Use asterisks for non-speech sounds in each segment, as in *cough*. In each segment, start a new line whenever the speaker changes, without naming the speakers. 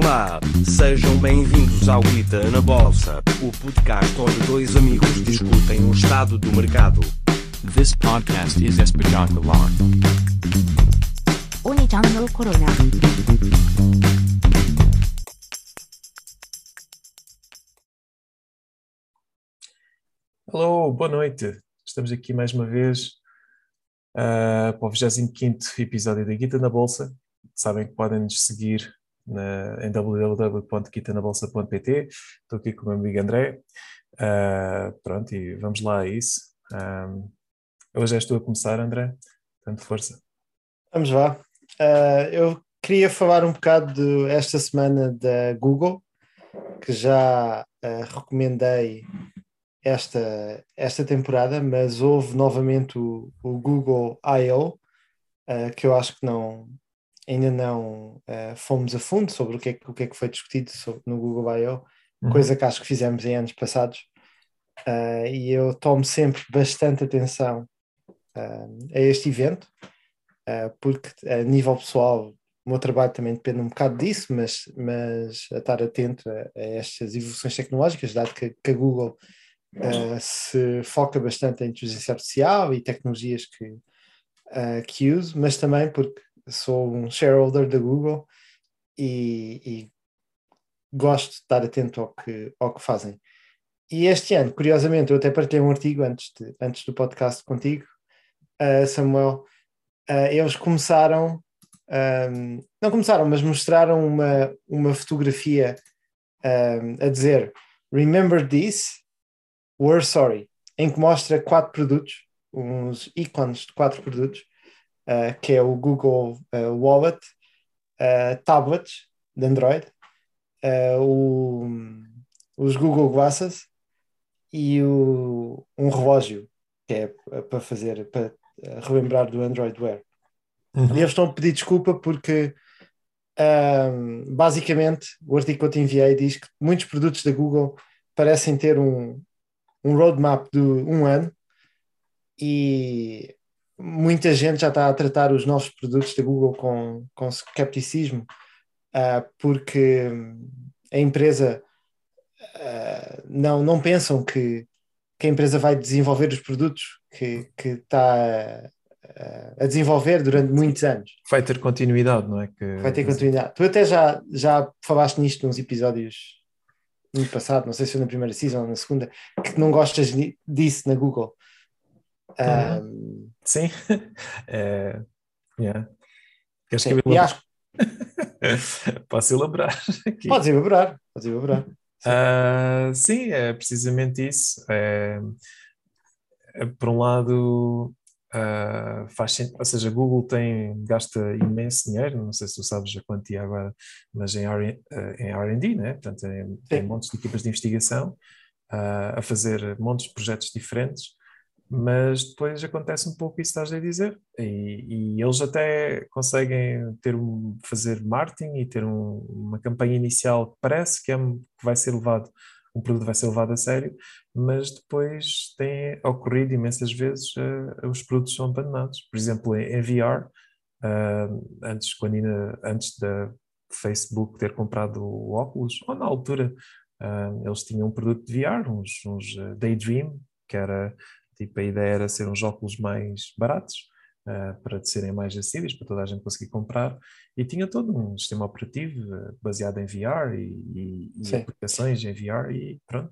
Olá, sejam bem-vindos ao Guita na Bolsa, o podcast onde dois amigos discutem o estado do mercado.
This podcast is espetacular.
Oni-chan no Corona.
Hello, boa noite. Estamos aqui mais uma vez uh, para o 25 episódio da Guita na Bolsa. Sabem que podem nos seguir na, em www.guitanabolsa.pt. Estou aqui com o meu amigo André. Ah, pronto, e vamos lá a isso. Hoje és tu a começar, André. Tanto força.
Vamos lá. Ah, eu queria falar um bocado de, esta semana da Google, que já ah, recomendei esta, esta temporada, mas houve novamente o, o Google I.O., ah, que eu acho que não, ainda não ah, fomos a fundo sobre o que é, que- o que, é que foi discutido sobre- no Google I.O.,
Uhum.
coisa que acho que fizemos em anos passados. Ah, e eu tomo sempre bastante atenção ah, a este evento, porque a nível pessoal o meu trabalho também depende um bocado disso, mas, mas a estar atento a, a estas evoluções tecnológicas, dado que, que a Google se foca bastante em inteligência artificial e tecnologias que, que uso, mas também porque sou um shareholder da Google e, e gosto de estar atento ao que, ao que fazem. E este ano, curiosamente, eu até partilhei um artigo antes, de, antes do podcast contigo, ah, Samuel. Ah, eles começaram, ahm, não começaram, mas mostraram uma, uma fotografia ahm, a dizer Remember this, we're sorry, em que mostra quatro produtos, uns ícones de quatro produtos, ah, que é o Google ah, Wallet, ah, tablets de Android, o- os Google Glasses e o- um relógio que é para fazer para relembrar do Android Wear.
Uhum.
E eles estão a pedir desculpa porque ahm, basicamente o artigo que eu te enviei diz que muitos produtos da Google parecem ter um, um roadmap de um ano e muita gente já está a tratar os novos produtos da Google com, com skepticismo ah, porque a empresa ah, não, não pensam que, que a empresa vai desenvolver os produtos que, que está ah, a desenvolver durante muitos anos.
Vai ter continuidade, não é? Que,
Vai ter continuidade. Tu até já, já falaste nisto nos episódios no passado, não sei se foi na primeira season ou na segunda, que não gostas disso na Google. Ah,
Sim. *laughs* É, yeah. Queres
sim,
que eu
acho *laughs*
Posso elaborar aqui.
podes elaborar, podes elaborar.
Ah, sim, é precisamente isso. É, é, por um lado, ah, faz sen- ou seja, Google tem, gasta imenso dinheiro, não sei se tu sabes a quantia agora, mas em R- ah, em R&D, né? Portanto, tem, tem
Sim.
montes de equipas de investigação ah, a fazer montes de projetos diferentes, mas depois acontece um pouco isso que estás a dizer, e, e eles até conseguem ter um, fazer marketing e ter um- uma campanha inicial que parece que, é, que vai ser levado, um produto vai ser levado a sério, mas depois tem ocorrido imensas vezes eh, os produtos são abandonados. Por exemplo, em, VR, ah, antes, quando ainda, antes da Facebook ter comprado o óculos, ou na altura, ah, eles tinham um produto de VR, uns, uns eh, Daydream, que era tipo a ideia era ser uns óculos mais baratos. ah, para serem mais acessíveis, para toda a gente conseguir comprar, e tinha todo um sistema operativo eh, baseado em VR e, e- e aplicações em VR e pronto.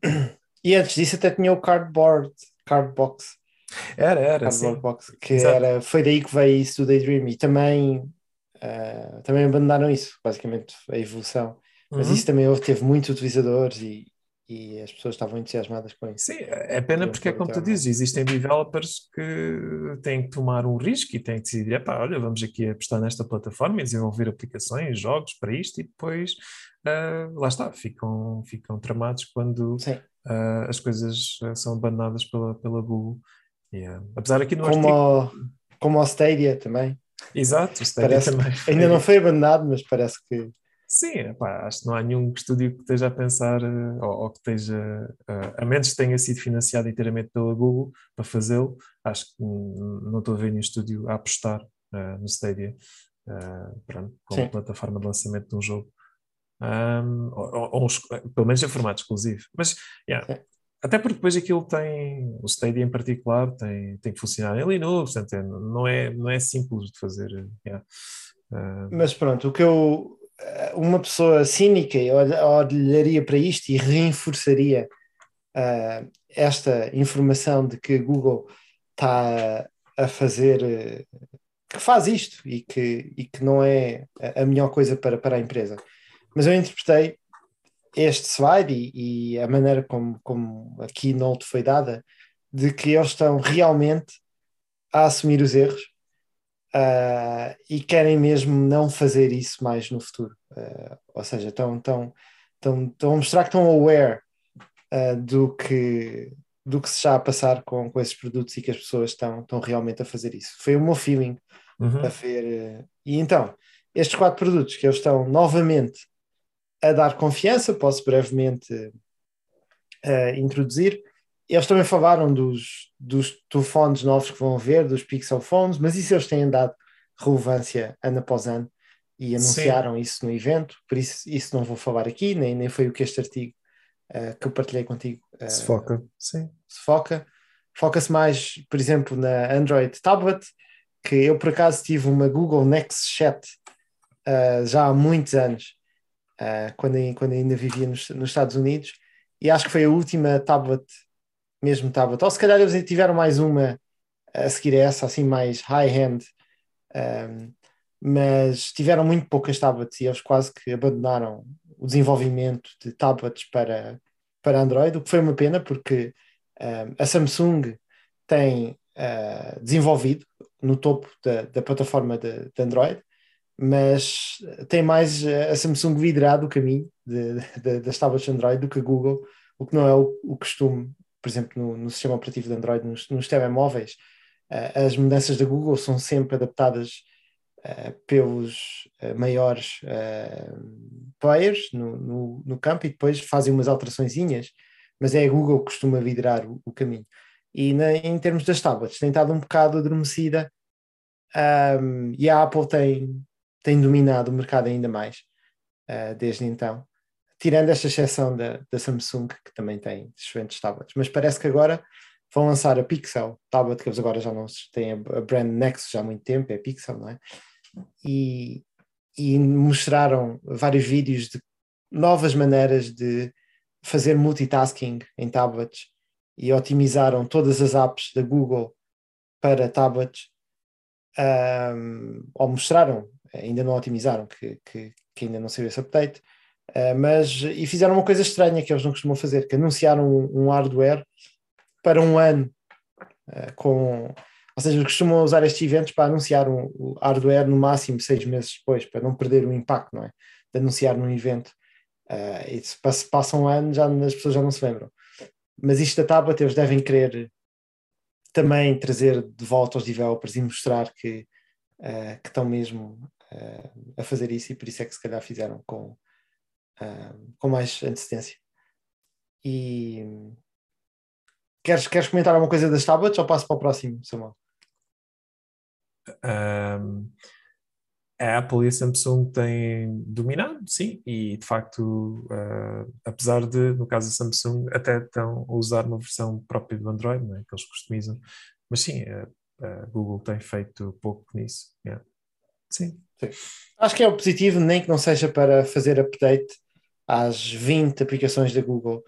E antes disso até tinha o Cardboard, Cardbox,
Era, era,
Cardboard
sim.
Box, que
Exato.
era, foi daí que veio isso do Daydream e também, ah, também abandonaram isso, basicamente a evolução. Mas
Uhum.
isso também houve, teve muitos utilizadores e, e as pessoas estavam entusiasmadas com isso.
Sim, é pena
Queriam
porque é como tu
é?
dizes, existem developers que têm que tomar um risco e têm que decidir, epá, olha, vamos aqui apostar nesta plataforma e desenvolver aplicações, jogos para isto e depois, ah, lá está, ficam, ficam tramados quando ah, as coisas ah, são abandonadas pela, pela Google. E, ah, apesar aqui no
como
artigo,
o, como o Stadia também.
exato, o Stadia
Parece
também
Ainda não foi abandonado, mas parece que
Sim, epá, acho que não há nenhum estúdio que esteja a pensar, eh, ou, ou que esteja, eh, a menos que tenha sido financiado inteiramente pela Google para fazê-lo, acho que não estou a ver nenhum estúdio a apostar eh, no Stadia, eh, pronto, como
Sim.
plataforma de lançamento de um jogo. Um, ou, ou- ou pelo menos em formato exclusivo. Mas, yeah, até porque depois aquilo tem, o Stadia em particular, tem, tem que funcionar em Linux, portanto, é- não é, não é simples de fazer. yeah. Um,
Mas pronto, o que eu. Eh, Uma pessoa cínica olha- olharia para isto e reforçaria eh, esta informação de que Google está a fazer. eh, que faz isto e que, e que não é a a melhor coisa para, para a empresa. Mas eu interpretei este slide e, e a maneira como, como a keynote foi dada de que eles estão realmente a assumir os erros ah, e querem mesmo não fazer isso mais no futuro. Ah, ou seja, estão, estão, estão, estão a mostrar que estão aware ah, do, que, do que se está a passar com, com esses produtos e que as pessoas estão, estão realmente a fazer isso. Foi o meu feeling
uhum.
a ver. E então, estes quatro produtos que eles estão novamente a dar confiança, posso brevemente eh, introduzir. Eles também falaram dos, dos telefones novos que vão haver, dos Pixel Phones, mas isso eles têm dado relevância ano após ano e anunciaram isso no evento, por isso isso não vou falar aqui, nem, nem foi o que este artigo eh, que eu partilhei contigo eh,
Se foca, sim.
se foca. Foca-se mais, por exemplo, na Android Tablet, que eu por acaso tive uma Google Nexus Chat ah, já há muitos anos, quando, quando ainda vivia nos, nos Estados Unidos, e acho que foi a última tablet, mesmo tablet, ou se calhar eles tiveram mais uma a seguir a essa, assim mais high-end, ah, mas tiveram muito poucas tablets e eles quase que abandonaram o desenvolvimento de tablets para, para Android, o que foi uma pena porque ah, a Samsung tem ah, desenvolvido no topo da, da plataforma de, de Android, mas tem mais ah, a Samsung liderado o caminho de, de, das tablets Android do que a Google, o que não é o, o costume, por exemplo, no, no sistema operativo de Android, nos, nos telemóveis. ah, as mudanças da Google são sempre adaptadas ah, pelos ah, maiores players no, no, no campo e depois fazem umas alteraçõezinhas, mas é a Google que costuma liderar o, o caminho. E na- em termos das tablets, tem estado um bocado adormecida ahm, e a Apple tem, tem dominado o mercado ainda mais desde então, tirando esta exceção da, da Samsung, que também tem excelentes tablets. Mas parece que agora vão lançar a Pixel tablet, que eles agora já não têm a, brand Nexus já há muito tempo, é Pixel, não é? E, e mostraram vários vídeos de novas maneiras de fazer multitasking em tablets e otimizaram todas as apps da Google para tablets, ahm, ou mostraram, ainda não otimizaram, que, que, que ainda não saiu esse update, mas e fizeram uma coisa estranha que eles não costumam fazer, que anunciaram um, um hardware para um ano, ah, com, ou seja, costumam usar estes eventos para anunciar um, hardware no máximo seis meses depois, para não perder o impacto, não é? De anunciar num evento. Ah, e se pass- passa um ano, já, as pessoas já não se lembram. Mas isto da tablet, eles devem querer também trazer de volta aos developers e mostrar que, ah, que estão mesmo ah, a fazer isso, e por isso é que se calhar fizeram com, com mais antecedência. E queres, queres comentar alguma coisa das tablets ou passo para o próximo, Samuel?
Um, a Apple e a Samsung têm dominado, sim, e de facto, uh, apesar de, no caso da Samsung, até estão a usar uma versão própria do Android, não é, que eles customizam, mas sim, a, a Google tem feito pouco nisso. yeah. Sim,
Acho que é o positivo, nem que não seja para fazer update às 20 aplicações da Google,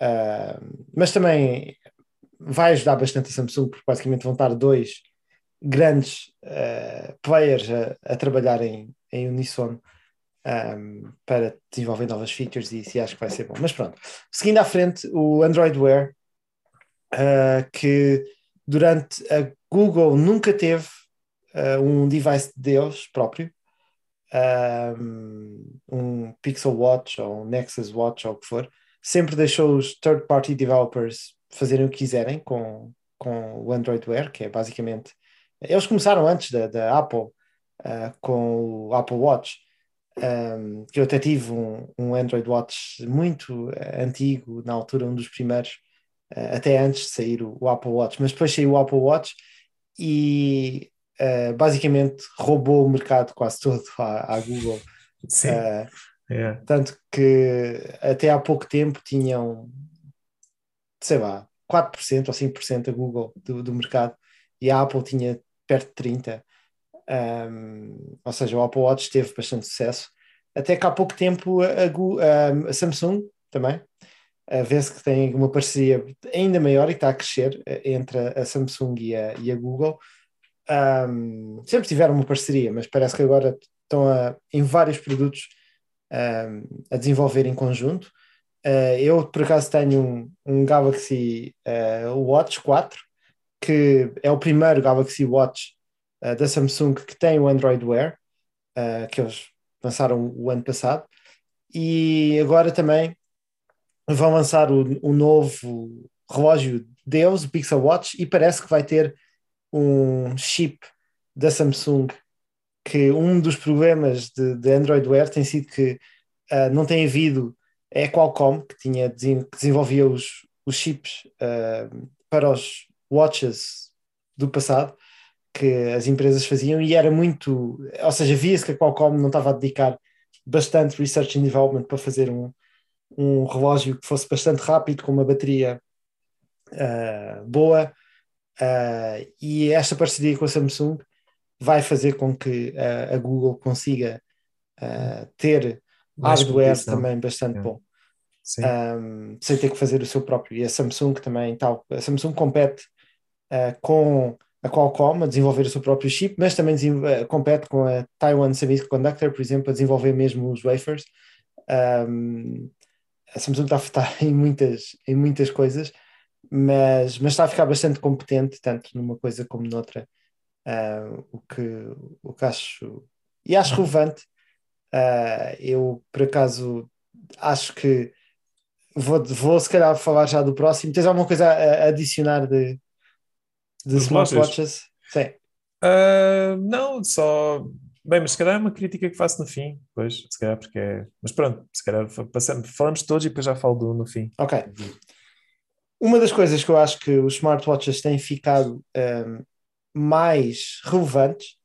Ah, mas também vai ajudar bastante a Samsung, porque basicamente vão estar dois grandes ah, players a, a trabalhar em, em uníssono um, para desenvolver novas features e isso acho que vai ser bom. Mas pronto, seguindo à frente, o Android Wear, ah, que durante a Google nunca teve ah, um device deles próprio, um, Pixel Watch ou um Nexus Watch ou o que for, sempre deixou os third-party developers fazerem o que quiserem com, com o Android Wear, que é basicamente. Eles começaram antes da, da Apple ah, com o Apple Watch, um, que eu até tive um, um Android Watch muito ah, antigo, na altura, um dos primeiros, ah, até antes de sair o, o Apple Watch, mas depois saiu o Apple Watch e ah, basicamente roubou o mercado quase todo à, à Google
sim.
uh,
É.
Tanto que até há pouco tempo tinham, sei lá, 4% ou 5% a Google do, do mercado e a Apple tinha perto de 30%. Um, ou seja, o Apple Watch teve bastante sucesso. Até que há pouco tempo a, a Gu- a- Samsung também a vê-se que tem uma parceria ainda maior e está a crescer eh, entre a, a Samsung e a, e a Google. Um, sempre tiveram uma parceria, mas parece que agora estão a, em vários produtos um, a desenvolver em conjunto. Uh, eu, por acaso, tenho um, um Galaxy uh, Watch 4, que é o primeiro Galaxy Watch uh, da Samsung que tem o Android Wear, que eles lançaram o ano passado. E agora também vão lançar o, o novo relógio deles, o Pixel Watch, e parece que vai ter um chip da Samsung que um dos problemas de, de Android Wear tem sido que uh, não tem havido é a Qualcomm que tinha que desenvolvia os, os chips uh, para os watches do passado que as empresas faziam e era muito, ou seja, via-se que a Qualcomm não estava a dedicar bastante research and development para fazer um, um relógio que fosse bastante rápido com uma bateria uh, boa uh, e esta parceria com a Samsung vai fazer com que uh, a Google consiga ter
Mais
hardware
competição.
também bastante
É.
bom um, sem ter que fazer o seu próprio. E a Samsung também, tal, a Samsung compete uh, com a Qualcomm a desenvolver o seu próprio chip, mas também uh, compete com a Taiwan Semiconductor, por exemplo, a desenvolver mesmo os wafers. Um, a Samsung está a *laughs* em muitas, em muitas coisas, mas, mas está a ficar bastante competente, tanto numa coisa como noutra, uh, o, que, o que acho, e acho relevante. Uh, eu, por acaso, acho que vou, vou se calhar falar já do próximo. Tens alguma coisa a, a adicionar de, de smartwatches? Sim.
Ah, não, só. Bem, mas se calhar é uma crítica que faço no fim, pois, se calhar porque é. Mas pronto, se calhar passamos, falamos todos e depois já falo do no fim.
Ok. Uma das coisas que eu acho que os smartwatches têm ficado um, mais relevantes,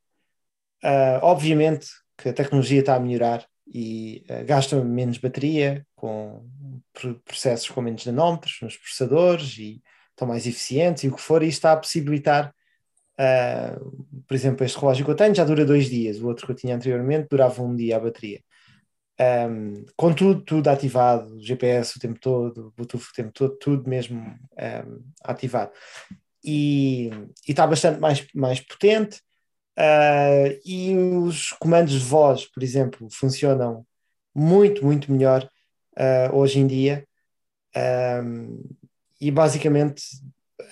uh, obviamente que a tecnologia está a melhorar e uh, gastam menos bateria, com pr- processos com menos nanómetros nos processadores e estão mais eficientes e o que for, e isto está a possibilitar, uh, por exemplo, este relógio que eu tenho já dura dois dias, o outro que eu tinha anteriormente durava um dia a bateria. Um, com tudo, tudo ativado, GPS o tempo todo, Bluetooth o tempo todo, tudo mesmo um, ativado. E, está bastante mais, mais potente. uh, e os comandos de voz, por exemplo, funcionam muito, muito melhor uh, hoje em dia. Um, e basicamente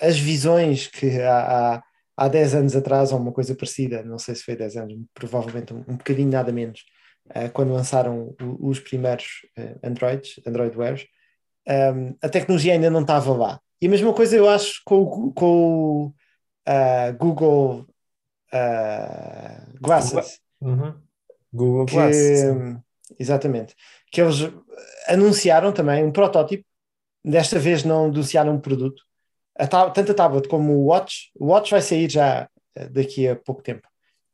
as visões que há, há, há 10 anos atrás, ou uma coisa parecida, não sei se foi 10 anos, provavelmente um, um bocadinho nada menos, uh, quando lançaram os primeiros uh, Androids, Android Wears, um, a tecnologia ainda não estava lá. E a mesma coisa eu acho com, o- com o uh, Google Glasses
Uhum. Google
que,
Glass. sim.
exatamente, que eles anunciaram também um protótipo, desta vez não anunciaram um produto, a tab- tanto a tablet como o Watch, o Watch vai sair já eh, daqui a pouco tempo,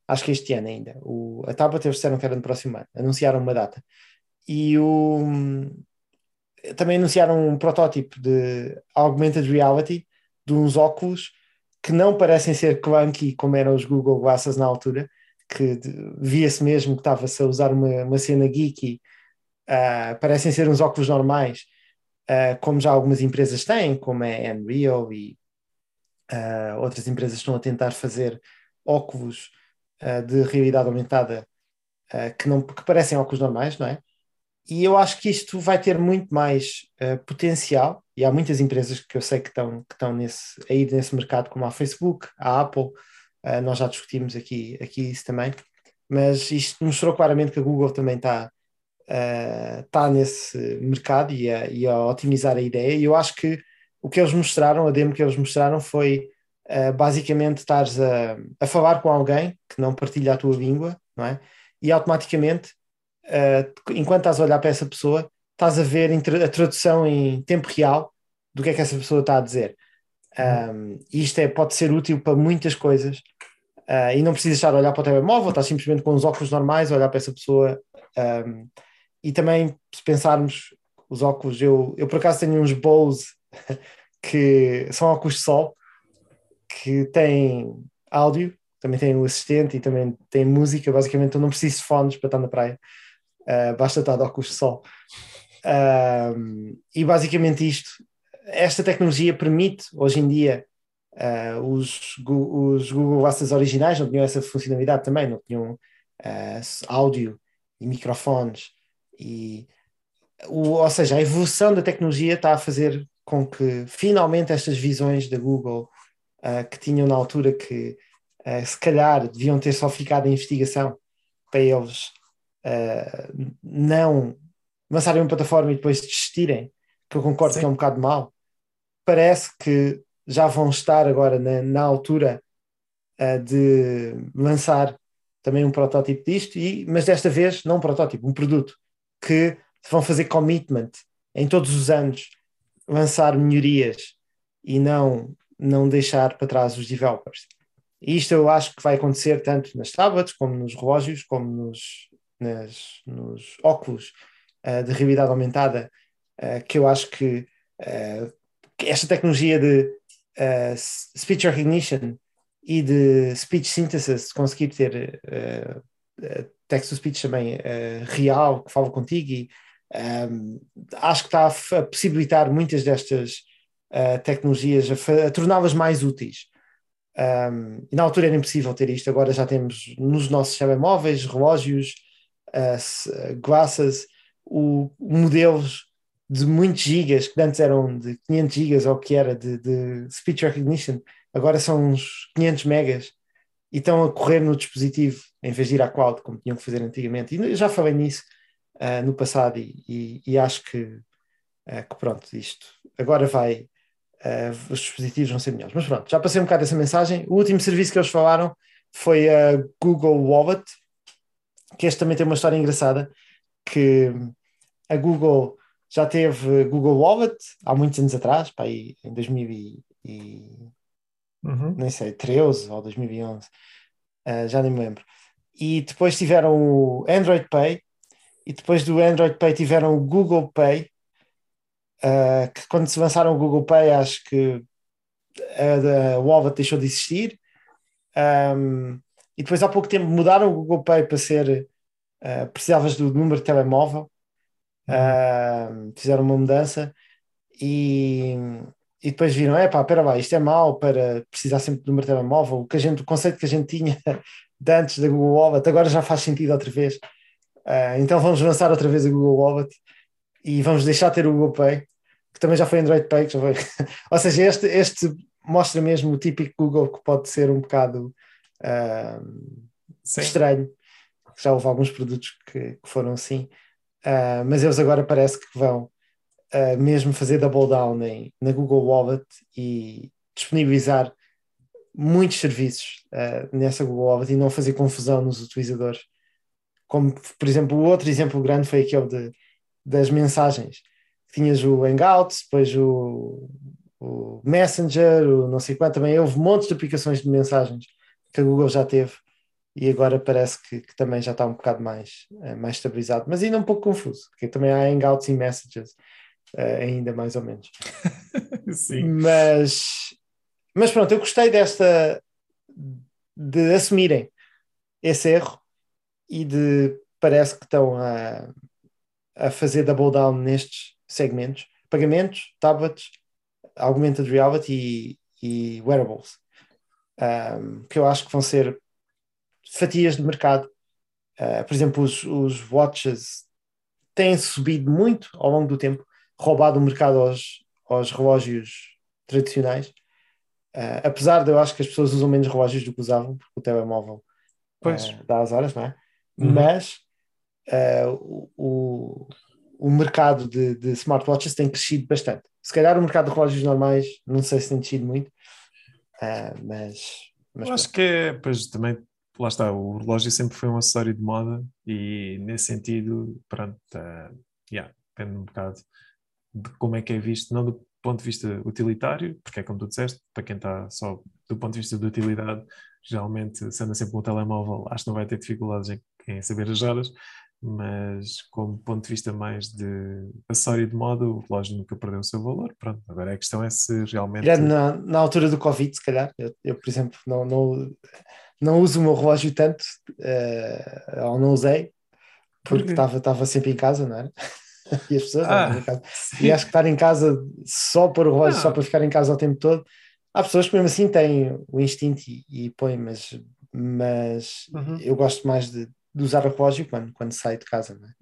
acho que este ano ainda, o, a tablet eles disseram que era no próximo ano, anunciaram uma data, e o, também anunciaram um protótipo de augmented reality, de uns óculos que não parecem ser clunky como eram os Google Glasses na altura, que via-se mesmo que estava-se a usar uma, uma cena geeky, ah, parecem ser uns óculos normais, ah, como já algumas empresas têm, como é Unreal e ah, outras empresas estão a tentar fazer óculos de realidade aumentada ah, que, não, que parecem óculos normais, não é? E eu acho que isto vai ter muito mais ah, potencial, e há muitas empresas que eu sei que estão, que estão nesse, a ir nesse mercado, como a Facebook, a Apple, Uh, nós já discutimos aqui, aqui isso também, mas isto mostrou claramente que a Google também está uh, nesse mercado e a, e a otimizar a ideia. E eu acho que o que eles mostraram, a demo que eles mostraram, foi basicamente estares a, a falar com alguém que não partilha a tua língua, não é? E automaticamente, uh, enquanto estás a olhar para essa pessoa, estás a ver a tradução em tempo real do que é que essa pessoa está a dizer. Um, isto é, pode ser útil para muitas coisas uh, e não precisas estar a olhar para o telemóvel, estás simplesmente com os óculos normais a olhar para essa pessoa um, e também, se pensarmos, os óculos, eu, eu por acaso tenho uns Bose *laughs* que são óculos de sol, que têm áudio, também têm o assistente e também têm música. Basicamente, eu não preciso de fones para estar na praia, uh, basta estar de óculos de sol. Uh, e basicamente isto, esta tecnologia permite hoje em dia uh, os, os Google Glasses originais não tinham essa funcionalidade também, não tinham áudio e microfones e o, ou seja, a evolução da tecnologia está a fazer com que finalmente estas visões da Google uh, que tinham na altura que se calhar deviam ter só ficado em investigação para eles não lançarem uma plataforma e depois desistirem, que eu concordo Sim. que é um bocado mal, parece que já vão estar agora na, na altura uh, de lançar também um protótipo disto, e, mas desta vez não um protótipo, um produto que vão fazer commitment em todos os anos, lançar melhorias e não, não deixar para trás os developers. E isto eu acho que vai acontecer tanto nas tablets, como nos relógios, como nos, nas, nos óculos uh, de realidade aumentada, uh, que eu acho que uh, esta tecnologia de speech recognition e de speech synthesis, conseguir ter text-to-speech também real, que fala contigo, e um, acho que está a, a possibilitar muitas destas uh, tecnologias, a, a torná-las mais úteis. Um, e na altura era impossível ter isto, agora já temos nos nossos telemóveis, relógios, uh, glasses, o, modelos de muitos gigas, que antes eram de 500 gigas ou que era de, de speech recognition, agora são uns 500 megas e estão a correr no dispositivo em vez de ir à cloud, como tinham que fazer antigamente. E já falei nisso uh, no passado e, e, e acho que, uh, que, pronto, isto agora vai, uh, os dispositivos vão ser melhores. Mas pronto, já passei um bocado dessa mensagem. O último serviço que eles falaram foi a Google Wallet, que este também tem uma história engraçada, que a Google já teve Google Wallet há muitos anos atrás, pá, em 2000 e, e uhum. nem sei, 13 ou 2011, uh, já nem me lembro. E depois tiveram o Android Pay, e depois do Android Pay tiveram o Google Pay, uh, que quando se lançaram o Google Pay, acho que a, a Wallet deixou de existir. Um, e depois há pouco tempo mudaram o Google Pay para ser uh, precisavas do número de telemóvel Uh, fizeram uma mudança e, e depois viram: é pá, espera lá, isto é mau para precisar sempre do número de telemóvel. O, que a gente, o conceito que a gente tinha de antes da Google Wallet agora já faz sentido outra vez. Uh, então vamos lançar outra vez a Google Wallet e vamos deixar de ter o Google Pay, que também já foi Android Pay. Já foi... *laughs* Ou seja, este, este mostra mesmo o típico Google que pode ser um bocado uh, estranho. Já houve alguns produtos que, que foram assim. Uh, mas eles agora parece que vão uh, mesmo fazer double down em, na Google Wallet e disponibilizar muitos serviços uh, nessa Google Wallet e não fazer confusão nos utilizadores. Como, por exemplo, o outro exemplo grande foi aquele de, das mensagens. Tinhas o Hangouts, depois o, o Messenger, o não sei quanto, também houve montes de aplicações de mensagens que a Google já teve e agora parece que, que, também já está um bocado mais, uh, mais estabilizado, mas ainda um pouco confuso, porque também há Hangouts e Messages, uh, ainda mais ou menos. *laughs*
Sim.
Mas, mas pronto, eu gostei desta de assumirem esse erro e de parece que estão a, a fazer double down nestes segmentos, pagamentos, tablets, augmented reality e, e wearables. Um, que eu acho que vão ser fatias de mercado. Uh, por exemplo, os, os watches têm subido muito ao longo do tempo, roubado o mercado aos, aos relógios tradicionais. Uh, apesar de eu acho que as pessoas usam menos relógios do que usavam, porque o telemóvel uh, dá as horas, não é? Uhum. Mas uh, o, o mercado de, de, smartwatches tem crescido bastante. Se calhar o mercado de relógios normais, não sei se tem crescido muito, mas, mas.
Eu acho que é, pois também lá está, o relógio sempre foi um acessório de moda e nesse sentido, pronto, uh, yeah, depende um bocado de como é que é visto, não do ponto de vista utilitário, porque é como tu disseste, para quem está só do ponto de vista de utilidade, geralmente se anda sempre com o telemóvel, acho que não vai ter dificuldades em, em saber as horas, mas como ponto de vista mais de acessório de moda, o relógio nunca perdeu o seu valor. Pronto, agora a questão é se realmente.
Na, na altura do Covid, se calhar, eu, eu, por exemplo, não, não, não uso o meu relógio tanto, uh, ou não usei, porque estava sempre em casa, não era? *laughs* e as pessoas
Ah,
em casa.
sim.
E acho que estar em casa só para o relógio,
Não.
só para ficar em casa o tempo todo. Há pessoas que mesmo assim têm o instinto e, e põem, mas, mas
Uhum.
eu gosto mais de, de usar o relógio quando, quando saio de casa, não é?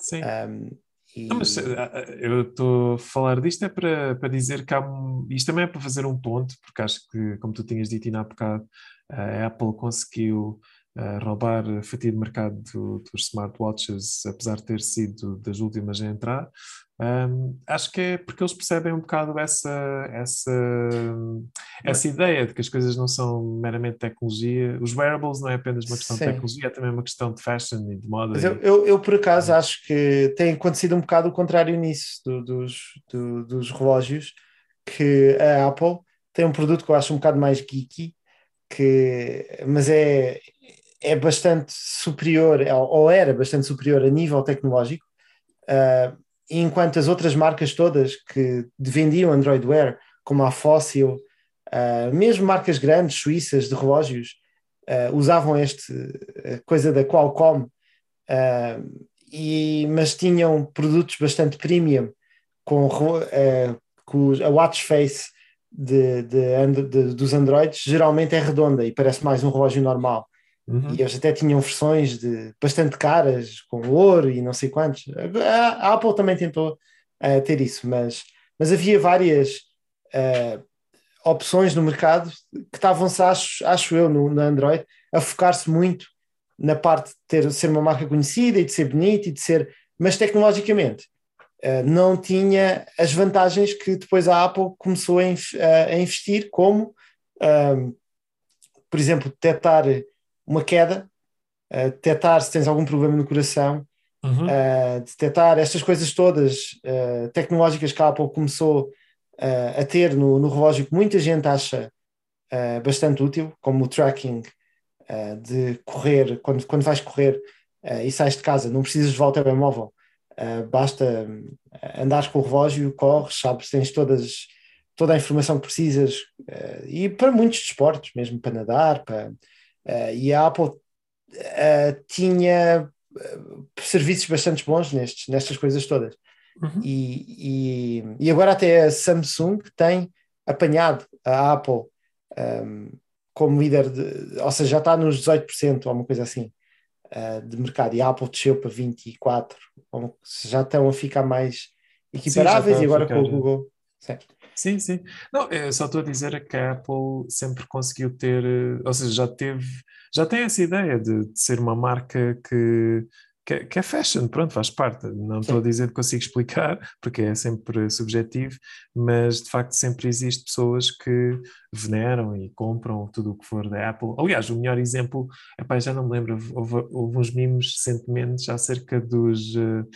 Sim.
Um, e,
Não, mas eh, eu estou a falar disto é para, para dizer que há isto também é para fazer um ponto, porque acho que, como tu tinhas dito ainda há bocado, a Apple conseguiu eh, roubar a fatia de mercado do- dos smartwatches, apesar de ter sido das últimas a entrar. Ahm, acho que é porque eles percebem um bocado essa, essa, essa ideia de que as coisas não são meramente tecnologia. Os wearables não é apenas uma questão
Sim.
de tecnologia, é também uma questão de fashion e de moda.
Mas
e-
eu, eu, eu, por acaso, acho que tem acontecido um bocado o contrário nisso, do- dos, do- dos relógios, que a Apple tem um produto que eu acho um bocado mais geeky, que, mas é, é bastante superior, ou era bastante superior a nível tecnológico, ah, enquanto as outras marcas todas que vendiam Android Wear, como a Fossil, ah, mesmo marcas grandes, suíças, de relógios, ah, usavam este coisa da Qualcomm, ah, e, mas tinham produtos bastante premium, com, com a watch face de, de de- dos Androids, geralmente é redonda e parece mais um relógio normal.
Uhum.
E eles até tinham versões de bastante caras, com ouro e não sei quantos. A, Apple também tentou eh, ter isso, mas, mas havia várias eh, opções no mercado que estavam-se, acho, acho eu, no, no Android, a focar-se muito na parte de ter, ser uma marca conhecida e de ser bonita e de ser. Mas tecnologicamente eh, não tinha as vantagens que depois a Apple começou a, a- investir, como, por exemplo, detectar uma queda, eh, detectar se tens algum problema no coração,
Uhum.
uh, detectar estas coisas todas uh, tecnológicas que a Apple começou uh, a ter no, no relógio que muita gente acha uh, bastante útil, como o tracking uh, de correr, quando, quando vais correr uh, e sais de casa, não precisas levar o telemóvel, uh, basta andares com o relógio, corres, sabes, tens todas, toda a informação que precisas uh, e para muitos desportos, mesmo para nadar, para, uh, e a Apple uh, tinha serviços bastante bons nestes, nestas coisas todas.
Uhum.
E, e, e, agora até a Samsung tem apanhado a Apple um, como líder, de, ou seja, já está nos 18% ou uma coisa assim uh, de mercado, e a Apple desceu para 24%, ou, já estão a ficar mais equiparáveis,
Sim,
e agora
ficar,
com o Google. Sim.
Sim, sim. Não, eu só estou a dizer que a Apple sempre conseguiu ter, ou seja, já teve, já tem essa ideia de, de ser uma marca que, que, é, que, é fashion, pronto, faz parte. Não estou a dizer que consigo explicar, *laughs* porque é sempre subjetivo, mas de facto sempre existe pessoas que veneram e compram tudo o que for da Apple. Aliás, o melhor exemplo, epá, já não me lembro, houve, houve uns mimos recentemente acerca dos. Uh,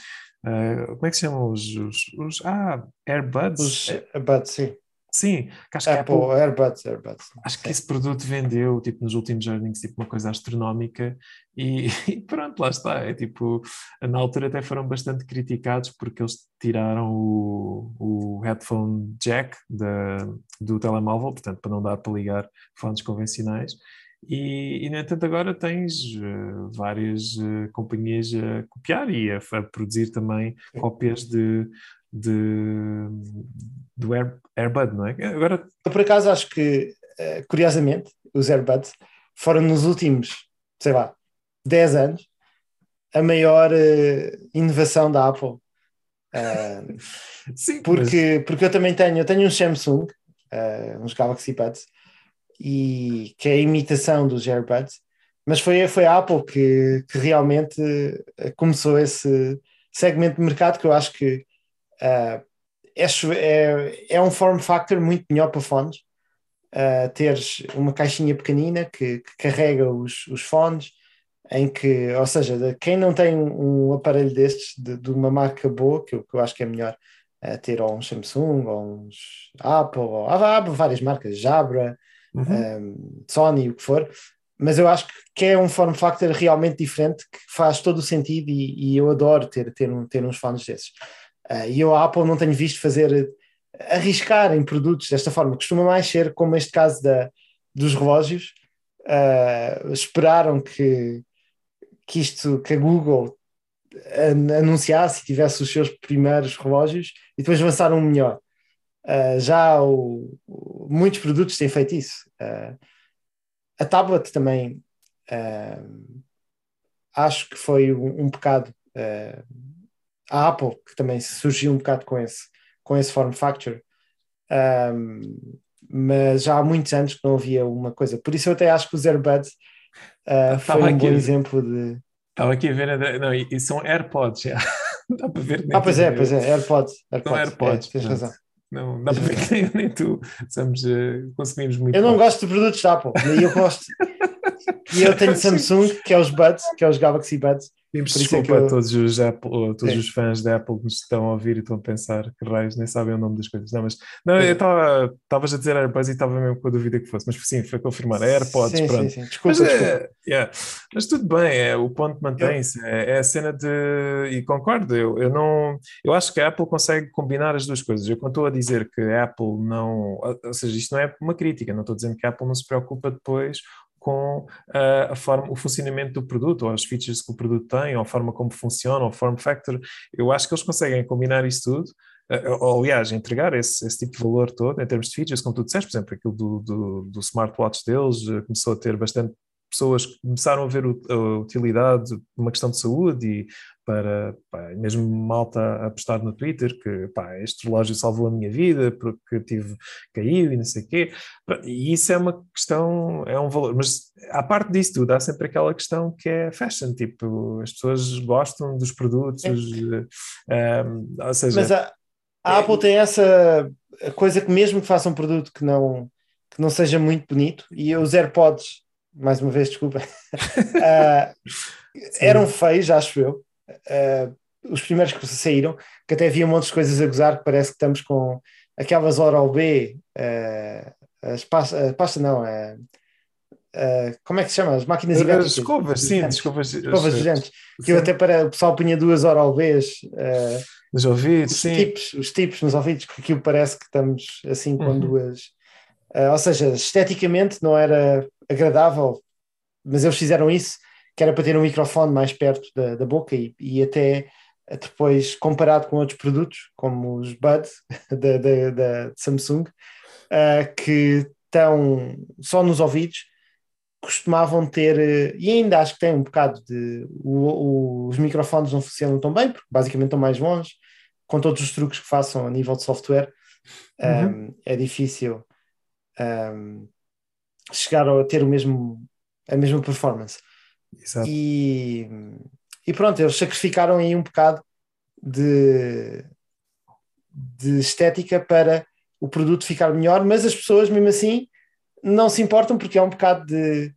Uh, como é que se chamam os, os, os ah, AirBuds?
Os AirBuds, sim.
Sim, que acho
Apple,
que Apple,
AirBuds, AirBuds.
Acho sim. que esse produto vendeu, tipo, nos últimos earnings, tipo, uma coisa astronómica e, *laughs* e, pronto, lá está. É tipo, na altura até foram bastante criticados porque eles tiraram o, o headphone jack da, do telemóvel, portanto, para não dar para ligar fones convencionais. E, e, no entanto, agora tens uh, várias uh, companhias a copiar e a, a produzir também cópias de, de, do Air, Airbud, não é? Agora...
Eu, por acaso, acho que, uh, curiosamente, os Airbuds foram nos últimos, sei lá, 10 anos, a maior uh, inovação da Apple. *laughs*
Sim,
porque, mas... porque eu também tenho, eu tenho um Samsung, uh, uns Galaxy Buds, e que é a imitação dos AirBuds, mas foi, foi a Apple que, que realmente começou esse segmento de mercado que eu acho que uh, é, é, um form factor muito melhor para fones, uh, teres uma caixinha pequenina que, que carrega os, os fones, em que, ou seja, quem não tem um aparelho destes de, de uma marca boa, que eu, que eu acho que é melhor uh, ter ou um Samsung, ou uns Apple, ou, há, há várias marcas, Jabra, Uhum. Um, Sony, o que for, mas eu acho que é um form factor realmente diferente que faz todo o sentido e, e eu adoro ter, ter, um, ter uns fones desses. Uh, e eu a Apple não tenho visto fazer arriscar em produtos desta forma, costuma mais ser como este caso da, dos relógios. Uh, esperaram que, que isto, que a Google anunciasse e tivesse os seus primeiros relógios e depois lançaram um melhor. Uh, já o, o, muitos produtos têm feito isso. Uh, a tablet também uh, acho que foi um, um bocado a Apple que também surgiu um bocado com esse, com esse form factor. Mas já há muitos anos que não havia uma coisa. Por isso eu até acho que os AirBuds foi um bom exemplo de.
Estava aqui a ver, não, e são AirPods, já. *laughs* dá para ver.
Ah, pois é, pois é, AirPods. AirPods,
são AirPods,
é, tens razão.
Não, dá para ver que nem, nem tu somos, uh, consumimos muito.
Eu não gosto de produtos da Apple, e eu gosto. e eu tenho *laughs* Samsung, que é os Buds, que é os Galaxy Buds,
Pedimos desculpa é eu... a todos, os, Apple, todos os fãs da Apple que nos estão a ouvir e estão a pensar que raios nem sabem o nome das coisas. Não, mas não, eu estava estavas a dizer AirPods e estava mesmo com a dúvida que fosse, mas sim, foi confirmar. É AirPods,
sim,
pronto.
Sim, sim. Desculpa,
mas, é,
desculpa.
É, yeah. mas tudo bem, é, o ponto mantém-se. É, é, a cena de. E concordo, eu, eu não. Eu acho que a Apple consegue combinar as duas coisas. Eu quando estou a dizer que a Apple não. Ou seja, isto não é uma crítica, não estou dizendo que a Apple não se preocupa depois com uh, a forma, o funcionamento do produto, ou as features que o produto tem, ou a forma como funciona, ou o form factor. Eu acho que eles conseguem combinar isso tudo, uh, ou, aliás, entregar esse, esse, tipo de valor todo em termos de features, como tu disseste, por exemplo, aquilo do, do, do smartwatch deles começou a ter bastante pessoas que começaram a ver a utilidade de uma questão de saúde e para pá, mesmo malta a postar no Twitter que pá, este relógio salvou a minha vida porque tive caiu e não sei o quê. E isso é uma questão, é um valor. Mas à parte disso tudo, há sempre aquela questão que é fashion, tipo, as pessoas gostam dos produtos, é. um, eh, ou seja...
Mas a, a é... Apple tem essa coisa que mesmo que faça um produto que não, que não seja muito bonito, e os AirPods, mais uma vez, desculpa, *laughs* uh, eram feios, acho eu, uh, os primeiros que saíram, que até havia um monte de coisas a gozar, que parece que estamos com aquelas Oral B, uh, as pasta, pasta não, é. Uh, como é que se chama? As máquinas
ibéricas. Escovas, sim, escovas.
Escovas gigante. Que eu até para o pessoal punha duas oral Bs. Uh,
nos ouvidos,
os
sim.
Tipos, os tipos nos ouvidos, porque aquilo parece que estamos assim com uhum. duas. Uh, ou seja, esteticamente não era agradável, mas eles fizeram isso que era para ter um microfone mais perto da, da boca e, e até depois comparado com outros produtos, como os Buds *laughs* da, da, da Samsung, uh, que estão só nos ouvidos, costumavam ter, uh, e ainda acho que tem um bocado de. O, o, os microfones não funcionam tão bem, porque basicamente estão mais longe, com todos os truques que façam a nível de software, uhum. um, é difícil um, chegar a ter o mesmo, a mesma performance.
Exato.
E, e pronto, eles sacrificaram aí um bocado de, de estética para o produto ficar melhor, mas as pessoas, mesmo assim, não se importam porque é um bocado de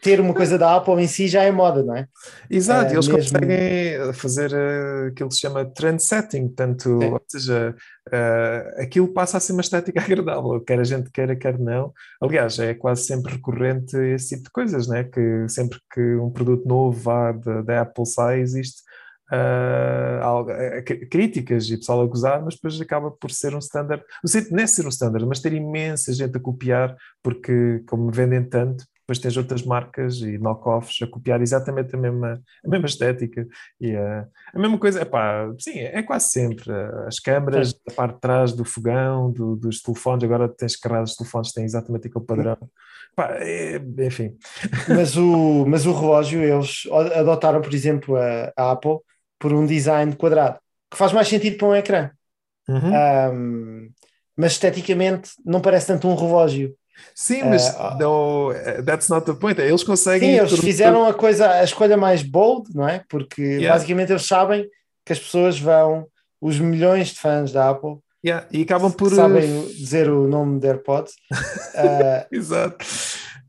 ter uma coisa da Apple em si já é moda, não é?
Exato, uh, eles mesmo... conseguem fazer uh, aquilo que se chama trend setting, portanto, ou seja, uh, aquilo passa a ser uma estética *laughs* agradável, quer a gente queira, quer não. Aliás, é quase sempre recorrente esse tipo de coisas, né? que sempre que um produto novo vá da Apple sai, existe Uh, críticas e pessoal a gozar, mas depois acaba por ser um standard. Não é ser um standard, mas ter imensa gente a copiar, porque como vendem tanto, depois tens outras marcas e knockoffs a copiar exatamente a mesma, a mesma estética e a, a mesma coisa, epá, sim, é quase sempre as câmaras, a parte de trás do fogão, do, dos telefones, agora tens carradas de telefones têm exatamente aquele padrão. Epá, é, enfim.
Mas o, mas o relógio, eles adotaram por exemplo a, a Apple por um design quadrado, que faz mais sentido para um ecrã. Uhum. um, mas esteticamente não parece tanto um relógio
Sim, mas uh, no, that's not the point. Eles conseguem.
Sim, eles fizeram a coisa, a escolha mais bold, não é? Porque yeah. basicamente eles sabem que as pessoas vão, os milhões de fãs da Apple,
yeah. e acabam por
sabem dizer o nome de AirPods.
uh, *laughs* Exato.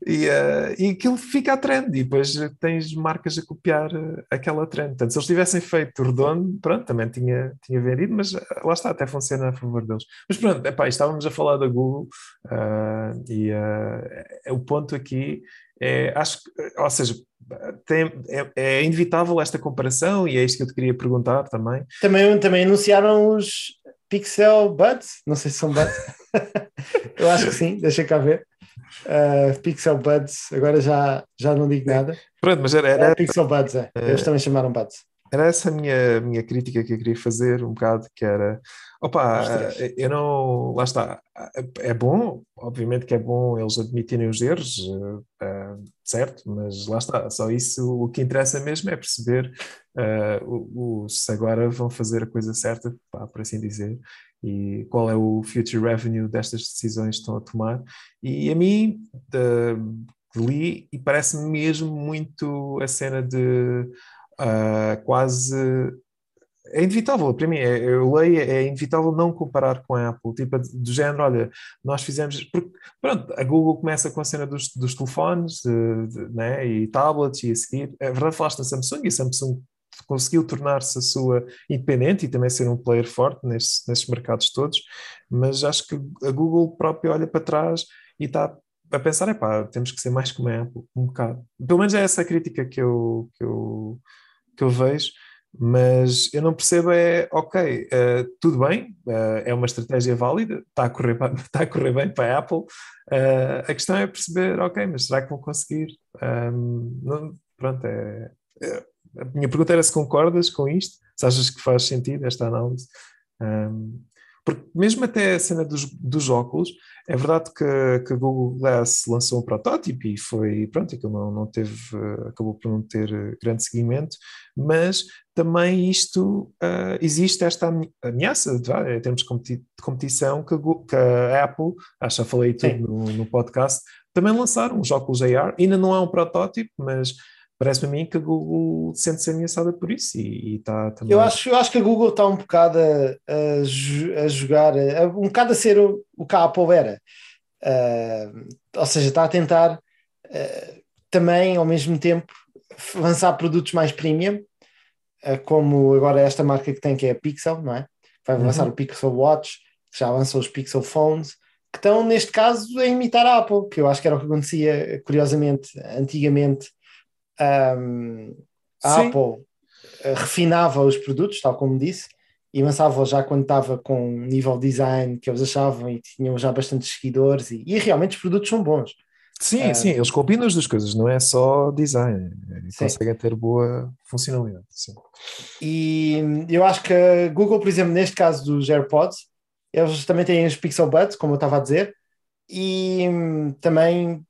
E, uh, e aquilo fica a trend, e depois tens marcas a copiar uh, aquela trend. Portanto, se eles tivessem feito redondo, pronto, também tinha, tinha vendido, mas uh, lá está, até funciona a favor deles. Mas pronto, epá, estávamos a falar da Google e o ponto aqui é, acho que, ou seja, tem, é, é inevitável esta comparação e é isto que eu te queria perguntar também.
Também, também anunciaram os Pixel Buds, não sei se são Buds. *laughs* *laughs* eu acho que sim, deixa cá ver. Uh, Pixel Buds, agora já, já não digo nada.
Pronto, mas era, era,
É, Pixel Buds, é. Eles também chamaram Buds.
era essa a minha, minha crítica que eu queria fazer um bocado, que era, opa,
três.
eu não, lá está, é bom, obviamente que é bom eles admitirem os erros, eh, eh, certo, mas lá está, só isso, o que interessa mesmo é perceber eh, o, o- se agora vão fazer a coisa certa, pá, por assim dizer, e qual é o future revenue destas decisões que estão a tomar. E a mim, de- li e parece-me mesmo muito a cena de ah, quase. É inevitável, para mim, é- eu leio, é inevitável não comparar com a Apple, tipo, do género, olha, nós fizemos, porque, pronto, a Google começa com a cena dos, dos telefones de- de- né, e tablets e a seguir, é verdade, falaste da Samsung e a Samsung conseguiu tornar-se a sua independente e também ser um player forte nesses, mercados todos, mas acho que a Google própria olha para trás e está a pensar, epá, temos que ser mais como a Apple, um bocado. Pelo menos é essa a crítica que eu, que eu, que eu vejo, mas eu não percebo é, ok, eh, tudo bem, eh, é uma estratégia válida, está a correr, *laughs* está a correr bem para a Apple, eh, a questão é perceber, ok, mas será que vão conseguir? Ahm, não- pronto, é, é- a minha pergunta era se concordas com isto, se achas que faz sentido esta análise. Ahm, porque mesmo até a cena dos, dos óculos, é verdade que, que a Google Glass lançou um protótipo e foi, pronto, aquilo não, não teve, acabou por não ter grande seguimento, mas também isto, eh, existe esta ame- ameaça, vá, em termos de competi- de competição, que a, Gu- que a Apple, acho que já falei tudo no, no podcast, também lançaram os óculos AR, ainda não é um protótipo, mas parece-me a mim que a Google sente-se ameaçada por isso e, está também...
Eu acho, eu acho que a Google está um bocado a, a jo- a jogar, a- um bocado a ser o, o que a Apple era. Ah, ou seja, está a tentar ah, também, ao mesmo tempo, lançar produtos mais premium, ah, como agora esta marca que tem, que é a Pixel, não é? Vai
Uhum.
lançar o Pixel Watch, já lançou os Pixel Phones, que estão, neste caso, a imitar a Apple, que eu acho que era o que acontecia, curiosamente, antigamente. A
Sim.
Apple eh, refinava os produtos, tal como disse, e lançava já quando estava com um nível de design que eles achavam e tinham já bastantes seguidores, e, e realmente os produtos são bons.
Sim,
Ah.
sim, eles combinam as duas coisas, não é só design, é-
Sim.
conseguem ter boa funcionalidade. Sim.
E eu acho que a Google, por exemplo, neste caso dos AirPods, eles também têm os Pixel Buds, como eu estava a dizer, e hum, também.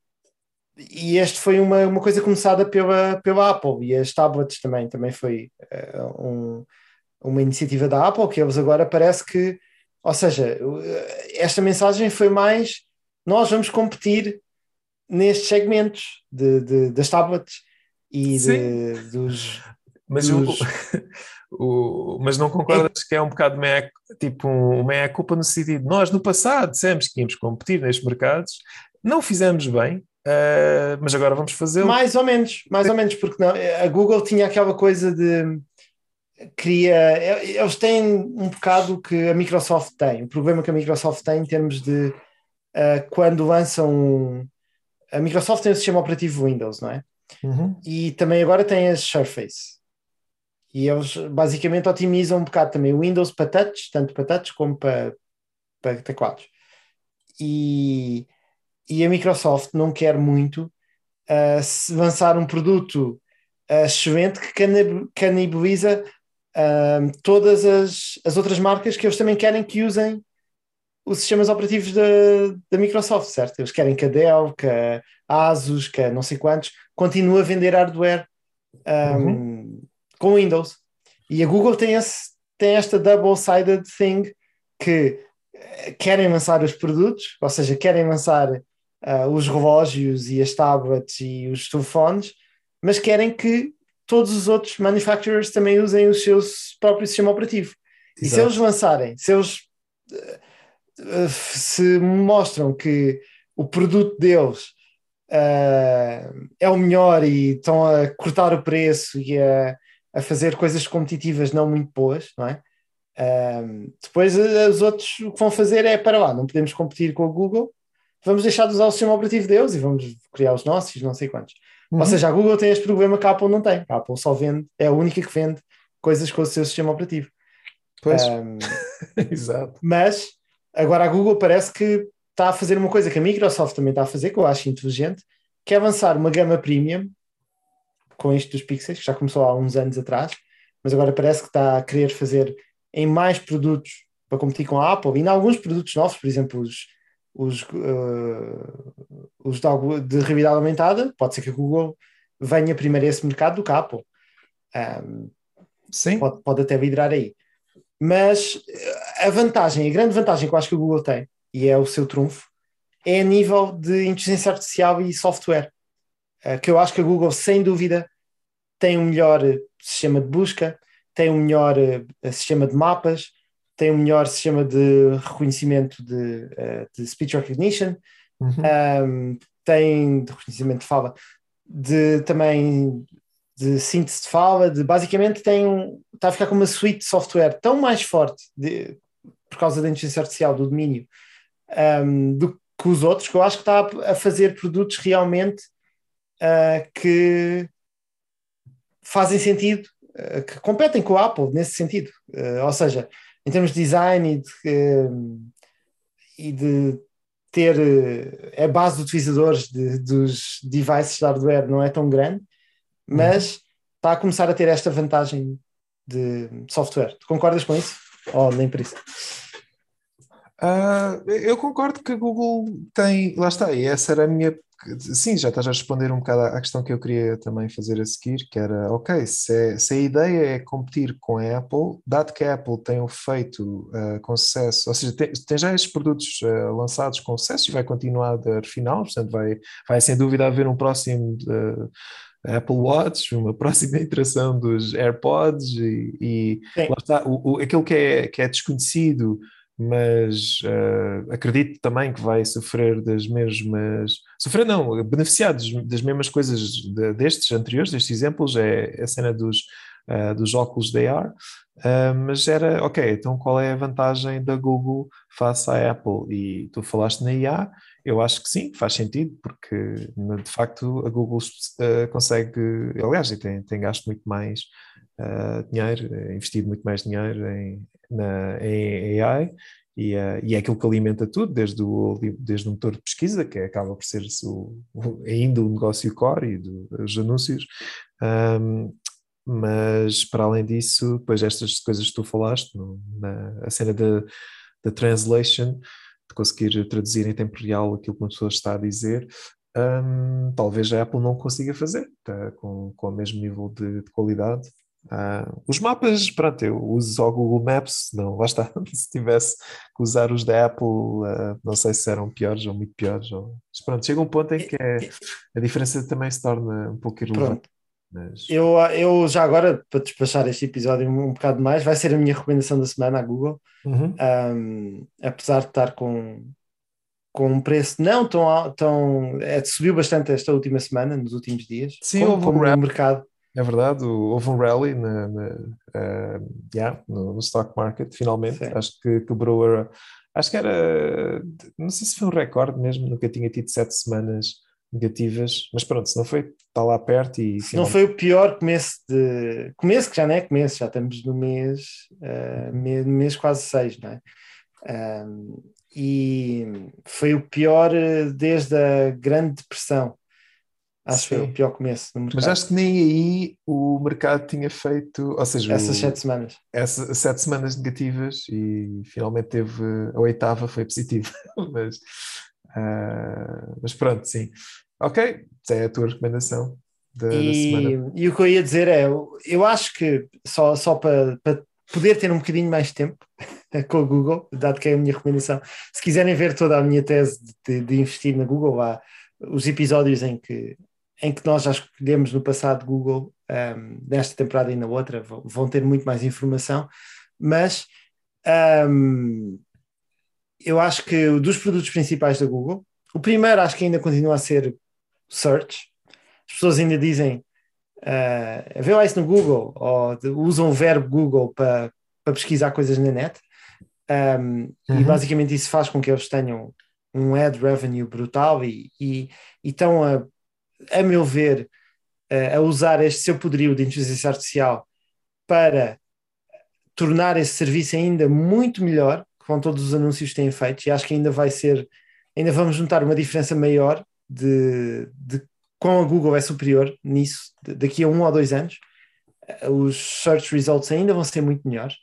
E este foi uma, uma coisa começada pela, pela Apple, e as tablets também, também foi eh, um- uma iniciativa da Apple, que eles agora parece que. Ou seja, eh, esta mensagem foi mais: nós vamos competir nestes segmentos de, de- das tablets e de- dos,
Mas, o,
dos- *laughs*
o- mas não concordas que é um bocado meia, tipo um, uma meia culpa no sentido nós no passado dissemos que íamos competir nestes mercados, não fizemos bem, ah, mas agora vamos fazê-lo.
Mais ou menos, mais ou menos, porque não, a Google tinha aquela coisa de queria. Eles têm um bocado que a Microsoft tem. O problema que a Microsoft tem em termos de uh, quando lançam. A Microsoft tem o sistema operativo Windows, não é?
Uhum.
E também agora tem as Surface. E eles basicamente otimizam um bocado também o Windows para touch, tanto para touch como para, para teclados. E, e a Microsoft não quer muito uh, lançar um produto uh, excelente que canib- canibaliza uh, todas as, as outras marcas que eles também querem que usem os sistemas operativos da, da Microsoft, certo? Eles querem que a Dell, que a Asus, que a não sei quantos, continue a vender hardware um, com Windows. E a Google tem, esse, tem esta double-sided thing que eh, querem lançar os produtos, ou seja, querem lançar ah, os relógios e as tablets e os telefones, mas querem que todos os outros manufacturers também usem o seu próprio sistema operativo. E se
Exato.
eles lançarem, se eles eh, se mostram que o produto deles eh, é o melhor e estão a cortar o preço e a, a fazer coisas competitivas não muito boas, não é? Um, depois os outros o que vão fazer é para lá, não podemos competir com o Google, vamos deixar de usar o sistema operativo deles e vamos criar os nossos, não sei quantos.
Uhum.
Ou seja, a Google tem este problema que a Apple não tem. A Apple só vende, é a única que vende coisas com o seu sistema operativo.
Pois,
Um, *laughs*
exato.
mas agora a Google parece que está a fazer uma coisa que a Microsoft também está a fazer, que eu acho inteligente, que é avançar uma gama premium com isto dos Pixels, que já começou há uns anos atrás, mas agora parece que está a querer fazer em mais produtos para competir com a Apple e em alguns produtos novos, por exemplo, os, os, uh, os de, de realidade aumentada, pode ser que a Google venha primeiro a esse mercado do que a Apple. Um,
Sim,
pode, pode até virar aí. Mas eh, a vantagem, a grande vantagem que eu acho que o Google tem, e é o seu trunfo, é a nível de inteligência artificial e software. Eh, Que eu acho que a Google, sem dúvida, tem um melhor sistema de busca, tem um melhor eh, sistema de mapas, tem um melhor sistema de reconhecimento de, eh, de speech recognition,
Uhum.
um, tem de reconhecimento de fala, de também de síntese de fala, de basicamente tem um, está a ficar com uma suite de software tão mais forte de- por causa da inteligência artificial do domínio um, do que os outros, que eu acho que está a, a fazer produtos realmente uh, que fazem sentido, uh, que competem com a Apple nesse sentido. Uh, ou seja, em termos de design e de, um, e de ter uh, a base de utilizadores de- dos devices de hardware não é tão grande, mas está a começar a ter esta vantagem de software. Tu concordas com isso? Ou nem por isso?
Ah, eu concordo que a Google tem, lá está, e essa era a minha. Sim, já estás a responder um bocado à questão que eu queria também fazer a seguir, que era, ok, se, é- se a ideia é competir com a Apple, dado que a Apple tem o feito ah, com sucesso, ou seja, tem, tem já estes produtos ah, lançados com sucesso e vai continuar a dar final, portanto vai, vai sem dúvida haver um próximo ah, Apple Watch, uma *laughs* próxima iteração dos AirPods e, e lá está, o, o- aquilo que é, que é desconhecido mas eh, acredito também que vai sofrer das mesmas. Sofrer não, beneficiar das mesmas coisas de- destes anteriores, destes exemplos, é a cena dos, eh, dos óculos da AR. eh, mas era, ok, então qual é a vantagem da Google face à Apple? E tu falaste na IA, eu acho que sim, faz sentido, porque de facto a Google consegue, aliás, tem, tem gasto muito mais eh, dinheiro, eh, investido muito mais dinheiro em, na, em AI e, eh, e é aquilo que alimenta tudo, desde o, desde o motor de pesquisa, que acaba por ser o, o- ainda o negócio core e dos anúncios. Ahm, mas para além disso, depois estas coisas que tu falaste, no- na, a cena da da translation, de conseguir traduzir em tempo real aquilo que uma pessoa está a dizer, hum, talvez a Apple não consiga fazer tá, com, com o mesmo nível de, de qualidade. Ah, os mapas, pronto, eu uso só o Google Maps, não, lá está, *laughs* se tivesse que usar os da Apple, ah, não sei se eram piores ou muito piores, ou... mas pronto, chega um ponto em que é- a diferença também se torna um pouco irrelevante. Mas,
Eu, eu já agora, para despachar este episódio um, um bocado mais, vai ser a minha recomendação da semana à Google.
Uhum.
Um, apesar de estar com, com um preço não tão alto, tão, é, subiu bastante esta última semana, nos últimos dias.
Sim,
como,
houve
como mercado.
É verdade, houve um rally na, na, ah, yeah, no, no stock market, finalmente.
Sim.
Acho que quebrou a. Acho que era. Não sei se foi um recorde mesmo, nunca tinha tido sete semanas negativas, mas pronto, se não foi, está lá perto e.
Se não foi o pior começo de. Começo que já não é começo, já estamos no mês, uh, mês, mês quase seis, não é? Um, e foi o pior uh, desde a Grande Depressão. Acho que foi o pior começo do mercado.
Mas acho que nem aí o mercado tinha feito, ou seja,
Essas
o-
sete semanas.
essas sete semanas negativas e finalmente teve a oitava foi positiva, *laughs* mas, ah, mas pronto, sim. Ok, é a tua recomendação da, da semana.
E, e o que eu ia dizer é, eu, acho que só, só para, para poder ter um bocadinho mais tempo *laughs* com o Google, dado que é a minha recomendação, se quiserem ver toda a minha tese de, de investir na Google, há os episódios em que, em que nós já escolhemos no passado Google, um, nesta temporada e na outra, vão, ter muito mais informação, mas um, eu acho que dos produtos principais da Google, o primeiro acho que ainda continua a ser Search. As pessoas ainda dizem uh, vê lá isso no Google, ou de- usam o verbo Google para, para pesquisar coisas na net. Um, E
Uhum.
basicamente isso faz com que eles tenham um ad revenue brutal e, e, e estão a, a meu ver, a, a usar este seu poderio de inteligência artificial para tornar esse serviço ainda muito melhor com todos os anúncios que têm feito e acho que ainda vai ser, ainda vamos notar uma diferença maior de, de a Google é superior nisso daqui a um ou dois anos. Os search results ainda vão ser muito melhores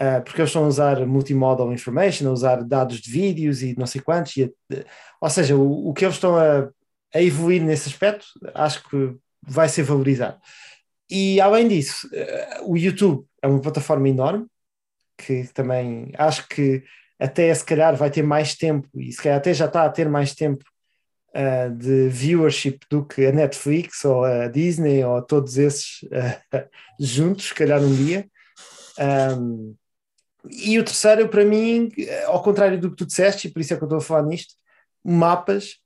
uh, porque eles estão a usar multimodal information, a usar dados de vídeos e não sei quantos e, ou seja, o, o que eles estão a, a evoluir nesse aspecto acho que vai ser valorizado e além disso, uh, o YouTube é uma plataforma enorme que também acho que até se calhar vai ter mais tempo e se calhar até já está a ter mais tempo uh, de viewership do que a Netflix ou a Disney ou todos esses uh, *laughs* juntos, se calhar um dia. Um, e o terceiro, para mim, ao contrário do que tu disseste, e por isso é que eu estou a falar nisto, mapas,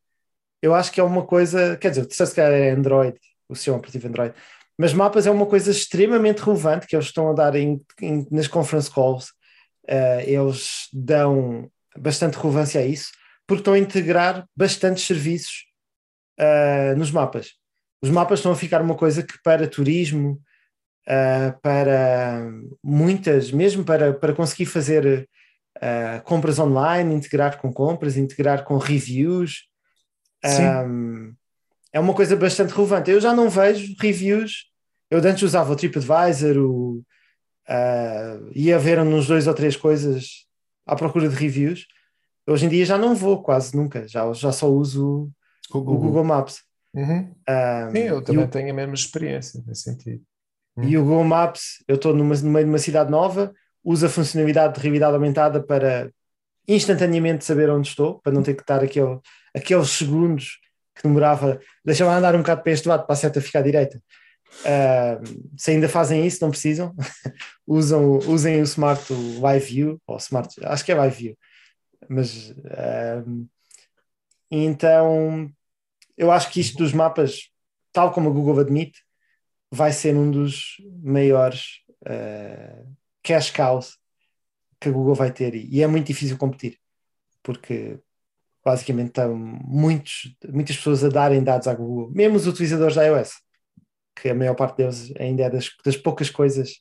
eu acho que é uma coisa, quer dizer, se calhar é Android, o sistema operativo Android, mas mapas é uma coisa extremamente relevante que eles estão a dar em, em, nas conference calls, uh, eles dão bastante relevância a isso, porque estão a integrar bastantes serviços uh, nos mapas. Os mapas estão a ficar uma coisa que para turismo, uh, para muitas, mesmo para, para conseguir fazer compras online, integrar com compras, integrar com reviews, um, é uma coisa bastante relevante. Eu já não vejo reviews, eu antes usava o TripAdvisor, o, ia ver nos dois ou três coisas à procura de reviews, Hoje em dia já não vou quase nunca, já, já só uso o Google, o Google Maps.
Uhum. Um, Sim, eu também o, tenho a mesma experiência nesse sentido.
Uhum. E o Google Maps, eu estou no meio de uma cidade nova, usa a funcionalidade de realidade aumentada para instantaneamente saber onde estou, para não ter que estar aquele, aqueles segundos que demorava, deixa-me andar um bocado para este lado, para a seta ficar à direita. Uh, se ainda fazem isso, não precisam, *laughs* usam, usem o Smart Live View, ou Smart, acho que é Live View, mas uh, então eu acho que isto dos mapas, tal como a Google admite, vai ser um dos maiores uh, cash cows que a Google vai ter e é muito difícil competir porque basicamente estão muitos, muitas pessoas a darem dados à Google, mesmo os utilizadores da iOS, que a maior parte deles ainda é das, das poucas coisas.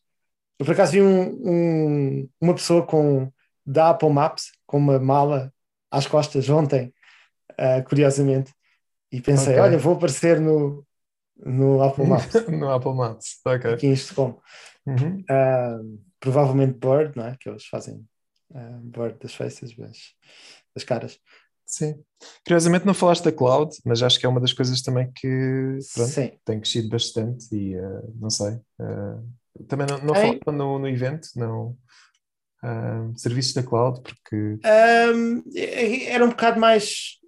Eu por acaso vi um, um, uma pessoa com da Apple Maps com uma mala às costas ontem, uh, curiosamente, e pensei, okay. olha, vou aparecer no, no Apple *laughs* Maps.
no Apple Maps, ok.
Aqui em Estocolmo. Uhum. Uh, provavelmente Bird, não é? Que eles fazem uh, Bird das faces, mas das caras.
Sim. Curiosamente não falaste da cloud, mas acho que é uma das coisas também que pronto, tem crescido bastante e uh, não sei. Uh, também não, não no, no evento, não, uh, serviços da cloud? Porque.
Um, era um bocado mais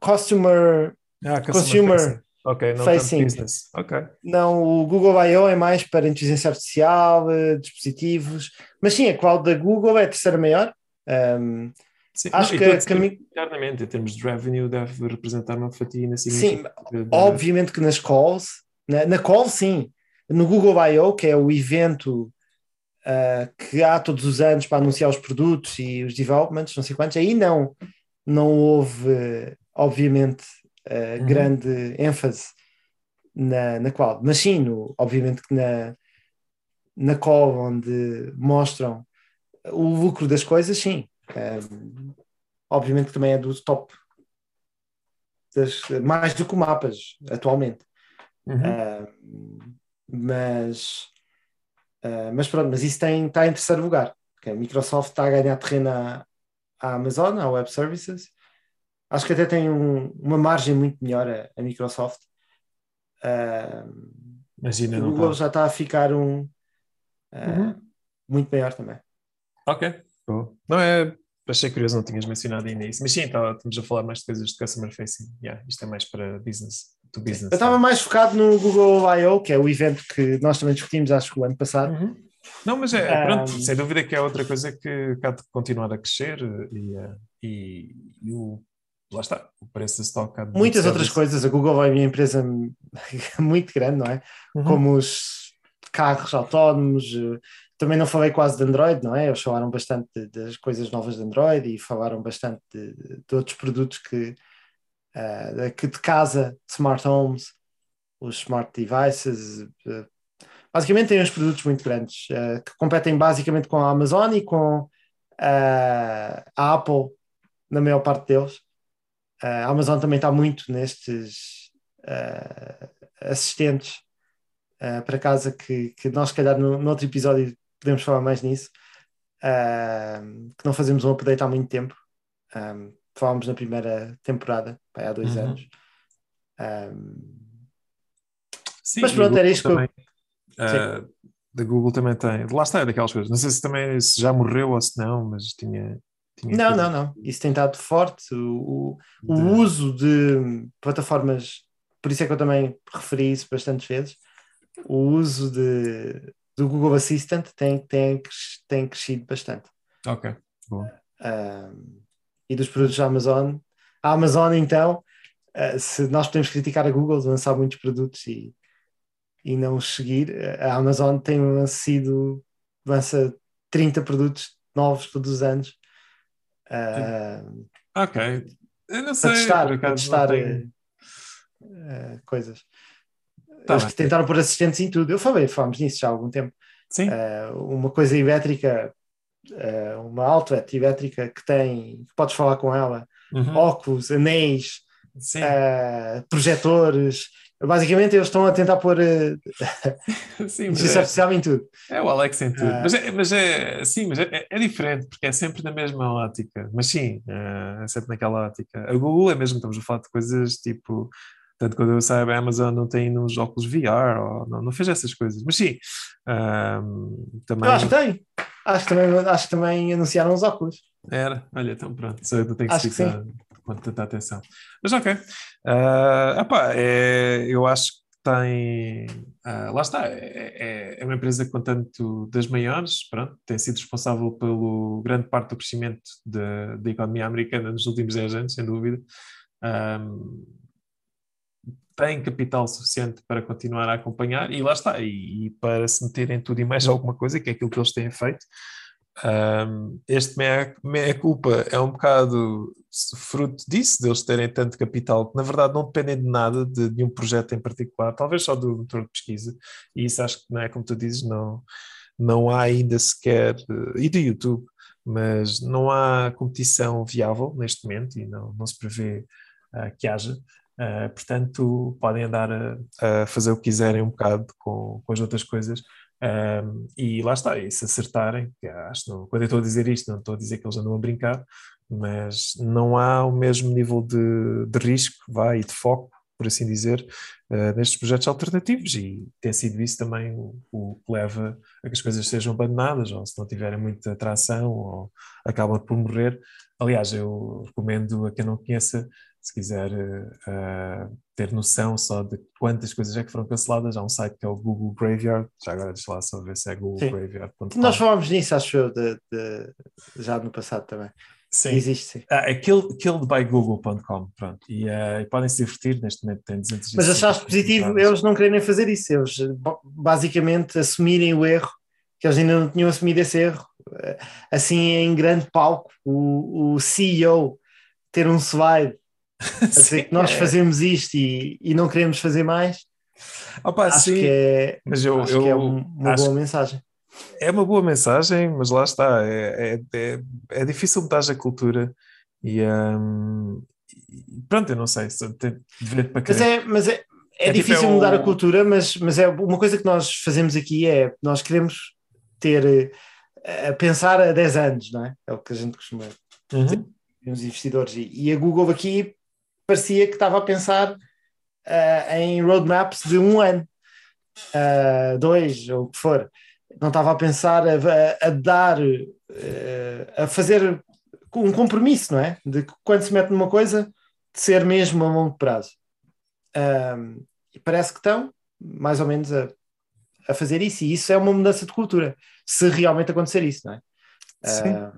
customer.
Ah, customer, customer Ok, não facing. business. Ok.
Não, o Google I.O. é mais para inteligência artificial, uh, dispositivos, mas sim, a cloud da Google é a terceira maior. Um,
Sim, acho não, que, que internamente, em termos de revenue, deve representar uma fatia nesse
Sim, de... obviamente que nas calls, na, na call, sim. No Google I.O., que é o evento uh, que há todos os anos para anunciar os produtos e os developments, não sei quantos, aí não, não houve, obviamente, uh, uhum. grande ênfase na, na cloud, mas sim, no, obviamente que na, na call onde mostram o lucro das coisas, sim. Um, ah, obviamente que também é do top das, mais do que mapas atualmente. Uhum. Uh, mas Uh, mas pronto, mas isso tem, está em terceiro lugar. Okay? A Microsoft está a ganhar terreno à, à Amazon, à Web Services. Acho que até tem um, uma margem muito melhor a, a Microsoft. Uh,
Imagina,
o Google já está a ficar um uh, uhum. muito maior também.
Ok, Não é, achei curioso, não tinhas mencionado ainda isso, mas sim, tá, estamos a falar mais de coisas de customer facing. Yeah, isto é mais para business to business.
Eu estava mais focado no Google I.O., que é o evento que nós também discutimos, acho que o ano passado. Uhum.
Não, mas é, pronto, um... sem dúvida que é outra coisa que há de continuar a crescer e, eh, e, e o, lá está, o preço da stock.
Muitas outras coisas, a Google é uma empresa *laughs* muito grande, não é? Uhum. Como os, carros autónomos. eh, Também não falei quase de Android, não é? Eles falaram bastante de- das coisas novas de Android e falaram bastante de, de outros produtos que, de- que de casa, smart homes, os smart devices. eh, basicamente, têm uns produtos muito grandes eh, que competem basicamente com a Amazon e com a Apple, na maior parte deles. A Amazon também está muito nestes ah, assistentes ah, para casa que, que nós, se calhar, no, no outro episódio podemos falar mais nisso. ah, que não fazemos um update há muito tempo. Ah, falámos na primeira temporada, há dois
Uhum.
anos. Ah,
Sim,
Mas pronto, era
Google
isto
também, Da Google também tem. Lá está, é daquelas coisas. Não sei se também se já morreu ou se não, mas tinha. Tinha
não, não, não. Isso tem estado forte. O, o, o
de-
uso de plataformas, por isso é que eu também referi isso bastantes vezes. O uso de, do Google Assistant tem, tem, tem crescido bastante.
Ok.
Um, e dos produtos da Amazon. A Amazon, então, uh, se nós podemos criticar a Google de lançar muitos produtos e, e não os seguir, a Amazon tem sido, lança 30 produtos novos todos os anos. Uh,
Ok. Eu não sei.
para testar, para testar
tenho-
uh, coisas.
Tá
Eles que tentaram pôr assistentes em tudo. Eu falei, falámos nisso já há algum tempo.
Sim,
Uh, uma coisa elétrica, uma outlet elétrica que tem, que podes falar com ela,
uhum,
óculos, anéis, projetores. Basicamente, eles estão a tentar pôr uh, *laughs*
sim
inteligência
é,
artificial em tudo.
é o Alex em tudo.
Ah.
Mas, é, mas é, sim, mas é, é diferente, porque é sempre na mesma ótica. Mas sim, é, é sempre naquela ótica. A Google é mesmo, estamos a falar de coisas tipo. Tanto quando eu saiba, a Amazon não tem nos óculos VR, ou não, não fez essas coisas. Mas sim, ahm, também.
Eu acho que tem. Acho que também, acho que também anunciaram os óculos.
Era, olha, então pronto, só eu não tenho que
Acho que
ficar com tanta atenção. Mas ok. Ah, epá, é, eu acho que tem. ah, lá está, é, é- é uma empresa com tanto das maiores, pronto, tem sido responsável pelo grande parte do crescimento da economia americana nos últimos 10 anos, sem dúvida. Ahm, tem capital suficiente para continuar a acompanhar e lá está, e, e para se meter em tudo e mais alguma coisa, que é aquilo que eles têm feito. Um, este meia, meia culpa é um bocado fruto disso, deles terem tanto capital que na verdade não dependem de nada, de, de um projeto em particular, talvez só do motor de pesquisa, e isso acho que não é como tu dizes, não, não há ainda sequer, eh, e do YouTube, mas não há competição viável neste momento e não, não se prevê ah, que haja. Ah, portanto, podem andar a, a fazer o que quiserem um bocado com, com as outras coisas, um, e lá está, e se acertarem, que acho não, quando eu estou a dizer isto, não estou a dizer que eles andam a brincar, mas não há o mesmo nível de, de risco, vai, e de foco, por assim dizer, uh, nestes projetos alternativos, e tem sido isso também o, o que leva a que as coisas sejam abandonadas, ou se não tiverem muita atração, ou acabam por morrer. Aliás, eu recomendo a quem não conheça, se quiser uh, ter noção só de quantas coisas é que foram canceladas, há um site que é o Google Graveyard, já agora deixa lá só ver se é googlegraveyard.com.
Nós falámos nisso, acho eu, de, de, já no passado também.
Sim.
Existe, sim.
Ah, é kill, killedbygoogle.com, pronto. E, uh, e podem se divertir, neste momento tem 200
Mas achaste positivo eles não quererem fazer isso, eles basicamente assumirem o erro, que eles ainda não tinham assumido esse erro, assim em grande palco, o, o CEO ter um slide *laughs* a dizer
sim,
que nós
é.
fazemos isto e, e não queremos fazer mais,
Opa,
acho,
sim,
que é,
mas eu,
acho
eu
que é um- uma
acho
boa mensagem.
É uma boa mensagem, mas lá está, é, é, é, é difícil mudar a cultura e, um, e pronto, eu não sei, se tem de ver para
Mas é, mas é, é,
É tipo,
difícil
é o-
mudar a cultura, mas, mas é uma coisa que nós fazemos aqui é nós queremos ter eh, a pensar a 10 anos, não é? É o que a gente costuma
Uhum.
os investidores. E, e a Google aqui parecia que estava a pensar ah, em roadmaps de um ano, ah, dois, ou o que for. Não estava a pensar a, a- dar, ah, a fazer um compromisso, não é? De que quando se mete numa coisa, de ser mesmo a longo prazo. Ah, e parece que estão, mais ou menos, a, a fazer isso. E isso é uma mudança de cultura, se realmente acontecer isso, não é?
Sim.
Ah,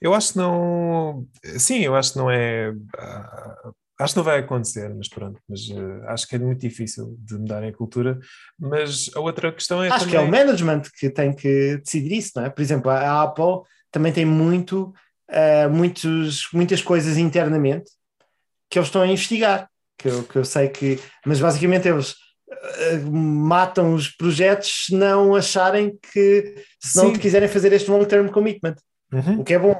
Eu acho que não. Sim, eu acho que não é. ah, acho que não vai acontecer, mas pronto, mas uh, acho que é muito difícil de mudarem a cultura. Mas a outra questão é
Acho
também...
que é o management que tem que decidir isso, não é? Por exemplo, a Apple também tem muito, uh, muitos, muitas coisas internamente que eles estão a investigar, que eu, que eu sei que, mas basicamente eles uh, matam os projetos se não acharem que, se não quiserem fazer este long-term commitment,
Uhum.
o que é bom.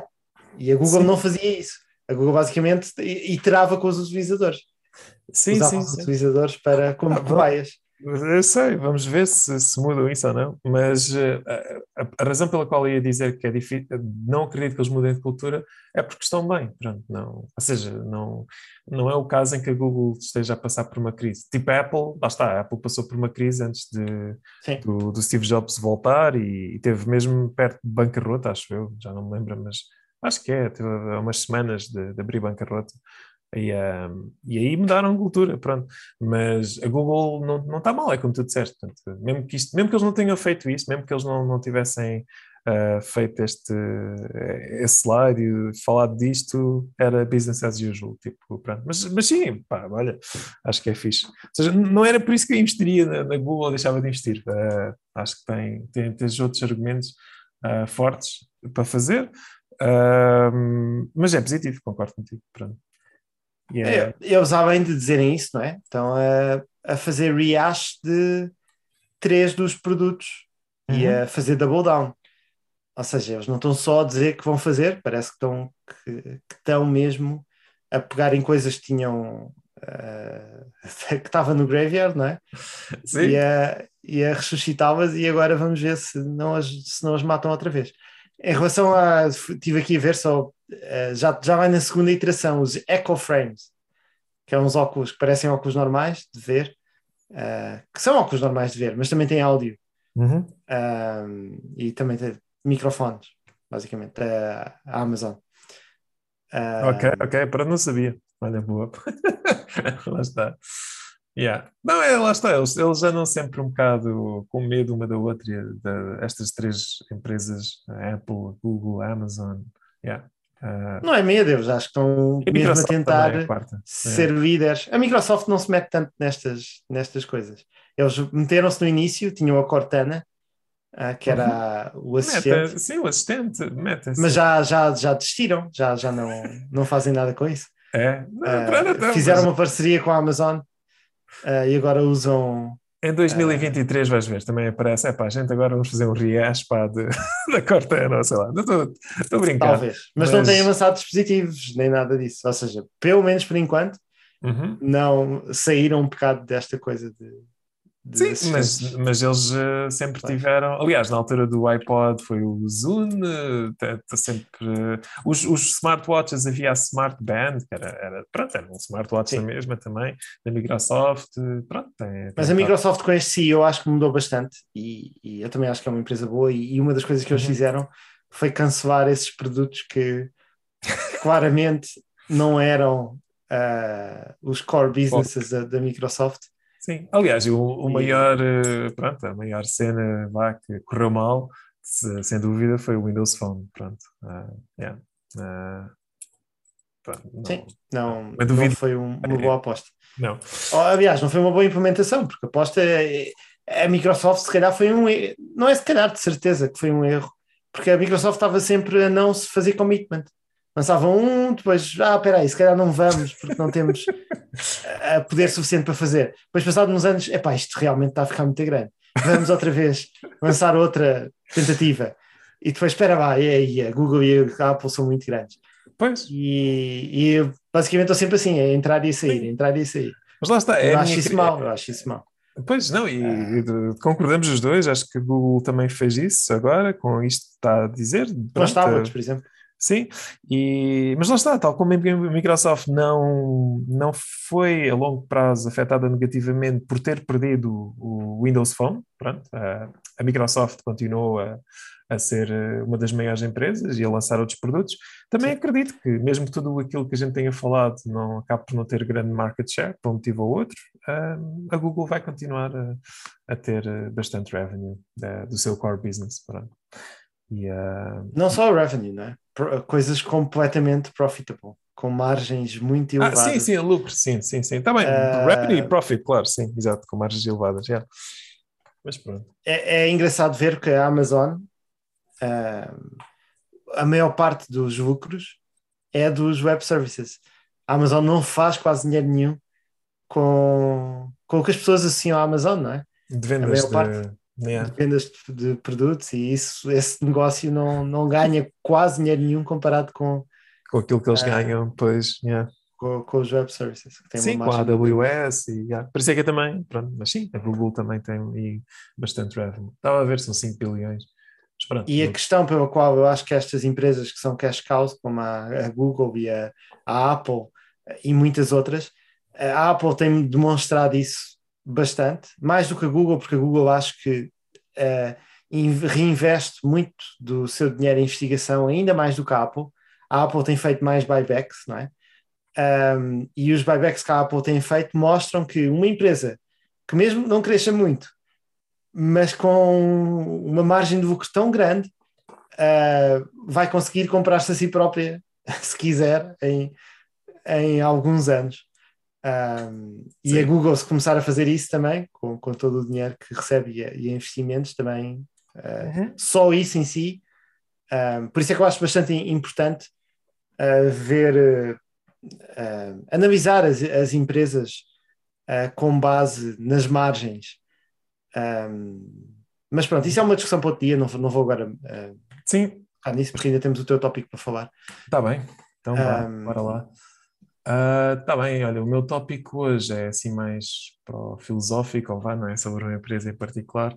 E a Google
Sim.
não fazia isso. A Google basicamente iterava com os utilizadores.
Sim,
usava
sim,
os
sim.
utilizadores para como
Ah,
cobaias.
Eu sei, vamos ver se, se mudam isso ou não, mas eh, a, a- razão pela qual eu ia dizer que é difícil, não acredito que eles mudem de cultura, é porque estão bem, pronto, não, ou seja, não, não é o caso em que a Google esteja a passar por uma crise. Tipo a Apple, lá está, a Apple passou por uma crise antes de, do, do Steve Jobs voltar e, e teve mesmo perto de bancarrota, acho eu, já não me lembro, mas acho que é, teve umas semanas de, de abrir bancarrota. E, ah, e aí mudaram a cultura, pronto. Mas a Google não, não está mal, é como tu disseste. Portanto, mesmo, que isto, mesmo que eles não tenham feito isso, mesmo que eles não, não tivessem ah, feito este, esse slide e falado disto, era business as usual. Tipo, pronto. Mas, mas sim, pá, olha, acho que é fixe. Ou seja, não era por isso que eu investiria na, na Google ou deixava de investir. Ah, acho que tem, tem, tem outros argumentos ah, fortes para fazer. Ah, mas é positivo, concordo contigo. Pronto. E é-
É, eles, além de dizerem isso, não é? Estão a, a fazer rehash de três dos produtos e
Uhum.
a fazer double down. Ou seja, eles não estão só a dizer que vão fazer, parece que estão, que, que estão mesmo a pegar em coisas que tinham. eh, *laughs* que estava no graveyard, não é?
Sim.
E a, e a ressuscitá-las, e agora vamos ver se não as, se não as matam outra vez. Em relação a. Estive aqui a ver só. eh, já, já vai na segunda iteração, os Echo Frames, que são uns óculos que parecem óculos normais de ver, eh, que são óculos normais de ver, mas também têm áudio
Uhum.
um, e também tem microfones, basicamente, a, a Amazon. Um,
Ok, ok, para não sabia. Olha, boa. *laughs* lá está. Yeah. Não, é, lá está. Eles, eles andam sempre um bocado com medo uma da outra, de, estas três empresas, a Apple, Google, Amazon. Yeah. Ah,
Não é medo, eles acho que estão mesmo a
Microsoft
tentar
é a
ser líderes. A Microsoft não se mete tanto nestas, nestas coisas. Eles meteram-se no início, tinham a Cortana, ah, que era o assistente,
Meta, sim, o assistente, meta.
mas já, já, já desistiram, já, já não, não fazem nada com isso.
É. Não,
Ah,
pronto, então,
fizeram
mas
uma parceria com a Amazon ah, e agora usam.
Em 2023 vais ver, também aparece. É pá, a gente agora vamos fazer um rehash pá, de, *laughs* da Cortana, ou sei lá. Não Estou a brincar.
Talvez, mas, não
Mas-
têm avançado dispositivos, nem nada disso. Ou seja, pelo menos por enquanto,
Uhum.
não saíram um bocado desta coisa de.
Sim, mas, mas eles eh, sempre tiveram. Aliás, na altura do iPod foi o Zoom, tá- tá sempre. eh, os, os smartwatches havia a Smart Band, que era, era, pronto, era um smartwatch
Sim.
da mesma também, da Microsoft. Pronto, tem,
Mas
tem-
a Microsoft com este CEO acho que mudou bastante e, e eu também acho que é uma empresa boa e, e uma das coisas que eles
Uhum.
fizeram foi cancelar esses produtos que *laughs* claramente não eram os core businesses da, da Microsoft.
Sim, aliás, o, o maior, eh, pronto, a maior cena vá, que correu mal, se- sem dúvida, foi o Windows Phone. Pronto. Ah, yeah. Ah, pronto, não-
Sim, não, não foi um- uma boa aposta.
Não.
Oh, aliás, não foi uma boa implementação, porque a aposta é- a Microsoft se calhar foi um erro, não é se calhar de certeza que foi um erro, porque a Microsoft estava sempre a não se fazer commitment. Lançavam um, depois, ah, espera aí, se calhar não vamos, porque não temos a poder suficiente para fazer. Depois, passados uns anos, epá, isto realmente está a ficar muito grande. Vamos outra vez lançar outra tentativa. E depois, espera lá, e aí, a Google e a Apple são muito grandes.
Pois,
E, e basicamente estou sempre assim, a entrar e a sair,
Sim.
entrar e a sair.
mas lá está. é
eu acho
minha
isso mal, eu acho isso mal.
Pois não, e, e de- concordamos os dois, acho que o Google também fez isso agora, com isto que está a dizer.
Com
Pronto,
os tablets, por exemplo.
Sim, e, mas lá está, tal como a Microsoft não, não foi a longo prazo afetada negativamente por ter perdido o Windows Phone, pronto, a, a Microsoft continuou a, a ser eh, uma das maiores empresas e a lançar outros produtos, também acredito que mesmo tudo aquilo que a gente tenha falado não acabe por não ter grande market share, por um motivo ou outro, ah, a Google vai continuar a, a ter eh, bastante revenue eh, do seu core business, pronto. E, ah,
Não só o revenue, não é? Pro- Coisas completamente profitable. com margens muito
Ah,
elevadas.
sim, sim, lucro, sim, sim, sim. Está bem,
Ah.
revenue e profit, claro, sim, exato, com margens elevadas, já. Mas pronto.
É, é engraçado ver que a Amazon, ah, a maior parte dos lucros é dos web services. A Amazon não faz quase dinheiro nenhum com, com o que as pessoas associam à Amazon, não é?
De vendas
maior
de. Yeah.
De vendas de, de produtos e isso, esse negócio não, não ganha quase dinheiro nenhum comparado com,
Com aquilo que eles
Ah.
ganham, pois, yeah.
com, com os web services.
Sim, com a AWS e yeah. por isso é que eu também, pronto, mas sim, a Google também tem e bastante revenue. Estava a ver, são 5 bilhões. Pronto,
E a questão pela qual eu acho que estas empresas que são cash cows, como a, a Google e a, a Apple e muitas outras, a Apple tem demonstrado isso bastante, mais do que a Google, porque a Google acho que in- reinveste muito do seu dinheiro em investigação, ainda mais do que a Apple. A Apple tem feito mais buybacks, não é? Um, e os buybacks que a Apple tem feito mostram que uma empresa que mesmo não cresça muito, mas com uma margem de lucro tão grande, uh, vai conseguir comprar-se a si própria, *laughs* se quiser, em, em alguns anos. Um, e a Google, se começar a fazer isso também, com, com todo o dinheiro que recebe e, e investimentos, também uh,
Uhum.
só isso em si. um, por isso é que eu acho bastante im- importante uh, ver, uh, analisar as, as empresas com base nas margens. Um, mas pronto, isso é uma discussão para outro dia, não, vou- não vou agora
Sim,
nisso, porque ainda temos o teu tópico para falar.
está bem. Então bora lá. Está bem, olha, o meu tópico hoje é assim mais para o filosófico, ou vá, não é sobre uma empresa em particular,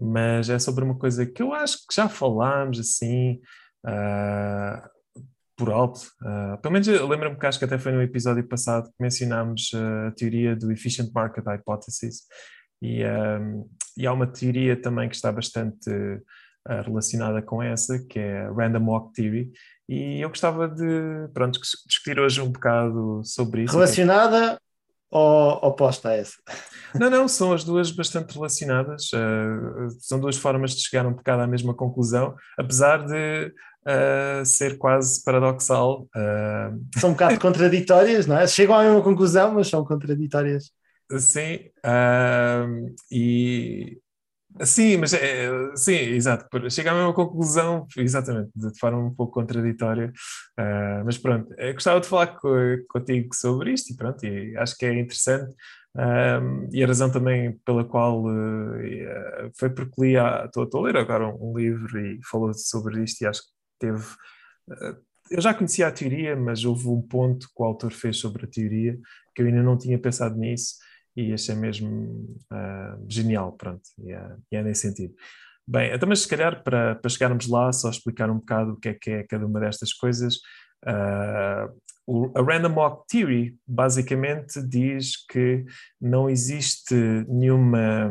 mas é sobre uma coisa que eu acho que já falámos assim, ah, por alto. Ah, pelo menos lembro-me que acho que até foi no episódio passado que mencionámos a teoria do Efficient Market Hypothesis, e, ah, e há uma teoria também que está bastante relacionada com essa, que é a Random Walk Theory, e eu gostava de, pronto, dis- discutir hoje um bocado sobre isso.
Relacionada ou oposta a essa?
Não, não, são as duas bastante relacionadas. eh, são duas formas de chegar um bocado à mesma conclusão, apesar de eh, ser quase paradoxal. eh,
São um bocado *laughs* contraditórias, não é? Chegam à mesma conclusão, mas são contraditórias.
sim, e sim, mas é, sim, exato. Chega à mesma conclusão, exatamente, de forma um pouco contraditória. ah, mas pronto, eu gostava de falar co- contigo sobre isto e pronto, e acho que é interessante. Um, e a razão também pela qual uh, foi porque li, a- estou estou a ler agora um, um livro e falou sobre isto e acho que teve. uh, eu já conhecia a teoria, mas houve um ponto que o autor fez sobre a teoria que eu ainda não tinha pensado nisso e achei mesmo uh, genial, pronto, e é, e é nesse sentido. Bem, então, mas se calhar para, para chegarmos lá, só explicar um bocado o que é que é cada uma destas coisas. Uh, a Random Walk Theory basicamente diz que não existe nenhuma.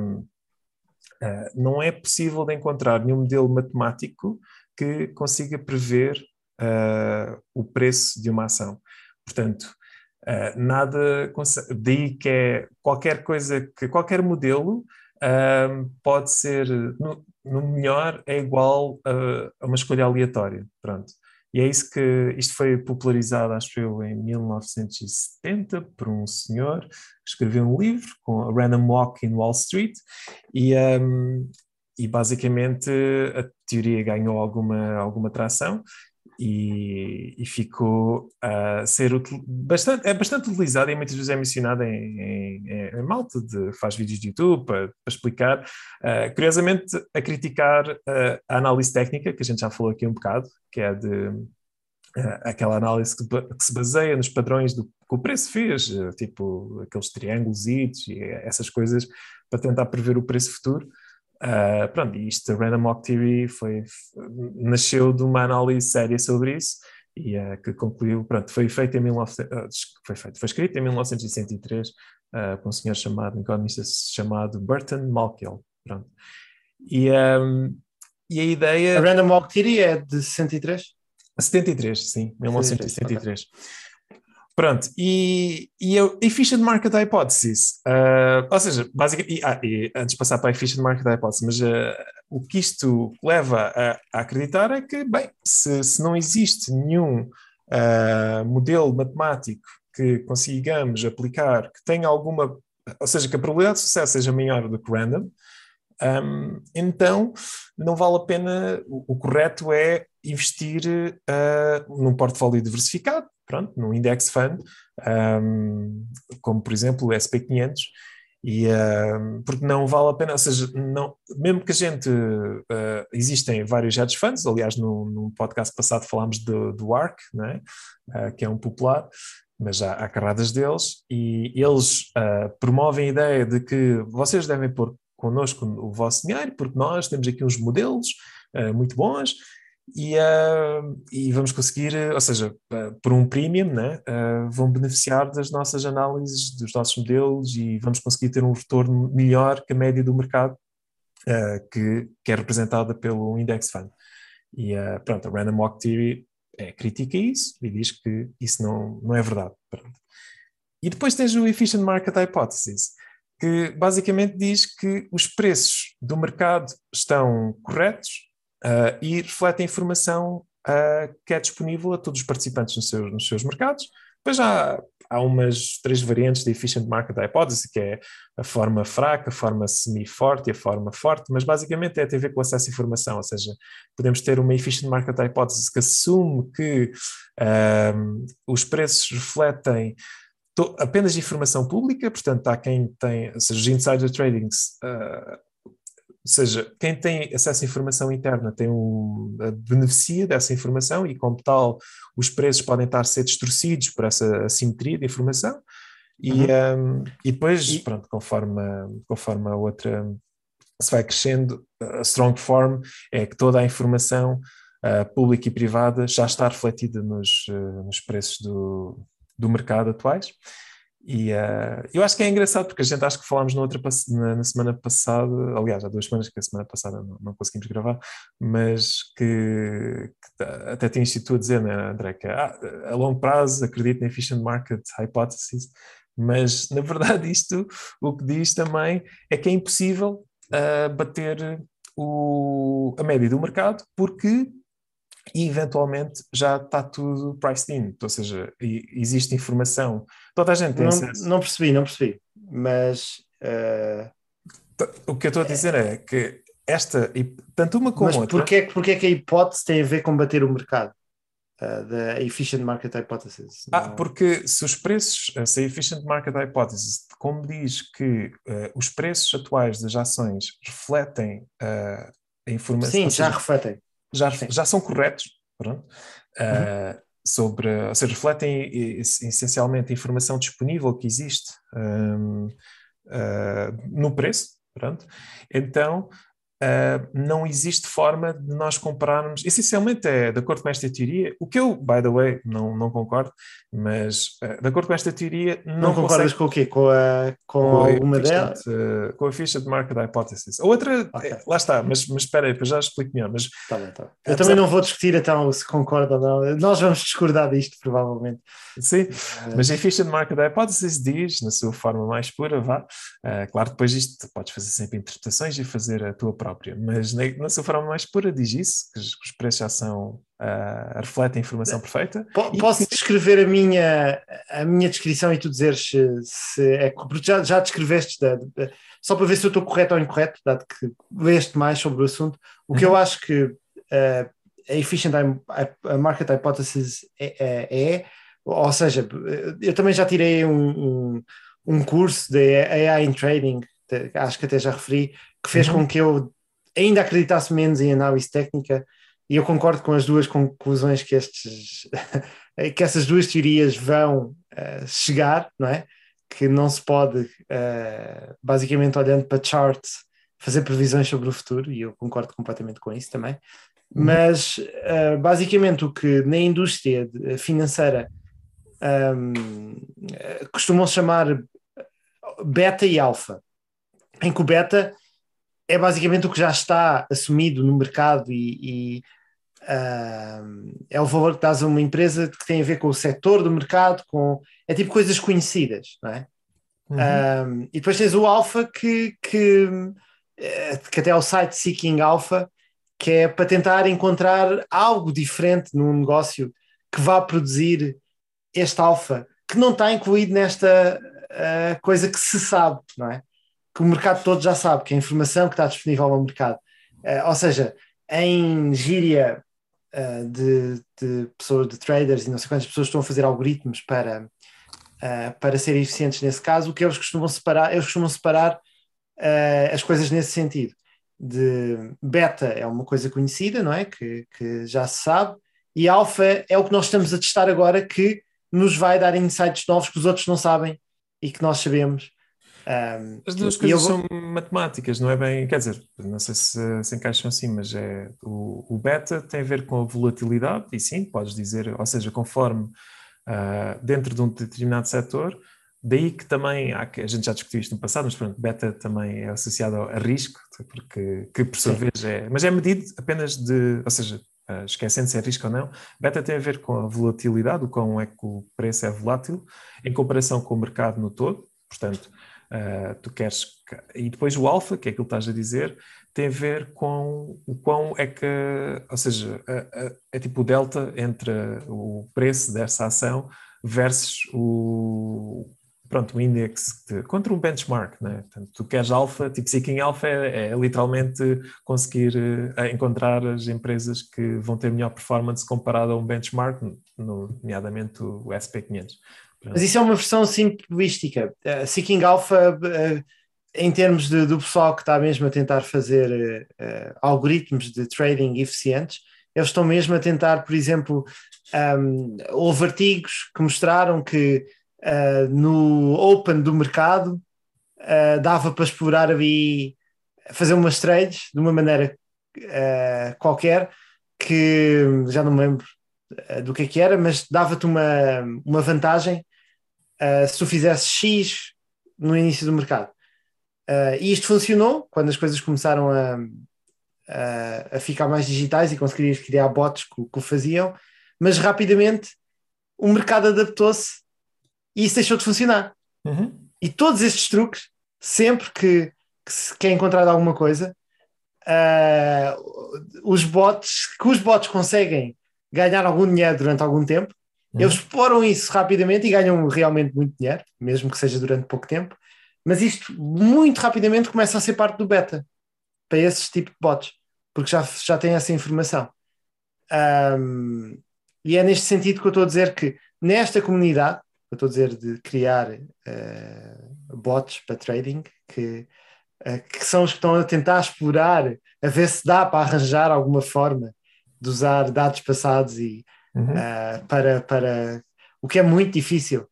uh, não é possível de encontrar nenhum modelo matemático que consiga prever uh, o preço de uma ação. Portanto, uh, nada. Daí que é qualquer coisa que. qualquer modelo um, pode ser. No, no melhor é igual a, a uma escolha aleatória. Pronto. E é isso que isto foi popularizado, acho eu, em 1970 por um senhor que escreveu um livro com a Random Walk in Wall Street e, um, e basicamente a teoria ganhou alguma, alguma tração e, e ficou a ser bastante, é bastante utilizada e muitas vezes é mencionada em, em, em malta de faz vídeos de YouTube para, para explicar, uh, curiosamente a criticar uh, a análise técnica, que a gente já falou aqui um bocado, que é de uh, aquela análise que, que se baseia nos padrões do que o preço fez, tipo aqueles triângulos e essas coisas, para tentar prever o preço futuro. Uh, pronto, e isto, a Random Walk Theory, foi, nasceu de uma análise séria sobre isso e uh, que concluiu, pronto, foi feito em 19, uh, foi feito, foi escrito em 1963 uh, por um senhor chamado, um economista chamado Burton Malkiel, pronto. E, um, e a ideia...
A Random Walk Theory é de 63?
73, sim, 1973.
ok.
Pronto, e, e a Efficient Market Hypothesis, uh, ou seja, basicamente, e, ah, e antes de passar para a Efficient Market Hypothesis, mas uh, o que isto leva a, a acreditar é que, bem, se, se não existe nenhum uh, modelo matemático que consigamos aplicar, que tenha alguma, ou seja, que a probabilidade de sucesso seja maior do que random, um, então não vale a pena, o, o correto é investir uh, num portfólio diversificado, pronto, num index fund, um, como por exemplo o SP500, e, porque não vale a pena, ou seja, não, mesmo que a gente, uh, existem vários hedge funds, aliás no, no podcast passado falámos do, do ARC, né? Uh, que é um popular, mas há, há carradas deles, e eles promovem a ideia de que vocês devem pôr connosco o vosso dinheiro, porque nós temos aqui uns modelos muito bons, e, uh, e, vamos conseguir, ou seja, uh, por um premium, né, uh, vão beneficiar das nossas análises, dos nossos modelos e vamos conseguir ter um retorno melhor que a média do mercado, que, que, é representada pelo Index Fund. E pronto, a Random Walk Theory é, critica isso e diz que isso não, não é verdade. Pronto. E depois tens o Efficient Market Hypothesis, que basicamente diz que os preços do mercado estão corretos uh, e reflete a informação uh, que é disponível a todos os participantes nos seus, nos seus mercados. Depois há, há umas três variantes de Efficient Market Hypothesis, que é a forma fraca, a forma semi-forte e a forma forte, mas basicamente é a ver com o acesso à informação, ou seja, podemos ter uma Efficient Market Hypothesis que assume que uh, os preços refletem apenas informação pública, portanto há quem tem, ou seja, os insider tradings uh, ou seja, quem tem acesso à informação interna tem um, beneficia dessa informação e, como tal, os preços podem estar a ser distorcidos por essa assimetria de informação. E, uhum. um, e depois, e... pronto, conforme, conforme a outra se vai crescendo, a strong form é que toda a informação uh, pública e privada já está refletida nos, uh, nos preços do, do mercado atuais. E uh, eu acho que é engraçado porque a gente acho que falámos na, outra, na, na, semana passada, aliás, há duas semanas que a semana passada não, não conseguimos gravar, mas que, que até tens sido a dizer, né, André, que ah, a longo prazo acredito na efficient market hypothesis, mas *laughs* na verdade isto o que diz também é que é impossível uh, bater o, a média do mercado porque e eventualmente já está tudo priced in, ou seja, existe informação. Toda a gente tem
não,
acesso.
Não percebi, não percebi, mas. Uh...
O que eu estou a dizer é, é que esta, tanto uma como
mas
outra.
Mas porquê, porquê é que a hipótese tem a ver com bater o mercado? Uh, da Efficient Market Hypothesis.
Ah, porque se os preços, se a Efficient Market Hypothesis, como diz que uh, os preços atuais das ações refletem uh, a informação.
Sim, já refletem
já, já são corretos, pronto, uhum. uh, sobre, ou seja, refletem essencialmente a informação disponível que existe um, uh, ah, no preço, pronto, então Uh, não existe forma de nós compararmos. Essencialmente é de acordo com esta teoria, o que eu, by the way, não, não concordo, mas uh, de acordo com esta teoria.
Não, não concordas com o quê? Com, a, com, com alguma delas?
Uh, com a ficha de market hypothesis. A outra, okay. lá está, mas, mas espera aí, já explico melhor. Mas,
tá bem, tá bem. Eu também não vou discutir então se concorda ou não. Nós vamos discordar disto, provavelmente.
Sim, mas a ficha de market hypothesis diz, na sua forma mais pura, vá. claro, depois isto podes fazer sempre interpretações e fazer a tua própria própria, mas na, na sua forma mais pura diz isso, que os, que os preços já são, uh, refletem a informação perfeita.
P posso que... descrever a minha, a minha descrição e tu dizeres se, se é, porque já, já descreveste, de, de, só para ver se eu estou correto ou incorreto, dado que leste mais sobre o assunto, o que uhum. eu acho que uh, a efficient a market hypothesis é, é, é, ou seja, eu também já tirei um, um, um curso de AI in Trading, acho que até já referi, que fez uhum. com que eu ainda acreditasse menos em análise técnica, e eu concordo com as duas conclusões que, estes, *laughs* que essas duas teorias vão uh, chegar, não é? Que não se pode, uh, basicamente olhando para charts, fazer previsões sobre o futuro, e eu concordo completamente com isso também. Uhum. Mas, uh, basicamente, o que na indústria financeira um, costumam chamar beta e alfa, em que o beta é basicamente o que já está assumido no mercado e, e uh, é o valor que dás a uma empresa que tem a ver com o setor do mercado, com é tipo coisas conhecidas, não é? Uhum. Uh, e depois tens o Alpha que, que, eh, que até é o site Seeking Alpha, que é para tentar encontrar algo diferente num negócio que vá produzir este alfa, que não está incluído nesta uh, coisa que se sabe, não é? Que o mercado todo já sabe, que é a informação que está disponível no mercado. Uh, ou seja, em gíria uh, de, de, pessoas, de traders e não sei quantas pessoas estão a fazer algoritmos para, para serem eficientes nesse caso, o que eles costumam separar, eles costumam separar as coisas nesse sentido. De beta é uma coisa conhecida, não é? Que, que já se sabe, e alfa é o que nós estamos a testar agora que nos vai dar insights novos que os outros não sabem e que nós sabemos. Um,
As duas coisas vou... são matemáticas, não é bem, quer dizer, não sei se se encaixam assim, mas é o, o beta tem a ver com a volatilidade, e sim, podes dizer, ou seja, conforme uh, dentro de um determinado setor, daí que também há, a gente já discutiu isto no passado, mas pronto, beta também é associado a risco, porque que por sua vez é, mas é medido apenas de, ou seja, uh, esquecendo se é risco ou não, beta tem a ver com a volatilidade, o quão é que o preço é volátil, em comparação com o mercado no todo, portanto, uh, tu queres. E depois o alfa, que é aquilo que estás a dizer, tem a ver com o quão é que, ou seja, é, tipo o delta entre o preço dessa ação versus o, pronto, um index de, contra um benchmark, né? Portanto, tu queres alfa, tipo seeking alfa é, é literalmente conseguir uh, encontrar as empresas que vão ter melhor performance comparado a um benchmark, no, nomeadamente o SP500.
Mas isso é uma versão simplística. Uh, seeking alpha, uh, em termos de, do pessoal que está mesmo a tentar fazer algoritmos de trading eficientes, eles estão mesmo a tentar, por exemplo, um, houve artigos que mostraram que uh, no Open do mercado, uh, dava para explorar ali, fazer umas trades de uma maneira uh, qualquer, que já não me lembro do que é que era, mas dava-te uma, uma vantagem se tu fizesse X no início do mercado. e isto funcionou quando as coisas começaram a, a, a ficar mais digitais e conseguirias criar bots que, que o faziam, mas rapidamente o mercado adaptou-se e isso deixou de funcionar.
Uhum.
E todos estes truques, sempre que, que se quer encontrar alguma coisa, uh, os bots, que os bots conseguem ganhar algum dinheiro durante algum tempo. Eles exploram isso rapidamente e ganham realmente muito dinheiro, mesmo que seja durante pouco tempo. Mas isto muito rapidamente começa a ser parte do beta para esses tipos de bots, porque já, já tem essa informação. Um, e é neste sentido que eu estou a dizer que nesta comunidade eu estou a dizer de criar uh, bots para trading que, uh, que são os que estão a tentar explorar, a ver se dá para arranjar alguma forma de usar dados passados e uhum. uh, para, para o que é muito difícil.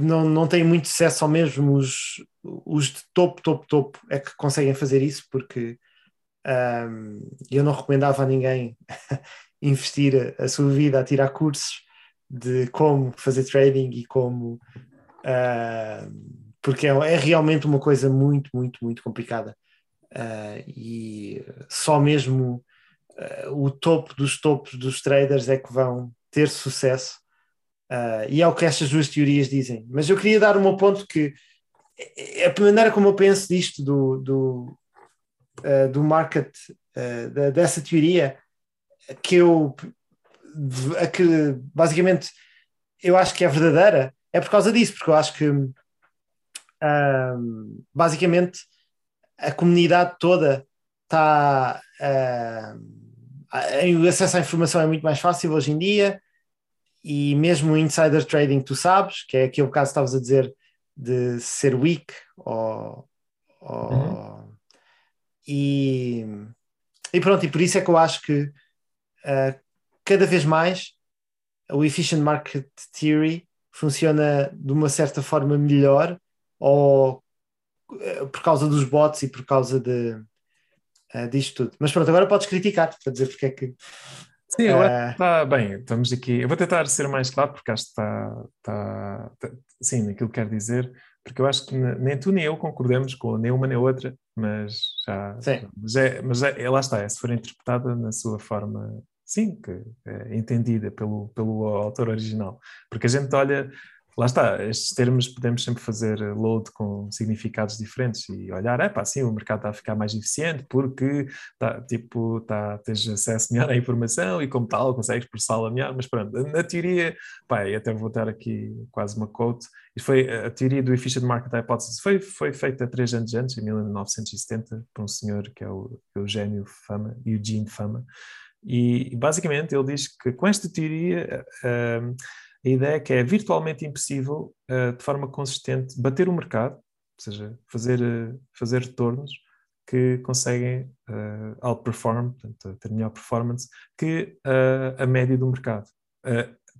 não, não tem muito sucesso, só mesmo os, os de topo, topo, topo é que conseguem fazer isso, porque um, eu não recomendava a ninguém *laughs* investir a sua vida a tirar cursos de como fazer trading e como. Uh, porque é, é, realmente uma coisa muito, muito, muito complicada. Uh, e só mesmo uh, o topo dos topos dos traders é que vão ter sucesso. e é o que estas duas teorias dizem. Mas eu queria dar um ponto que é, é a maneira como eu penso disto, do, do, do market, da, dessa teoria, que eu que basicamente eu acho que é verdadeira é por causa disso, porque eu acho que basicamente a comunidade toda está uh, o acesso à informação é muito mais fácil hoje em dia e mesmo o insider trading tu sabes, que é aquele caso que estavas a dizer de ser weak ou, ou uhum. e, e pronto, e por isso é que eu acho que uh, cada vez mais o Efficient Market Theory funciona de uma certa forma melhor ou eh, por causa dos bots e por causa de, uh, disto tudo. Mas pronto, agora podes criticar para dizer porque é que.
Sim, uh... está bem, estamos aqui. Eu vou tentar ser mais claro porque acho que está, está, está sim, naquilo que quero dizer, porque eu acho que nem tu nem eu concordamos com nem uma nem outra, mas já.
Sim.
Mas, é, mas é, lá está, é, se for interpretada na sua forma sim, que é entendida pelo, pelo autor original. Porque a gente olha, lá está, estes termos podemos sempre fazer load com significados diferentes e olhar, é pá, sim, o mercado está a ficar mais eficiente porque tá, tipo, tá, tens acesso melhor à informação e como tal consegues processá-la melhor, mas pronto, na teoria, pá, e até vou dar aqui quase uma quote, e foi a teoria do Efficient Market Hypothesis, foi, foi feita três anos antes, em 1970, por um senhor que é o Eugênio Fama, Eugene Fama, e basicamente ele diz que com esta teoria uh, a ideia é que é virtualmente impossível, uh, de forma consistente, bater o mercado, ou seja, fazer, uh, fazer retornos que conseguem uh, outperform, portanto, ter melhor performance, que a média do mercado,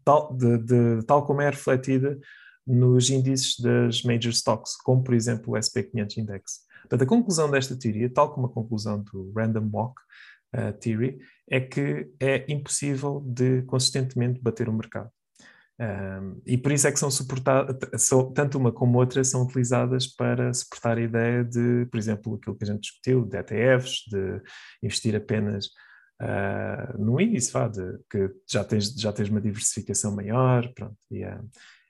tal, de, de, tal como é refletida nos índices das major stocks, como por exemplo o SP500 Index. Portanto, a conclusão desta teoria, tal como a conclusão do Random Walk uh, Theory, é que é impossível de consistentemente bater o mercado. E por isso é que são suportadas, tanto uma como outra são utilizadas para suportar a ideia de, por exemplo, aquilo que a gente discutiu, de ETFs, de investir apenas uh, no índice, vá, de, que já tens, já tens uma diversificação maior, pronto. E,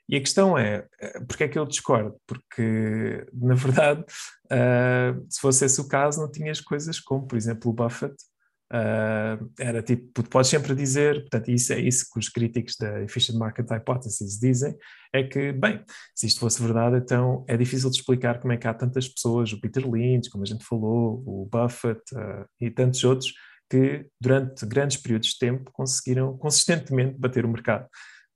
e a questão é, porque é que eu discordo? Porque, na verdade, uh, se fosse esse o caso, não tinhas coisas como, por exemplo, o Buffett, Uh, era tipo, podes sempre dizer, portanto, isso é isso que os críticos da Efficient Market Hypothesis dizem, é que, bem, se isto fosse verdade, então é difícil de explicar como é que há tantas pessoas, o Peter Lynch, como a gente falou, o Buffett uh, e tantos outros, que durante grandes períodos de tempo conseguiram consistentemente bater o mercado.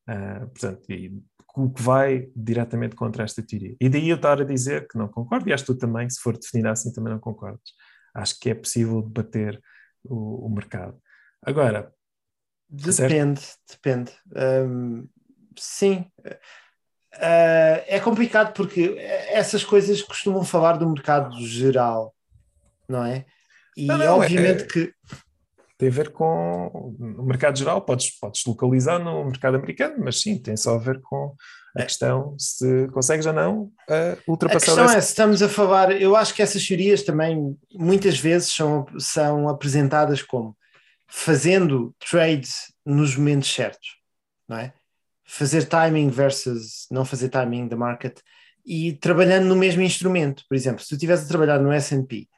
Uh, portanto, e, o que vai diretamente contra esta teoria. E daí eu estar a dizer que não concordo, e acho que tu também, se for definida assim, também não concordas. Acho que é possível bater o, o mercado. Agora.
Depende, certo? depende. Um, sim. Uh, é complicado porque essas coisas costumam falar do mercado geral, não é? E não, não, obviamente é, que.
Tem a ver com o mercado geral, podes, podes localizar no mercado americano, mas sim, tem só a ver com a questão se consegues ou não uh, ultrapassar.
A questão essa... é, se estamos a falar, eu acho que essas teorias também muitas vezes são, são apresentadas como fazendo trades nos momentos certos, não é? Fazer timing versus não fazer timing da market e trabalhando no mesmo instrumento. Por exemplo, se tu estiveres a trabalhar no S&P,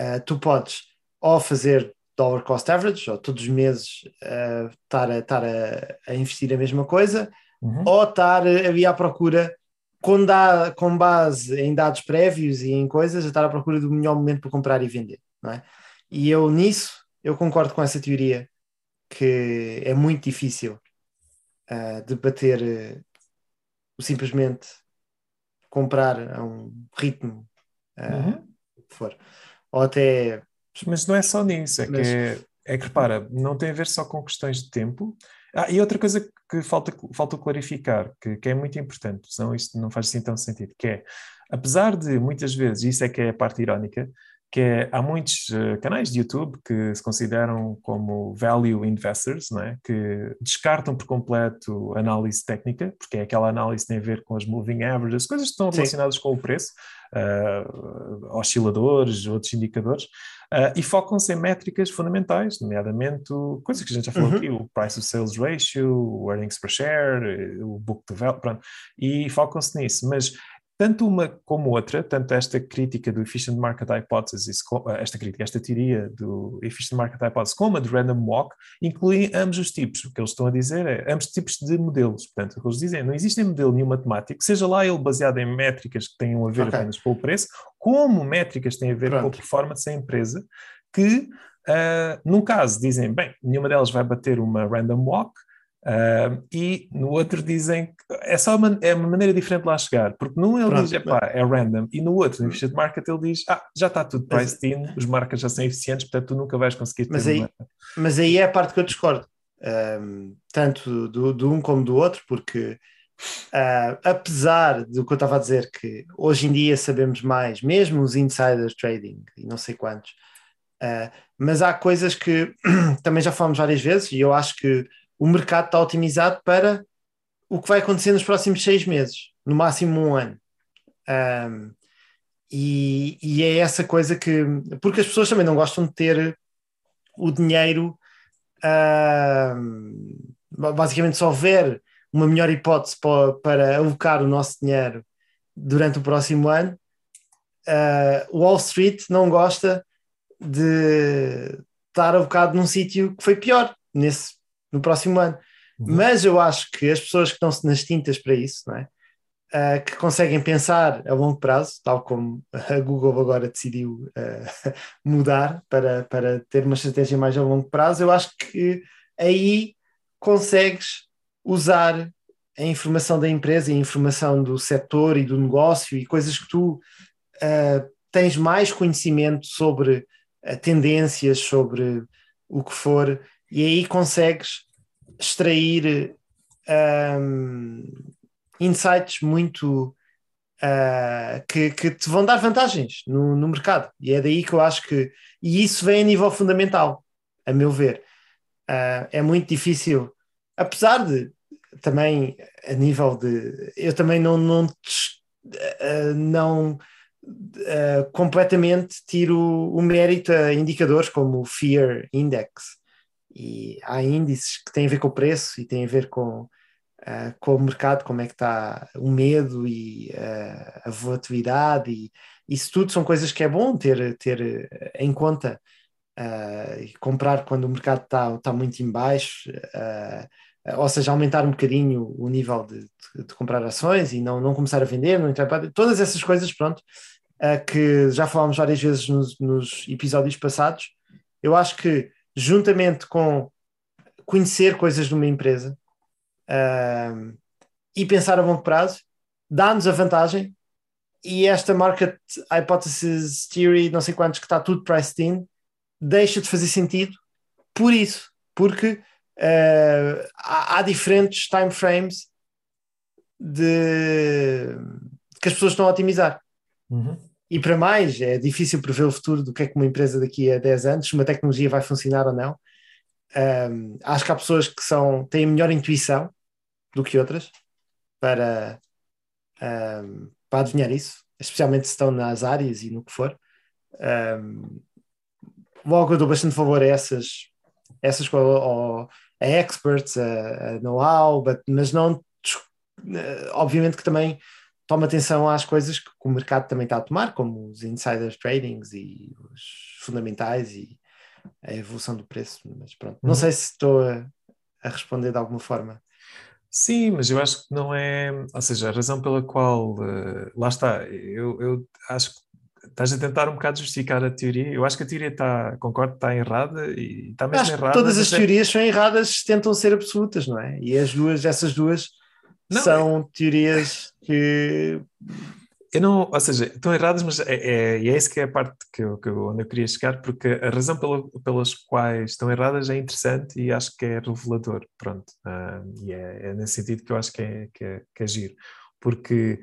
uh, tu podes ou fazer dollar cost average, ou todos os meses uh, estar, a, estar a, a investir a mesma coisa, uhum. ou estar ali à procura, com, dá, com base em dados prévios e em coisas, a estar à procura do melhor momento para comprar e vender. Não é? E eu nisso, eu concordo com essa teoria que é muito difícil uh, de bater uh, simplesmente comprar a um ritmo uh, uhum. que for. Ou até.
Mas não é só nisso, é Mas... que é, é que repara, não tem a ver só com questões de tempo, ah, e outra coisa que falta, falta clarificar, que, que é muito importante, senão isto não faz assim tão sentido, que é, apesar de muitas vezes, isso é que é a parte irónica, que é, há muitos uh, canais de YouTube que se consideram como value investors, é? que descartam por completo análise técnica, porque é aquela análise que tem a ver com as moving averages, coisas que estão Sim. relacionadas com o preço, uh, osciladores, outros indicadores, uh, e focam-se em métricas fundamentais, nomeadamente coisas que a gente já falou uhum. aqui, o price to sales ratio, o earnings per share, o book to value, pronto, e focam-se nisso, mas tanto uma como outra, tanto esta crítica do Efficient Market Hypothesis, eh, esta crítica, esta teoria do Efficient Market Hypothesis, como a de Random Walk, incluem ambos os tipos. O que eles estão a dizer é ambos os tipos de modelos. Portanto, o que eles dizem é não existe modelo nenhum matemático, seja lá ele baseado em métricas que tenham a ver okay. apenas com o preço, como métricas têm a ver Pronto. com a performance da empresa, que, uh, num caso, dizem, bem, nenhuma delas vai bater uma Random Walk, Uh, e no outro dizem que é só uma, é uma maneira diferente de lá chegar, porque num ele Pronto, diz epá, é random, e no outro, no Efficient Market, ele diz ah, já está tudo priced in, os marcas já são eficientes, portanto tu nunca vais conseguir ter
mas aí,
uma...
mas aí é a parte que eu discordo, um, tanto do, do, um como do outro, porque uh, apesar do que eu estava a dizer, que hoje em dia sabemos mais, mesmo os insiders trading e não sei quantos, uh, mas há coisas que *clears throat* também já falamos várias vezes, e eu acho que o mercado está otimizado para o que vai acontecer nos próximos seis meses, no máximo um ano. Um, e, e, é essa coisa que. Porque as pessoas também não gostam de ter o dinheiro. basicamente, só ver uma melhor hipótese para, para alocar o nosso dinheiro durante o próximo ano, uh, Wall Street não gosta de estar alocado num sítio que foi pior nesse, no próximo ano. Uhum. Mas eu acho que as pessoas que estão nas tintas para isso, não é? Uh, que conseguem pensar a longo prazo, tal como a Google agora decidiu uh, *laughs* mudar para, para ter uma estratégia mais a longo prazo, eu acho que aí consegues usar a informação da empresa e a informação do setor e do negócio e coisas que tu uh, tens mais conhecimento sobre tendências, sobre o que for, e aí consegues extrair um, insights muito uh, que, que, te vão dar vantagens no, no, mercado. E é daí que eu acho que. E isso vem a nível fundamental, a meu ver. Uh, é muito difícil, apesar de também a nível de. Eu também não. não, uh, não completamente tiro o mérito a indicadores como o Fear Index, e há índices que têm a ver com o preço e têm a ver com, uh, com o mercado, como é que está o medo e uh, a volatilidade e isso tudo são coisas que é bom ter, ter em conta uh, e comprar quando o mercado está, está muito em baixo, ou seja, aumentar um bocadinho o nível de, de, de, comprar ações e não, não começar a vender, não entrar, todas essas coisas, pronto, que já falámos várias vezes nos, nos episódios passados, eu acho que juntamente com conhecer coisas de uma empresa uh, e pensar a longo prazo, dá-nos a vantagem e esta market hypothesis theory, não sei quantos, que está tudo priced in, deixa de fazer sentido por isso, porque uh, há, há, diferentes time frames de, que as pessoas estão a otimizar. Uhum. E para mais, é difícil prever o futuro do que é que uma empresa daqui a 10 anos, uma tecnologia vai funcionar ou não. Um, acho que há pessoas que são, têm melhor intuição do que outras para, um, para adivinhar isso, especialmente se estão nas áreas e no que for. Um, logo eu dou bastante favor a essas, essas a experts, a, a know-how, mas não, obviamente que também toma atenção às coisas que o mercado também está a tomar, como os insider tradings e os fundamentais e a evolução do preço. Mas pronto, não uhum. sei se estou a, a, responder de alguma forma.
Sim, mas eu acho que não é. Ou seja, a razão pela qual. Uh, lá está, eu, eu acho que estás a tentar um bocado justificar a teoria. Eu acho que a teoria está, concordo, está errada e está mesmo
acho
errada.
Todas as é... teorias são erradas, tentam ser absolutas, não é? E as duas, essas duas não, são é... teorias que.
Eu não, ou seja, estão erradas, mas é, é, é isso que é a parte que eu, que eu, onde eu queria chegar, porque a razão pela, pelas quais estão erradas é interessante e acho que é revelador, pronto. Uh, e é, é, nesse sentido que eu acho que é, que é, que é giro. Porque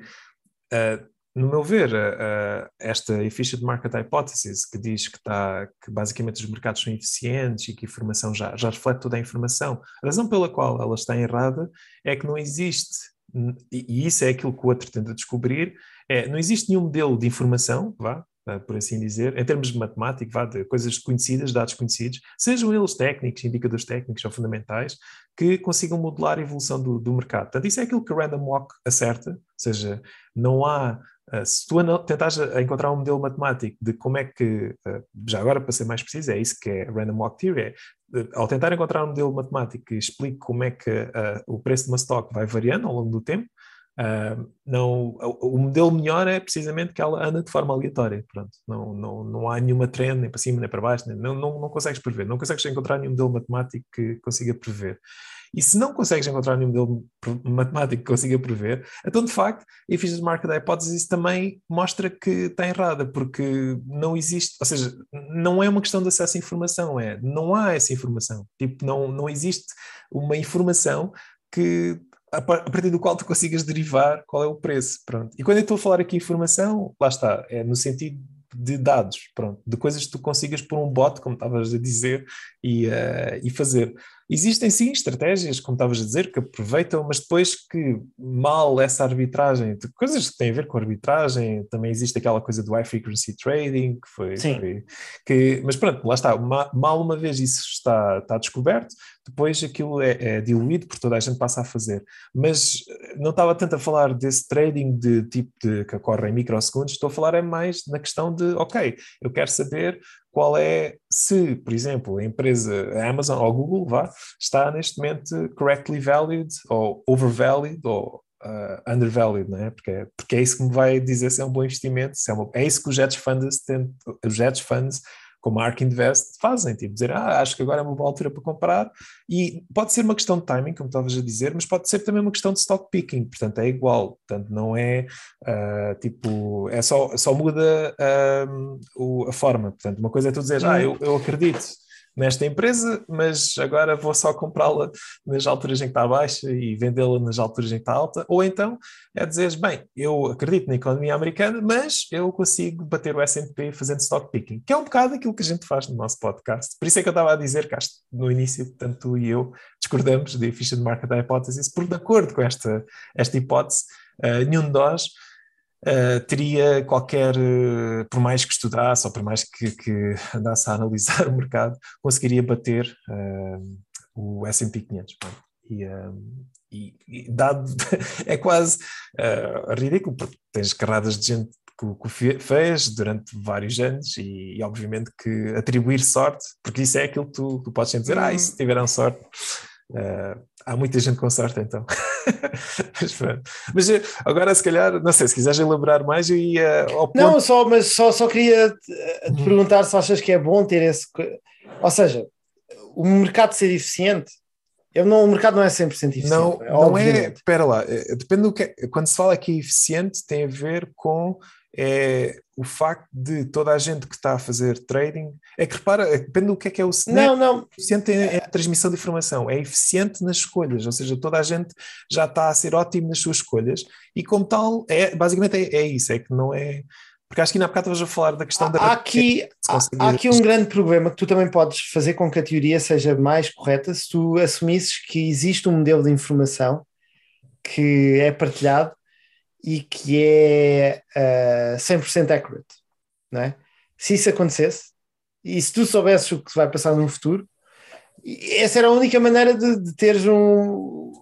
uh, no meu ver, uh, esta Efficient Market Hypothesis, que diz que, tá, que basicamente os mercados são eficientes e que a informação já, já reflete toda a informação, a razão pela qual ela está errada é que não existe, e isso é aquilo que o outro tenta descobrir, é, não existe nenhum modelo de informação, vá, uh, por assim dizer, em termos de matemática, vá, de coisas conhecidas, dados conhecidos, sejam eles técnicos, indicadores técnicos ou fundamentais, que consigam modelar a evolução do, do mercado. Portanto, isso é aquilo que o Random Walk acerta, ou seja, não há se tu tentares encontrar um modelo matemático de como é que, uh, já agora para ser mais preciso, é isso que é Random Walk Theory, é, uh, ao tentar encontrar um modelo matemático que explique como é que o preço de uma stock vai variando ao longo do tempo, não, o, o, modelo melhor é precisamente que ela anda de forma aleatória, pronto, não, não, não há nenhuma trend nem para cima nem para baixo, nem, não, não, não consegues prever, não consegues encontrar nenhum modelo matemático que consiga prever. E se não consegues encontrar nenhum modelo matemático que consiga prever, então de facto, a eficiência de marca da hipótese também mostra que está errada, porque não existe, ou seja, não é uma questão de acesso à informação, é não há essa informação. Tipo, não, não existe uma informação que a partir do qual tu consigas derivar qual é o preço, pronto. E quando eu estou a falar aqui informação, lá está, é no sentido de dados, pronto, de coisas que tu consigas por um bot, como estavas a dizer, e, uh, e fazer. Existem sim estratégias, como estavas a dizer, que aproveitam, mas depois que mal essa arbitragem, coisas que têm a ver com arbitragem, também existe aquela coisa do high frequency trading, que foi. Foi- que, mas pronto, lá está, ma- mal uma vez isso está, está descoberto, depois aquilo é, é diluído por toda a gente passa a fazer. Mas eh, não estava tanto a falar desse trading de tipo de, que ocorre em microsegundos, estou a falar é mais na questão de, ok, eu quero saber qual é, se, por exemplo, a empresa, a Amazon ou a Google, vá, está neste momento correctly valued ou overvalued ou uh, undervalued, não é? Porque, é- porque é isso que me vai dizer se é um bom investimento, se é, uma, é isso que os hedge funds, tentam- os hedge funds como a Ark Invest fazem, tipo dizer, ah, acho que agora é uma boa altura para comprar. E pode ser uma questão de timing, como estavas a dizer, mas pode ser também uma questão de stock picking, portanto é igual, portanto não é ah, tipo, é só, só muda ahm, o- a forma, portanto uma coisa é tu dizeres, ah, eu, eu acredito nesta empresa, mas agora vou só comprá-la nas alturas em que está baixa e vendê-la nas alturas em que está alta, ou então é dizeres, bem, eu acredito na economia americana, mas eu consigo bater o S&P fazendo stock picking, que é um bocado aquilo que a gente faz no nosso podcast. Por isso é que eu estava a dizer que no início, tanto tu e eu discordamos de efficient market hypothesis, porque de acordo com esta, esta hipótese, eh, nenhum de nós eh, teria qualquer, eh, por mais que estudasse ou por mais que, que *laughs* andasse a analisar *laughs* o mercado, conseguiria bater eh, o S&P 500. pronto. E, e- e dado, *laughs* é quase ridículo, porque tens carradas de gente que o que fez durante vários anos e, e obviamente que atribuir sorte, porque isso é aquilo que tu, tu podes sempre dizer, ah, e se tiveram sorte, eh, há muita gente com sorte então. *laughs* mas, pronto. Mas, eh, agora se calhar, não sei, se quiseres elaborar mais, eu ia ao ponto...
Não, só, mas só, só queria eh, te
Uhum.
perguntar se achas que é bom ter esse. Ou seja, o mercado ser eficiente. Eu não, o mercado não é 100% eficiente.
Não, não é. Espera lá, eh, depende do que. é- Quando se fala que é eficiente, tem a ver com eh, o facto de toda a gente que está a fazer trading. É que repara, eh, depende do que é que é o
Não, não,
eficiente é a transmissão de informação, é eficiente nas escolhas, ou seja, toda a gente já está a ser ótimo nas suas escolhas e como tal, é, basicamente é, é isso, é que não é. Porque acho que ainda há bocado estavas a falar da questão da.
há aqui,
se
há,
consegue-
há aqui um grande problema que tu também podes fazer com que a teoria seja mais correta se tu assumisses que existe um modelo de informação que é partilhado e que é uh, 100% accurate, não é? Se isso acontecesse e se tu soubesses o que vai passar no futuro, essa era a única maneira de, de teres um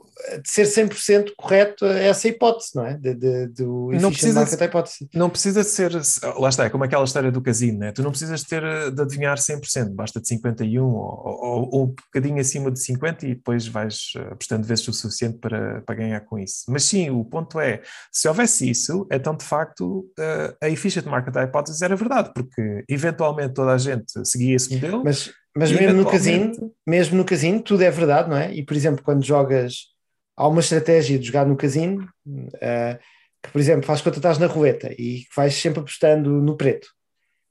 de ser 100% correto essa hipótese, não é? De, de, do
Não precisa
market
de-
hypothesis.
Não precisa de ser, lá está, é como aquela história do casino, né? tu não precisas de ter de adivinhar 100%, basta de 51 ou, ou, ou um bocadinho acima de 50 e depois vais eh, apostando vezes o suficiente para, para ganhar com isso. Mas sim, o ponto é, se houvesse isso, então de facto eh, a efficient market hypothesis era verdade, porque eventualmente toda a gente seguia esse modelo.
Mas, mas mesmo no casino, mesmo no casino, tudo é verdade, não é? E por exemplo, quando jogas, há uma estratégia de jogar no casino eh, que, por exemplo, faz conta estás na roleta e vais sempre apostando no preto.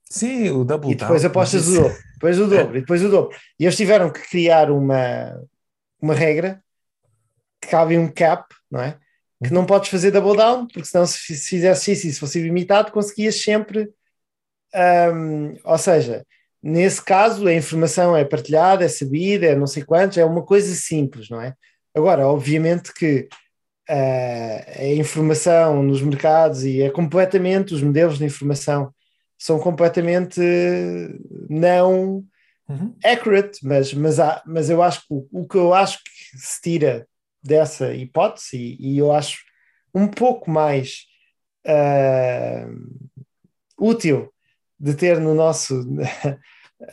Sim, o double
E depois
down,
apostas
mas
o dobro, depois o dobro, e depois o dobro. E eles tiveram que criar uma, uma regra que cabe um cap, não é? Que não podes fazer double down, porque senão se fi- se fizesse isso e se fosse limitado, conseguias sempre. hum, ou seja, nesse caso a informação é partilhada, é sabida, é não sei quantos, é uma coisa simples, não é? Agora, obviamente que ah, a informação nos mercados e é completamente, os modelos de informação são completamente não
Uhum.
accurate, mas, mas, há, mas eu acho que o, o que eu acho que se tira dessa hipótese, e, e eu acho um pouco mais ah, útil de ter no nosso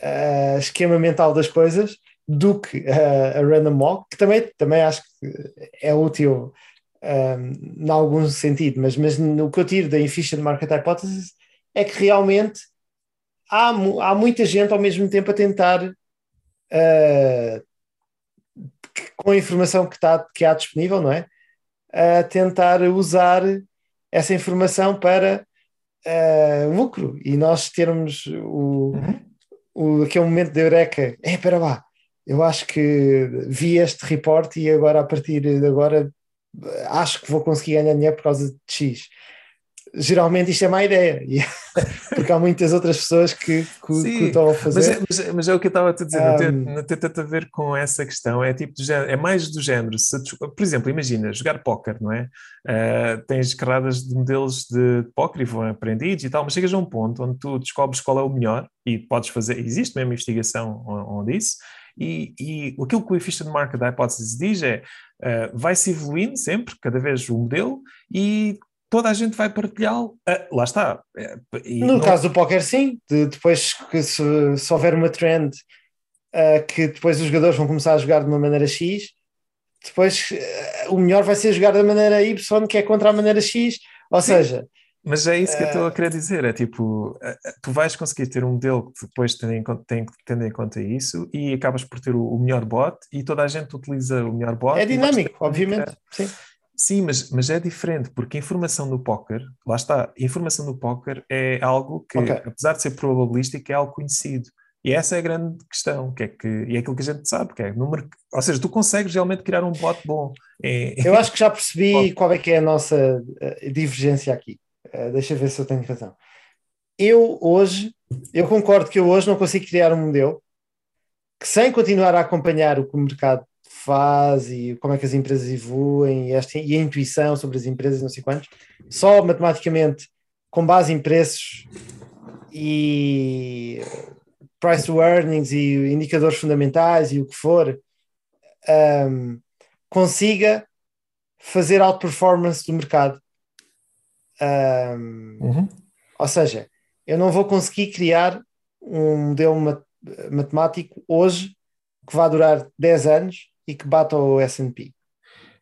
ah, *laughs* esquema mental das coisas do que ah, a random walk, que também, também acho que é útil um, em algum sentido, mas, mas no que eu tiro da efficient market hypothesis é que realmente há, há muita gente ao mesmo tempo a tentar uh, com a informação que, está, que há disponível, não é? A tentar usar essa informação para uh, lucro e nós termos o, o, aquele momento de eureka, é, espera lá, eu acho que vi este report e agora a partir de agora acho que vou conseguir ganhar dinheiro por causa de X. geralmente isto é má ideia, *laughs* porque há muitas outras pessoas que, que, o- que estão a
Mas
fazer.
é, mas é- mas é o que eu estava a te dizer, não tem,
Um,
não tem tanto a ver com essa questão, é tipo género, é mais do género. Se por exemplo, imagina, jogar póquer, não é? Ah, tens carradas de modelos de póquer e vão aprendidos e tal, mas chegas a um ponto onde tu descobres qual é o melhor e podes fazer, existe mesmo investigação on- onde isso, e, e aquilo que o Efficient Market Hypothesis diz é ah, vai-se evoluindo sempre, cada vez o modelo, e toda a gente vai partilhá-lo. Ah, lá está. É, e
No
não-
caso do póquer, sim. De- depois que se, se houver uma trend ah, que depois os jogadores vão começar a jogar de uma maneira X, depois ah, o melhor vai ser jogar da maneira Y, que é contra a maneira X. Ou
Sim.
seja,
Mas é isso que eu estou
Eh,
a querer dizer, é tipo, eh, eh, tu vais conseguir ter um modelo que depois tendo em conta, tem, tendo em conta isso e acabas por ter o, o melhor bot e toda a gente utiliza o melhor bot.
é dinâmico, obviamente. Sim.
Sim, mas, mas é diferente, porque a informação no póquer, lá está, a informação no póquer é algo que,
Ok.
apesar de ser probabilístico, é algo conhecido. E essa é a grande questão, que é que, e é aquilo que a gente sabe, que é no merc- ou seja, tu consegues realmente criar um bot bom. É-
Eu acho que já percebi *laughs* qual é que é a nossa eh, divergência aqui. Eh, deixa ver se eu tenho razão. Eu hoje, eu concordo que eu hoje não consigo criar um modelo que sem continuar a acompanhar o que o mercado faz e como é que as empresas evoluem e, esta, e a intuição sobre as empresas, não sei quantos, só matematicamente com base em preços e price to earnings e indicadores fundamentais e o que for, ahm, consiga fazer outperformance do mercado. Ahm,
Uhum.
ou seja, eu não vou conseguir criar um modelo ma- matemático hoje que vá durar 10 anos e que bata o S&P.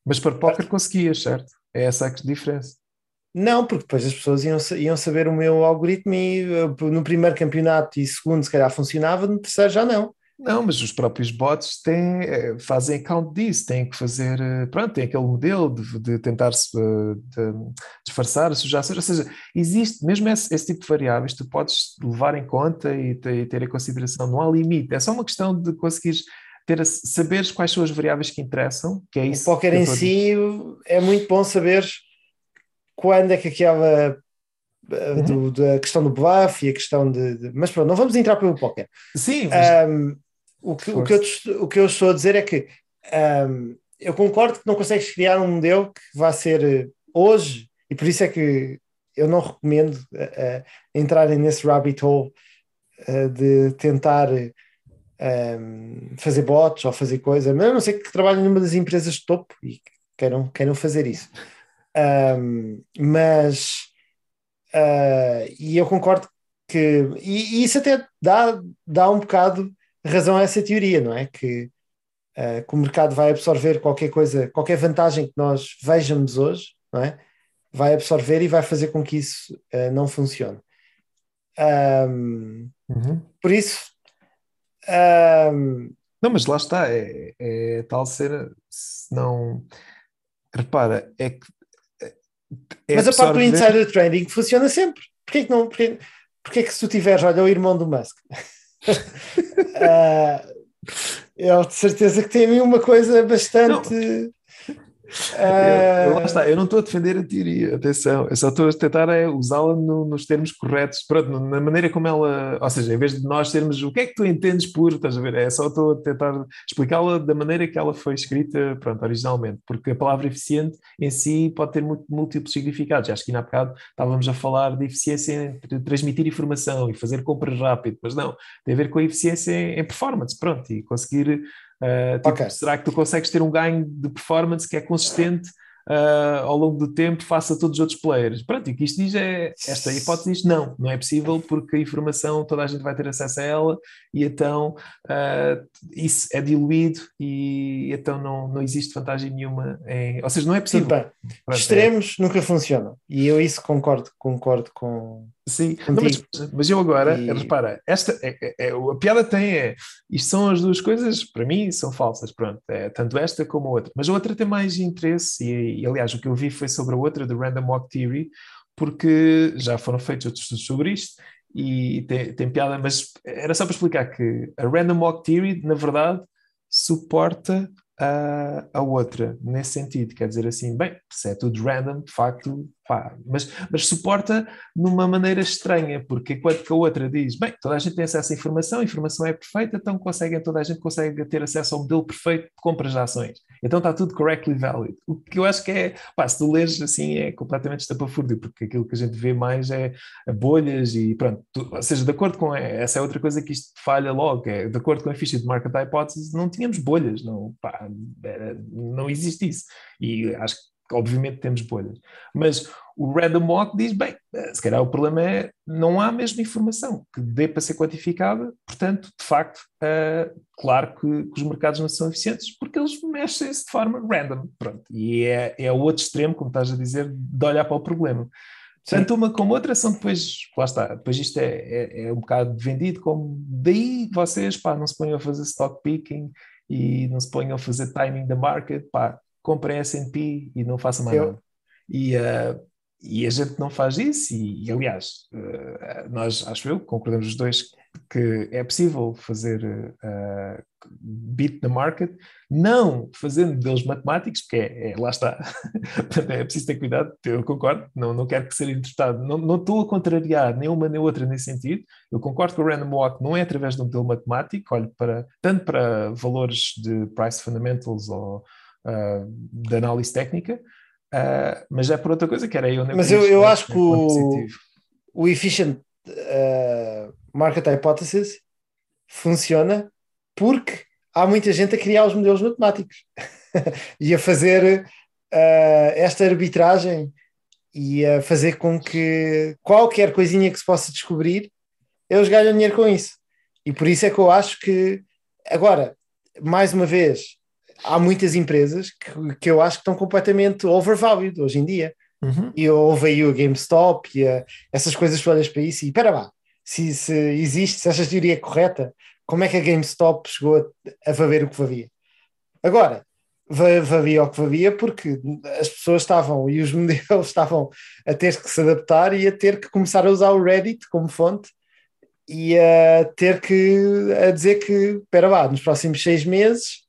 Mas para póquer conseguias, certo? É essa a diferença.
Não, porque depois as pessoas iam, iam saber o meu algoritmo e eh, no primeiro campeonato e segundo se calhar funcionava, no terceiro já não.
Não, mas os próprios bots têm, eh, fazem account disso, têm que fazer, eh, pronto, tem aquele modelo de, de tentar eh, de disfarçar as sujeições, ou seja, existe mesmo esse, esse tipo de variáveis, tu podes levar em conta e ter, e ter em consideração, não há limite, é só uma questão de conseguires ter, a- saberes quais são as variáveis que interessam, que é
O
isso.
póquer
que eu
em si é muito bom saber quando é que aquela
Uhum.
do- da questão do bluff e a questão de, de- mas pronto, não vamos entrar pelo póquer.
Sim, mas,
Um, o, que, o, que eu, o que eu estou a dizer é que um, eu concordo que não consegues criar um modelo que vá ser eh, hoje, e por isso é que eu não recomendo eh, entrarem nesse rabbit hole eh, de tentar um, fazer bots ou fazer coisa, mas a não ser que trabalhem numa das empresas de topo e que queiram, queiram fazer isso. Um, mas uh, e eu concordo que e, e isso até dá, dá um bocado razão a essa teoria, não é? Que, uh, que o mercado vai absorver qualquer coisa, qualquer vantagem que nós vejamos hoje, não é? Vai absorver e vai fazer com que isso uh, não funcione. Um,
Uhum.
por isso, um,
Não, mas lá está, é, é tal cena, se não. Repara, é que. é
mas a parte do insider trading funciona sempre. Porquê que não? Porquê, porquê que se tu tiveres, olha, o irmão do Musk, *laughs* *laughs* Ah, ele de certeza que tem a mim uma coisa bastante. Ah,
Eu, eu- lá está, eu não estou a defender a teoria, atenção, eu só estou a tentar é, usá-la no- nos termos corretos, pronto, na maneira como ela, ou seja, em vez de nós termos o que é que tu entendes por, estás a ver, é só estou a tentar explicá-la da maneira que ela foi escrita, pronto, originalmente, porque a palavra eficiente em si pode ter múltiplos significados, acho que ainda há bocado estávamos a falar de eficiência em transmitir informação e fazer compras rápido, mas não, tem a ver com a eficiência em, em performance, pronto, e conseguir Uh, tipo,
Ok.
Será que tu consegues ter um ganho de performance que é consistente uh, ao longo do tempo face a todos os outros players? Pronto, e o que isto diz é, esta hipótese diz não, não é possível porque a informação toda a gente vai ter acesso a ela e então uh, isso é diluído e então não, não existe vantagem nenhuma, em, ou seja, não é possível.
bem.
Pronto, é-
Extremos nunca funcionam. E eu isso concordo, concordo com.
Sim, Não, mas, mas eu agora,
E-
repara, esta é, é- é- a piada tem é, isto são as duas coisas, para mim, são falsas, pronto, é, tanto esta como a outra, mas a outra tem mais interesse, e, e, aliás, o que eu vi foi sobre a outra, do Random Walk Theory, porque já foram feitos outros estudos sobre isto, e tem, tem piada, mas era só para explicar que a Random Walk Theory, na verdade, suporta a, a outra nesse sentido. Quer dizer assim, bem, se é tudo random, de facto, pá, mas, mas suporta numa maneira estranha, porque enquanto que a outra diz, bem, toda a gente tem acesso à informação, a informação é perfeita, então conseguem, toda a gente consegue ter acesso ao modelo perfeito de compras de ações. Então está tudo correctly valid. O que eu acho que é, pá, se tu lês assim, é completamente estapafúrdio, porque aquilo que a gente vê mais é bolhas e pronto, tu, ou seja, de acordo com essa é outra coisa que isto falha logo, é de acordo com a ficha de market hypothesis, não tínhamos bolhas, não, pá, era, não existe isso. E acho que obviamente temos bolhas. Mas o Random Walk diz, bem, se calhar o problema é não há mesmo informação que dê para ser quantificada, portanto, de facto, uh, claro que, que, os mercados não são eficientes porque eles mexem-se de forma random, pronto. E é, é o outro extremo, como estás a dizer, de olhar para o problema. Tanto uma como outra são depois, lá está, depois isto é, é, é um bocado vendido como daí vocês, pá, não se ponham a fazer stock picking e não se ponham a fazer timing da market, pá, comprem S&P e não façam mais nada. E, uh, e a gente não faz isso. E, e aliás, uh, nós, acho eu, concordamos os dois que é possível fazer uh, beat the market, não fazendo deles matemáticos, porque é, é lá está, *laughs* é preciso ter cuidado, eu concordo, não, não quero que seja interpretado, não, não estou a contrariar nenhuma nem outra nesse sentido, eu concordo que o random walk não é através de um modelo matemático, olho para, tanto para valores de price fundamentals ou uh, de análise técnica, uh, mas é por outra coisa que era eu.
Mas eu, eu acho que o, o efficient uh, market hypothesis funciona porque há muita gente a criar os modelos matemáticos *laughs* e a fazer esta arbitragem e a fazer com que qualquer coisinha que se possa descobrir, eles ganham dinheiro com isso. E por isso é que eu acho que, agora, mais uma vez, há muitas empresas que, que eu acho que estão completamente overvalued hoje em dia. Uhum. E houve aí o GameStop e a, essas coisas tu olhas para isso e espera lá, se, se existe, se esta teoria é correta, como é que a GameStop chegou a, a valer o que valia? Agora, valia o que valia porque as pessoas estavam e os *laughs* modelos estavam a ter que se adaptar e a ter que começar a usar o Reddit como fonte e a ter que a dizer que, espera lá, nos próximos seis meses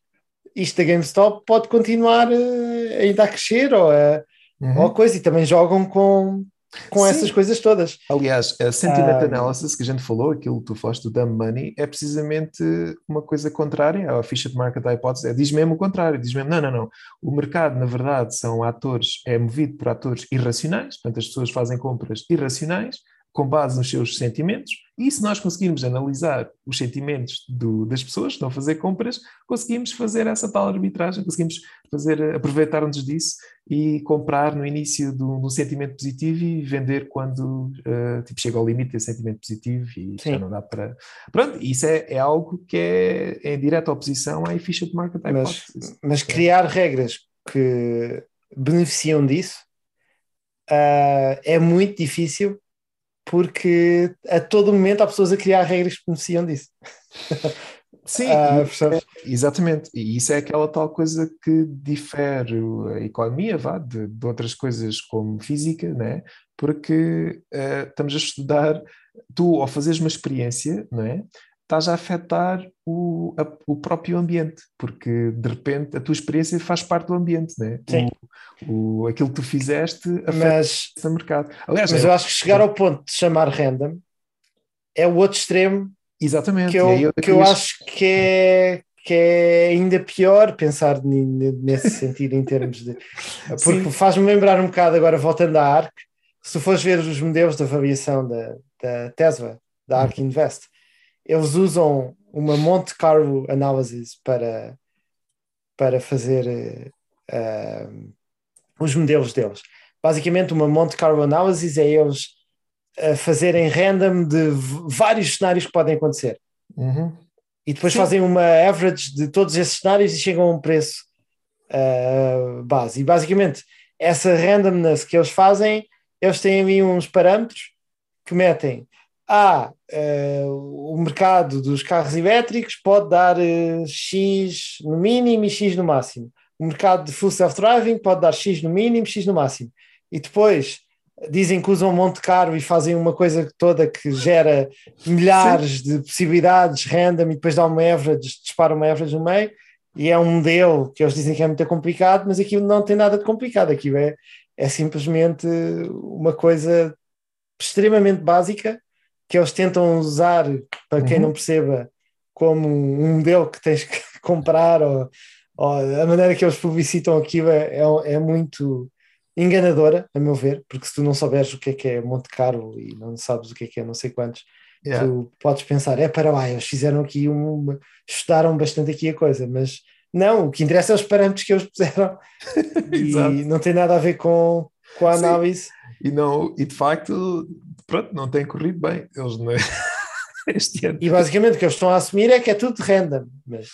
isto da GameStop pode continuar uh, ainda a crescer ou a, uhum. ou a coisa, e também jogam com, com essas coisas todas.
Aliás, a sentiment uh, analysis que a gente falou, aquilo que tu falaste do dumb money, é precisamente uma coisa contrária à ficha de market hipótese, é, diz mesmo o contrário, diz mesmo, não, não, não, o mercado na verdade são atores, é movido por atores irracionais, portanto as pessoas fazem compras irracionais, com base nos seus sentimentos, e se nós conseguirmos analisar os sentimentos do, das pessoas que estão a fazer compras, conseguimos fazer essa tal arbitragem, conseguimos fazer, aproveitar-nos disso e comprar no início do, do sentimento positivo e vender quando uh, tipo, chega ao limite desse sentimento positivo e Sim. já não dá para. Pronto, isso é, é algo que é, é em direta oposição à efficient market
mas, mas criar regras que beneficiam disso uh, é muito difícil porque a todo momento há pessoas a criar regras que beneficiam disso.
Sim, *laughs* ah, é, exatamente. E isso é aquela tal coisa que difere a economia vá, de, de outras coisas como física, né? porque uh, estamos a estudar, tu ao fazeres uma experiência, não é? Estás a afetar o, a, o próprio ambiente, porque de repente a tua experiência faz parte do ambiente, né? Sim. O, o, aquilo que tu fizeste afeta o mercado.
Aliás, mas é, eu acho que chegar ao ponto de chamar random é o outro extremo
Exatamente.
que eu, que eu acho que é, que é ainda pior pensar nesse sentido em termos de. *laughs* Porque faz-me lembrar um bocado, agora voltando à ARC, se tu fores ver os modelos de avaliação da, da Tesla, da ARC uhum. Invest, eles usam uma Monte Carlo Analysis para, para fazer uh, os modelos deles. Basicamente, uma Monte Carlo Analysis é eles uh, fazerem random de vários cenários que podem acontecer.
Uhum.
E depois Sim. fazem uma average de todos esses cenários e chegam a um preço uh, base. E basicamente, essa randomness que eles fazem, eles têm ali uns parâmetros que metem ah, uh, o mercado dos carros elétricos pode dar uh, X no mínimo e X no máximo. O mercado de full self-driving pode dar X no mínimo, X no máximo. E depois dizem que usam um monte caro e fazem uma coisa toda que gera milhares Sim. de possibilidades random e depois dá uma average, dispara uma average no meio e é um modelo que eles dizem que é muito complicado, mas aquilo não tem nada de complicado, aquilo é, é simplesmente uma coisa extremamente básica que eles tentam usar, para quem
Uhum.
não perceba, como um modelo que tens que *laughs* comprar, ou, ou a maneira que eles publicitam aquilo é, é, é muito enganadora, a meu ver, porque se tu não souberes o que é que é Monte Carlo e não sabes o que é que é não sei quantos,
Yeah.
tu podes pensar, é para lá, eles fizeram aqui uma, estudaram bastante aqui a coisa, mas não, o que interessa é os parâmetros que eles *laughs* puseram *laughs* e não tem nada a ver com, com a
Sim. E, não, e de facto, pronto, não tem corrido bem. Eles não, *laughs* este ano.
E basicamente o que eles estão a assumir é que é tudo random, mas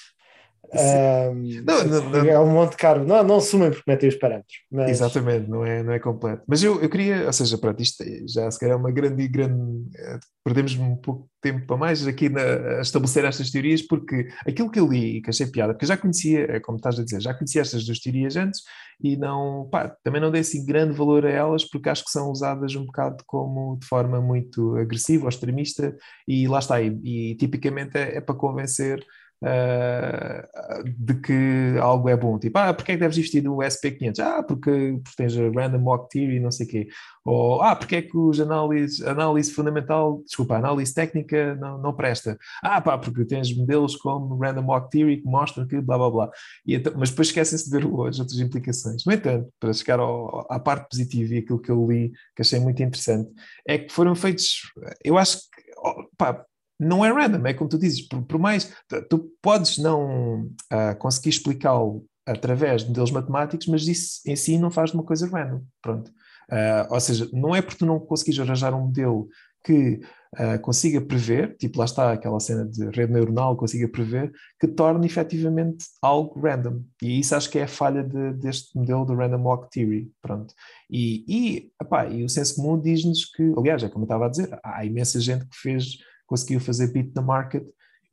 Não, não, não.
é um monte caro. Não, não assumem porque metem os parâmetros. Mas,
Exatamente, não é, não é completo. Mas eu, eu queria, ou seja, pronto, isto já se calhar é uma grande, grande. eh, Perdemos um pouco de tempo para mais aqui na, a estabelecer estas teorias, porque aquilo que eu li e que achei piada, porque eu já conhecia, é como estás a dizer, já conhecia estas duas teorias antes e não, pá, também não dei assim grande valor a elas, porque acho que são usadas um bocado como de forma muito agressiva ou extremista, e lá está, e, e tipicamente é, é para convencer. Ah, de que algo é bom, tipo, ah, porque é que deves vestir do SP500? Ah, porque, porque tens a Random Walk Theory, não sei o quê. Ou, ah, porque é que os análise, análise fundamental, desculpa, análise técnica não, não presta. Ah, pá, porque tens modelos como Random Walk Theory que mostram que blá blá blá. E então, mas depois esquecem-se de ver as outras implicações. No entanto, para chegar ao- à parte positiva e aquilo que eu li, que achei muito interessante, é que foram feitos, eu acho que, oh, pá, não é random, é como tu dizes, por, por mais, tu, podes não ah, conseguir explicá-lo através de modelos matemáticos, mas isso em si não faz de uma coisa random, pronto. Ah, ou seja, não é porque tu não conseguires arranjar um modelo que ah, consiga prever, tipo lá está aquela cena de rede neuronal, consiga prever, que torne efetivamente algo random. E isso acho que é a falha de- deste modelo do Random Walk Theory, pronto. E, e, epá, e o senso comum diz-nos que, aliás, é como eu estava a dizer, há imensa gente que fez, conseguiu fazer beat the market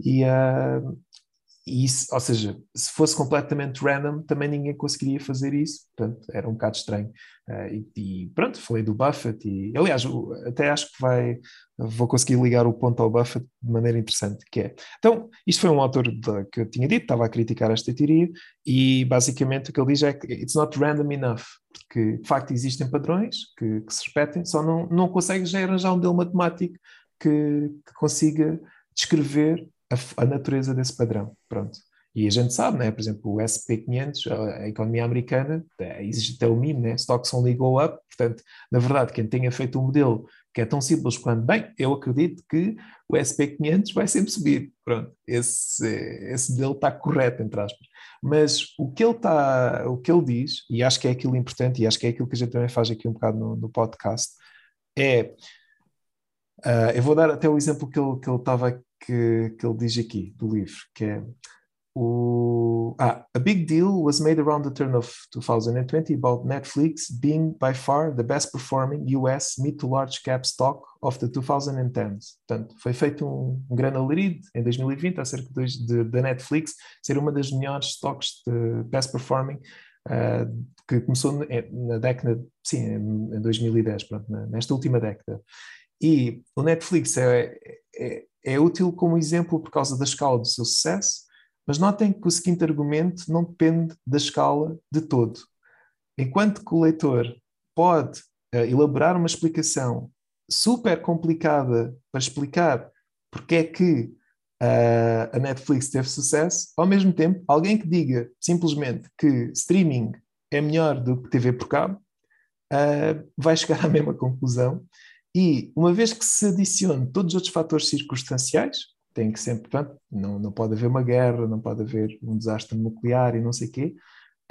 e, ah, e isso, ou seja, se fosse completamente random, também ninguém conseguiria fazer isso, portanto, era um bocado estranho. Ah, e, e pronto, falei do Buffett, e aliás, até acho que vai, vou conseguir ligar o ponto ao Buffett de maneira interessante, que é, então, isto foi um autor da- que eu tinha dito, estava a criticar esta teoria, e basicamente o que ele diz é que it's not random enough, porque de facto existem padrões que, que se repetem, só não, não consegues arranjar um modelo matemático que, que consiga descrever a, a natureza desse padrão. Pronto. E a gente sabe, né? por exemplo, o SP500, a, a economia americana, eh, existe até o meme, né? stocks only go up. Portanto, na verdade, quem tenha feito um modelo que é tão simples quanto, bem, eu acredito que o SP500 vai sempre subir. Pronto, esse, esse modelo está correto, entre aspas. Mas o que ele está, o que ele diz, e acho que é aquilo importante, e acho que é aquilo que a gente também faz aqui um bocado no, no podcast, é Uh, eu vou dar até o exemplo que ele que ele estava que, que ele diz aqui do livro, que é o ah, a big deal was made around the turn of 2020 about Netflix being by far the best performing US mid to large cap stock of the 2010s. Portanto, foi feito um, um grande alarido em 2020 acerca da Netflix ser uma das melhores stocks de best performing uh, que começou na, década, sim, em, em 2010, pronto, nesta última década. E o Netflix é, é, é, útil como exemplo por causa da escala do seu sucesso, mas notem que o seguinte argumento não depende da escala de todo. Enquanto que o leitor pode uh, elaborar uma explicação super complicada para explicar porque é que uh, a Netflix teve sucesso, ao mesmo tempo, alguém que diga simplesmente que streaming é melhor do que TV por cabo, uh, vai chegar à mesma conclusão e uma vez que se adicione todos os outros fatores circunstanciais, tem que sempre, portanto, não, não pode haver uma guerra, não pode haver um desastre nuclear e não sei o quê,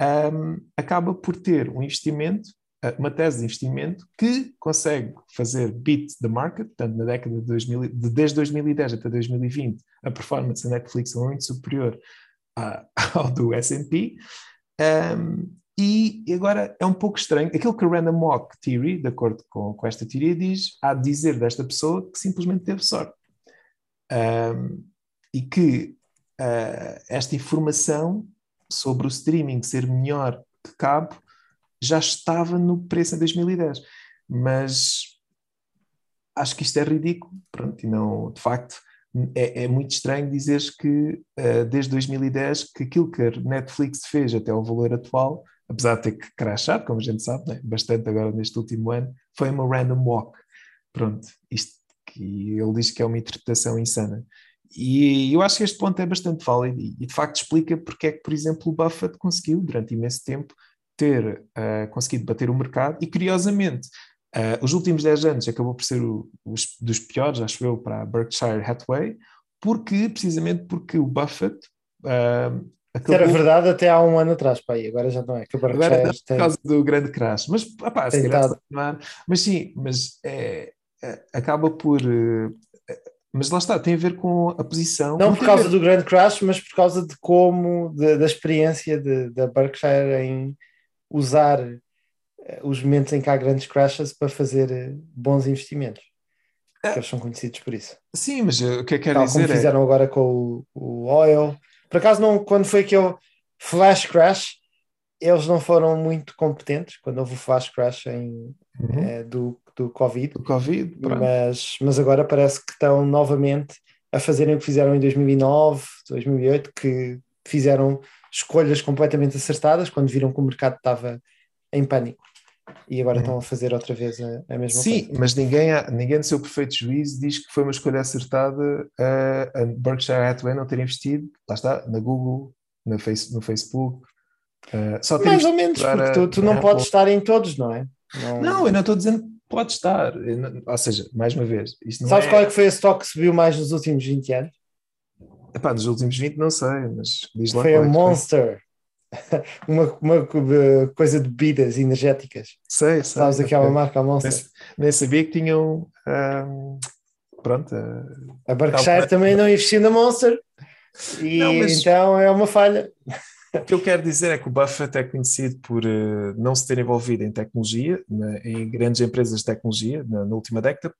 um, acaba por ter um investimento, uma tese de investimento que consegue fazer beat the market, portanto, na década de 2000, de, desde 2010 até 2020, a performance da Netflix é muito superior a, *laughs* ao do S&P, um, e agora é um pouco estranho. Aquilo que a Random Walk Theory, de acordo com, com esta teoria, diz, há de dizer desta pessoa que simplesmente teve sorte. Um, e que uh, esta informação sobre o streaming ser melhor que cabo já estava no preço em 2010. Mas acho que isto é ridículo. Pronto, e não, de facto, é, é muito estranho dizeres que uh, desde 2010 que aquilo que a Netflix fez até ao valor atual, apesar de ter que crashar, como a gente sabe, né? bastante agora neste último ano, foi uma random walk. Pronto, isto que ele diz que é uma interpretação insana. E eu acho que este ponto é bastante válido e, de facto explica porque é que, por exemplo, o Buffett conseguiu, durante imenso tempo, ter uh, conseguido bater o mercado e, curiosamente, uh, os últimos 10 anos acabou por ser o, os, dos piores, acho eu, para a Berkshire Hathaway, porque, precisamente porque o Buffett uh,
acabou... Era verdade até há um ano atrás, pá, agora já não é. Que
a agora é por causa do grande crash. Mas, opá, se mas sim, mas é, é, acaba por mas lá está, tem a ver com a posição.
Não por causa do grande crash, mas por causa de como, de, da experiência da Berkshire em usar eh, os momentos em que há grandes crashes para fazer eh, bons investimentos. É. Eles são conhecidos por isso.
Sim, mas eh, o que é que quer Tal dizer?
Como fizeram
é...
agora com o, o oil. Por acaso, não, quando foi aquele flash crash, eles não foram muito competentes quando houve o flash crash em, uhum. é, do, do Covid.
Do Covid
mas, mas agora parece que estão novamente a fazerem o que fizeram em 2009, 2008, que fizeram escolhas completamente acertadas quando viram que o mercado estava em pânico. E agora uhum. estão a fazer outra vez a, a mesma
Sim,
coisa.
Sim, mas ninguém, ninguém no seu perfeito juízo diz que foi uma escolha acertada a, Berkshire Hathaway não ter investido, lá está, na Google, no, face, no Facebook,
Uh, só Mais ou menos, porque tu, tu não podes estar em todos, não é?
Não, não eu não estou dizendo que pode estar. Ou seja, mais uma vez, isto
Sabes
é...
qual é que foi a stock que subiu mais nos últimos 20 anos?
Epá, nos últimos 20 não sei, mas diz lá
Foi a é Monster. *laughs* uma, uma coisa de bebidas energéticas.
Sei, sei.
Sabes aquela marca, a Monster?
Nem, nem, sabia que tinham. Um, pronto. Uh,
a Berkshire também não investiu na Monster. E não, mas... então é uma falha.
O que eu quero dizer é que o Buffett é conhecido por uh, não se ter envolvido em tecnologia, em grandes empresas de tecnologia, na, na, última década.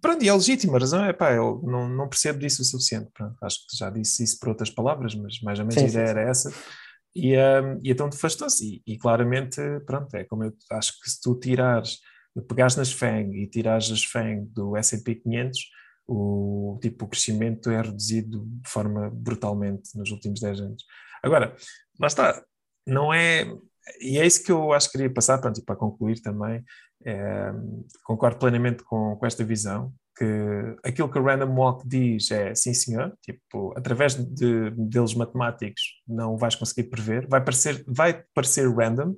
Pronto, e é legítima a razão, é pá, eu não, não percebo disso o suficiente. Pronto, acho que já disse isso por outras palavras, mas mais ou menos sim, a ideia sim, era essa. E, um, e então afastou-se. E, e, claramente, pronto, é como eu acho que se tu tirares, pegares nas FANG e tirares as FANG do S&P 500, o tipo o crescimento é reduzido de forma brutalmente nos últimos 10 anos. Agora, lá está, não é. E é isso que eu acho que queria passar, pronto, e para concluir também, é, concordo plenamente com, com esta visão, que aquilo que o Random Walk diz é sim senhor, tipo, através de modelos matemáticos não vais conseguir prever, vai parecer, vai parecer random,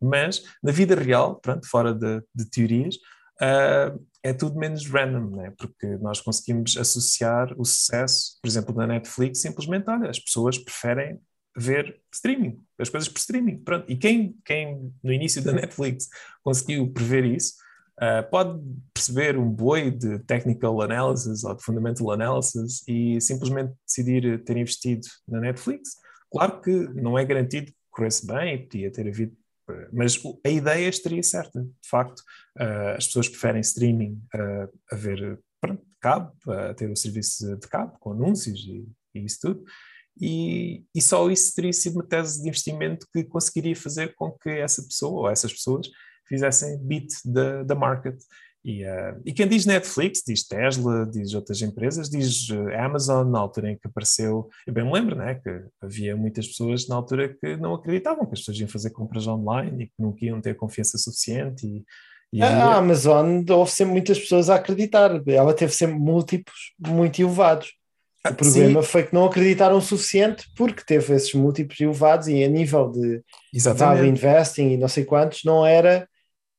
mas na vida real, pronto, fora de, de teorias, uh, é tudo menos random, né? porque nós conseguimos associar o sucesso, por exemplo, da Netflix, simplesmente, olha, as pessoas preferem ver streaming, as coisas por streaming. Pronto. E quem, quem no início da Netflix conseguiu prever isso, uh, pode perceber um boi de technical analysis ou de fundamental analysis e simplesmente decidir ter investido na Netflix. Claro que não é garantido que corresse bem e podia ter havido mas a ideia estaria certa, de facto. Uh, as pessoas preferem streaming uh, a ver pronto, cabo, a ter o serviço de cabo, com anúncios e, e isso tudo e, e só isso teria sido uma tese de investimento que conseguiria fazer com que essa pessoa ou essas pessoas fizessem beat da, da market. E, uh, e, quem diz Netflix, diz Tesla, diz outras empresas, diz uh, Amazon, na altura em que apareceu. Eu bem me lembro né, que havia muitas pessoas na altura que não acreditavam que as pessoas iam fazer compras online e que não iam ter confiança suficiente. E,
e a Amazon houve sempre muitas pessoas a acreditar, ela teve sempre múltiplos muito elevados. O problema Sim. foi que não acreditaram o suficiente porque teve esses múltiplos elevados e a nível de value investing e não sei quantos não era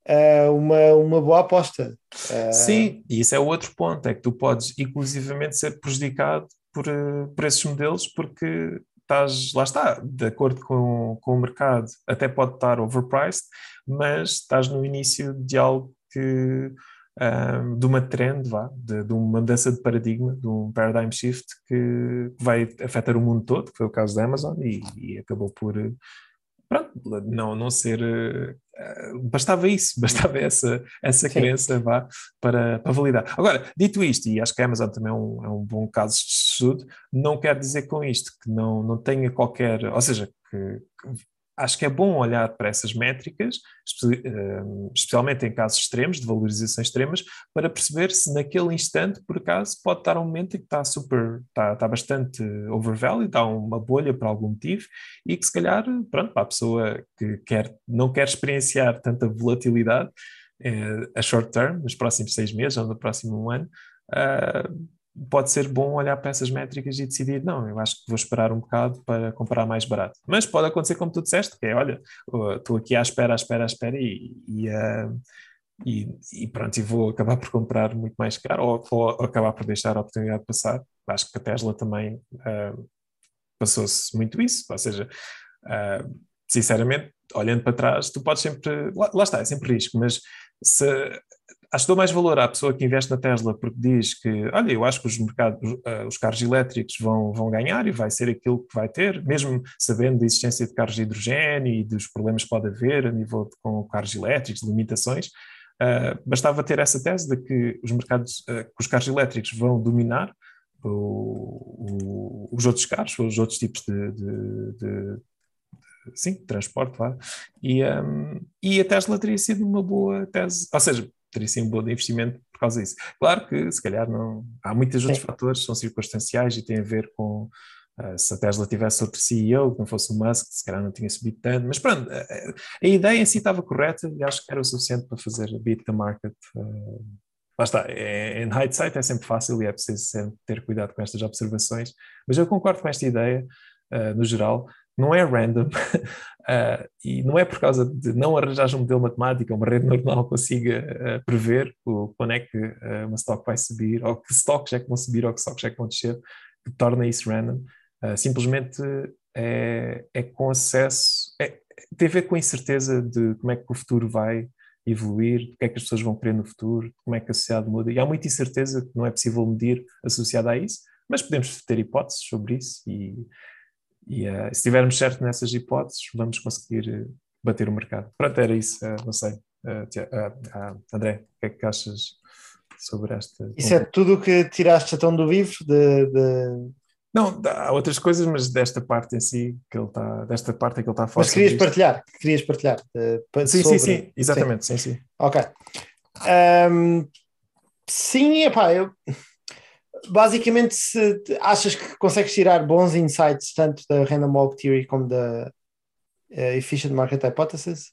uh, uma, uma boa aposta.
Uh... Sim, e isso é o outro ponto, é que tu podes inclusivamente ser prejudicado por, uh, por esses modelos porque estás, lá está, de acordo com, com o mercado, até pode estar overpriced, mas estás no início de algo que um, de uma trend, vá, de, de, uma mudança de paradigma, de um paradigm shift que vai afetar o mundo todo, que foi o caso da Amazon, e, e acabou por pronto, não, não ser. Bastava isso, *laughs* bastava essa, essa crença vá, para, para validar. Agora, dito isto, e acho que a Amazon também é um, é um bom caso de estudo, não quer dizer com isto que não, não tenha qualquer. Ou seja, que, que acho que é bom olhar para essas métricas, espe- eh, especialmente em casos extremos, de valorização extremas, para perceber se naquele instante, por acaso, pode estar um momento em que está super, está, está bastante overvalued, está uma bolha por algum motivo, e que se calhar, pronto, para a pessoa que quer, não quer experienciar tanta volatilidade eh, a short term, nos próximos seis meses ou no próximo ano, ah, pode ser bom olhar para essas métricas e decidir, não, eu acho que vou esperar um bocado para comprar mais barato. Mas pode acontecer como tu disseste, que é, olha, uh, estou aqui à espera, à espera, à espera e, e, uh, e, e pronto, e vou acabar por comprar muito mais caro ou, ou acabar por deixar a oportunidade passar. Acho que a Tesla também uh, passou-se muito isso, ou seja, uh, sinceramente, olhando para trás, tu podes sempre, lá, lá está, é sempre risco, mas se acho que dou mais valor à pessoa que investe na Tesla porque diz que, olha, eu acho que os mercados, uh, os carros elétricos vão, vão ganhar e vai ser aquilo que vai ter, mesmo sabendo da existência de carros de hidrogênio e dos problemas que pode haver a nível de, com carros elétricos, limitações, uh, bastava ter essa tese de que os mercados, uh, que os carros elétricos vão dominar o, o, os outros carros, os outros tipos de, de, de sim, transporte, claro. E, um, e a Tesla teria sido uma boa tese, ou seja, teria sido um bom investimento por causa disso. Claro que, se calhar, não. Há muitos outros Sim. fatores, são circunstanciais e têm a ver com. Uh, se a Tesla tivesse outro CEO, que não fosse o Musk, se calhar não tinha subido tanto, mas pronto, a, a ideia em si estava correta e acho que era o suficiente para fazer a beat the market. Uh, lá está, é, em hindsight é sempre fácil e é preciso sempre ter cuidado com estas observações, mas eu concordo com esta ideia, uh, no geral, não é random uh, *laughs* e não é por causa de não arranjar um modelo matemático, uma rede neuronal consiga uh, prever o, quando é que uh, uma stock vai subir, ou que stocks é que vão subir, ou que stocks é que vão descer, que torna isso random. simplesmente é, é, com acesso, é, tem a ver com a incerteza de como é que o futuro vai evoluir, o que é que as pessoas vão querer no futuro, como é que a sociedade muda. E há muita incerteza que não é possível medir associada a isso, mas podemos ter hipóteses sobre isso e e uh, se estivermos certo nessas hipóteses, vamos conseguir uh, bater o mercado. Pronto, era isso. Uh, não sei. André, o que é que achas sobre esta?
Isso é tudo o que tiraste então do livro? De, de...
Não, há outras coisas, mas desta parte em si, que ele está, desta parte é que ele está a falar.
Mas querias partilhar, querias partilhar.
sim, sobre... sim, sim, exatamente, sim, sim. sim.
Ok. Um, sim, epá, eu basicamente, se achas que consegues tirar bons insights tanto da Random Walk Theory como da uh, Efficient Market Hypothesis?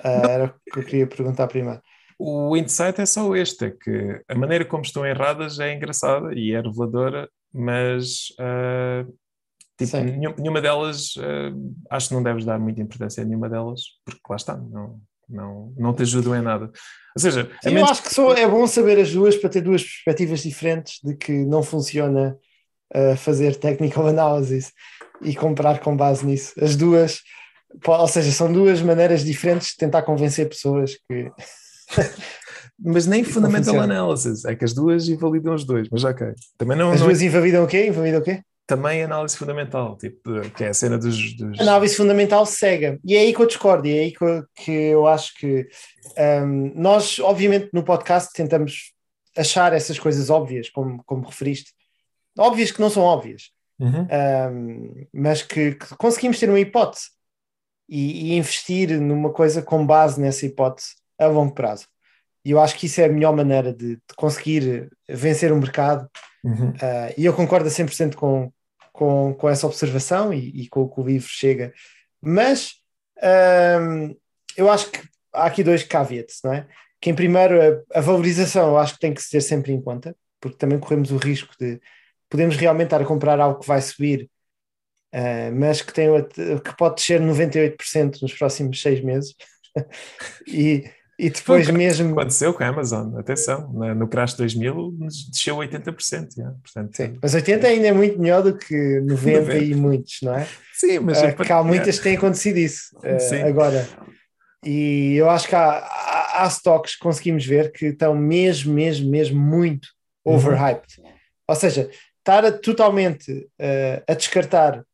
Uh, era o que eu queria perguntar primeiro.
O insight é só este, é que a maneira como estão erradas é engraçada e é reveladora, mas uh, tipo, nenhuma delas, acho que não deves dar muita importância a nenhuma delas, porque lá está, não, não, não te ajudam em nada. Ou seja,
Sim, eu acho que só é bom saber as duas para ter duas perspectivas diferentes de que não funciona uh, fazer technical *laughs* analysis e comprar com base nisso. As duas, ou seja, são duas maneiras diferentes de tentar convencer pessoas que. *laughs*
mas nem fundamental analysis, é que as duas invalidam os dois, mas ok.
Também não, as não... duas invalidam o quê? Invalidam o quê?
Também análise fundamental, tipo, que é a cena dos, dos...
Análise fundamental cega. E é aí que eu discordo, e é aí que eu, que eu acho que um, nós, obviamente, no podcast tentamos achar essas coisas óbvias, como, como referiste. Óbvias que não são óbvias,
uhum.
um, mas que, que, conseguimos ter uma hipótese e, e, investir numa coisa com base nessa hipótese a longo prazo. E eu acho que isso é a melhor maneira de, de conseguir vencer o mercado.
Uhum.
Uh, e eu concordo a 100% com, com, com essa observação e, e com o que o livro chega. Mas um, eu acho que há aqui dois caveats, não é? Que em primeiro a, a, valorização eu acho que tem que se ter sempre em conta, porque também corremos o risco de podemos realmente estar a comprar algo que vai subir, uh, mas que, tem, que pode descer 98% nos próximos seis meses. *laughs* e, e depois mesmo.
Aconteceu com a Amazon, atenção, no Crash 2000 desceu 80%. Yeah, portanto,
Sim, mas 80% ainda é muito melhor do que 90%, 90. e muitos, não é?
Sim, mas.
Uh, que há muitas que têm acontecido isso uh, agora. E eu acho que há, há, há stocks que conseguimos ver que estão mesmo, mesmo, mesmo muito uhum. overhyped. Uhum. Ou seja, estar a, totalmente uh, a descartar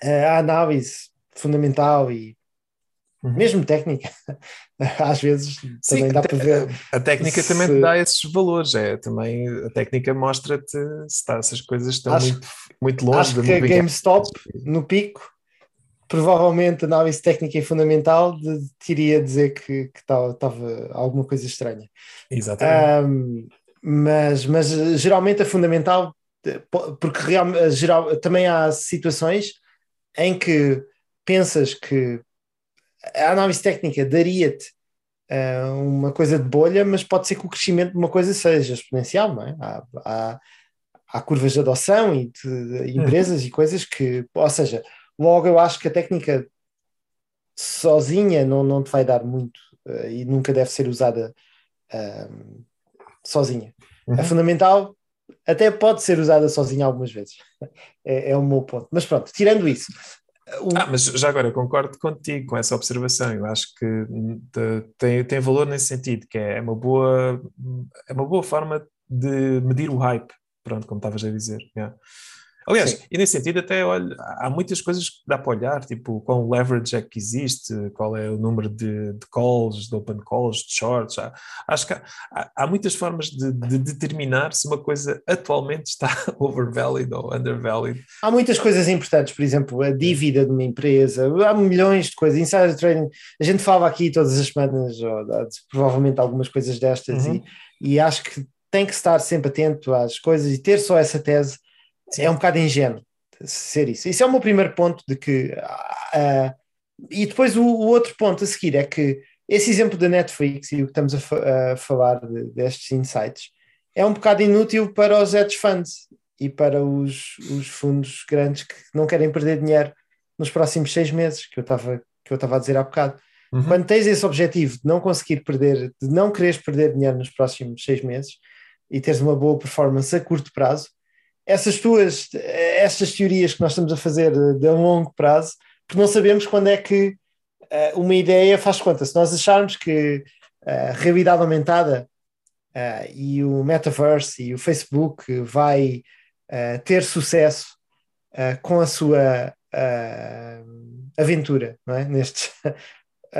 a análise fundamental e Uhum. Mesmo técnica, *laughs* às vezes Sim, também dá para ver.
A, técnica se... também dá esses valores, é também a técnica mostra-te se tá, essas coisas estão acho, muito, muito longe
acho da que a GameStop no pico provavelmente análise técnica e fundamental de, te iria dizer que estava alguma coisa estranha.
Exatamente.
Um, mas, mas geralmente a fundamental, porque real, geral, também há situações em que pensas que a análise técnica daria-te uh, uma coisa de bolha, mas pode ser que o crescimento de uma coisa seja exponencial, não é? Há, há, há curvas de adoção e de, de empresas e coisas que, ou seja, logo eu acho que a técnica sozinha não, não te vai dar muito uh, e nunca deve ser usada uh, sozinha. Uhum. É fundamental, até pode ser usada sozinha algumas vezes. *laughs* É, é o meu ponto. Mas pronto, tirando isso,
ah, mas já agora concordo contigo com essa observação. Eu acho que tem, tem valor nesse sentido, que é uma boa, é uma boa forma de medir o hype, pronto, como estavas a dizer. Yeah. Aliás, Sim. e nesse sentido, até olha, há muitas coisas que dá para olhar, tipo qual leverage é que existe, qual é o número de, de calls, de open calls, de shorts. Há, acho que há, há muitas formas de, de, determinar se uma coisa atualmente está *laughs* overvalued ou undervalued.
Há muitas coisas importantes, por exemplo, a dívida de uma empresa, há milhões de coisas. Insider trading, a gente falava aqui todas as semanas, ou, provavelmente algumas coisas destas, uhum. e, e acho que tem que estar sempre atento às coisas e ter só essa tese. É um bocado ingênuo ser isso. Isso é o meu primeiro ponto de que. Uh, e depois o, o, outro ponto a seguir é que esse exemplo da Netflix e o que estamos a, fa a falar de, destes insights é um bocado inútil para os hedge funds e para os, os fundos grandes que não querem perder dinheiro nos próximos seis meses, que eu estava que eu estava a dizer há bocado. Uhum. Quando tens esse objetivo de não conseguir perder, de não quereres perder dinheiro nos próximos seis meses e teres uma boa performance a curto prazo, essas tuas, estas teorias que nós estamos a fazer de, de longo prazo, porque não sabemos quando é que uh, uma ideia faz conta. Se nós acharmos que a realidade aumentada uh, e o metaverse e o Facebook vai uh, ter sucesso com a sua aventura, não é? Nestes, *laughs*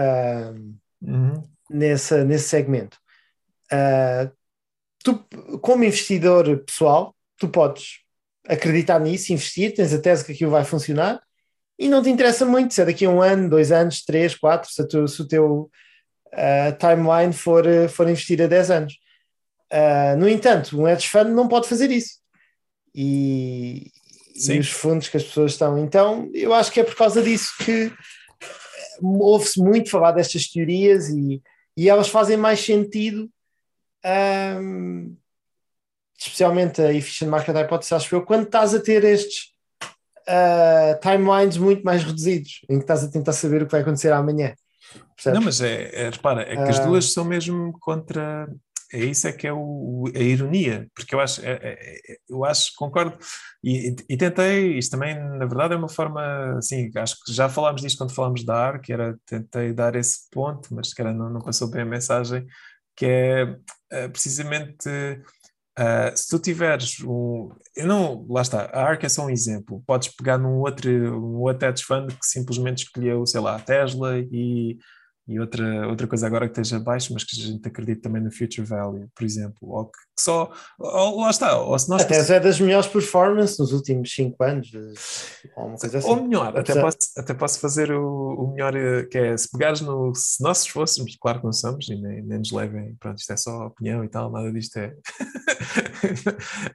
uhum. nesse, nesse segmento. tu, como investidor pessoal, tu podes acreditar nisso, investir, tens a tese que aquilo vai funcionar e não te interessa muito se é daqui a um ano, dois anos, três, quatro, se, tu, se o teu uh, timeline for, uh, for investir a 10 anos. Uh, no entanto, um hedge fund não pode fazer isso. E, e, os fundos que as pessoas estão. Então, eu acho que é por causa disso que ouve-se muito falar destas teorias e, e elas fazem mais sentido. Um, especialmente a Efficient Market Hypothesis, acho eu, quando estás a ter estes uh, timelines muito mais reduzidos, em que estás a tentar saber o que vai acontecer amanhã.
Percebes? Não, mas é, é, repara, é que as ah. duas são mesmo contra. É isso é que é o, a ironia, porque eu acho, é, é, é, eu acho, concordo, e, e, tentei, isto também, na verdade, é uma forma, assim, acho que já falámos disto quando falámos da AR, que era, tentei dar esse ponto, mas que era, não, não passou bem a mensagem, que é, é precisamente Uh, se tu tiveres um. Não, lá está, a ARC é só um exemplo. Podes pegar num outro, um outro hedge fund que simplesmente escolheu, sei lá, a Tesla e e outra, outra coisa agora que esteja baixo, mas que a gente acredita também no future value, por exemplo, ou que, só, ou, lá está, ou se nós...
Até é das melhores performances nos últimos 5 anos, ou assim.
Ou melhor, até posso, até posso fazer o, o melhor, eh, que é, se pegares no, se nós fôssemos, claro que não somos, e nem, nem nos levem, pronto, isto é só opinião e tal, nada disto é,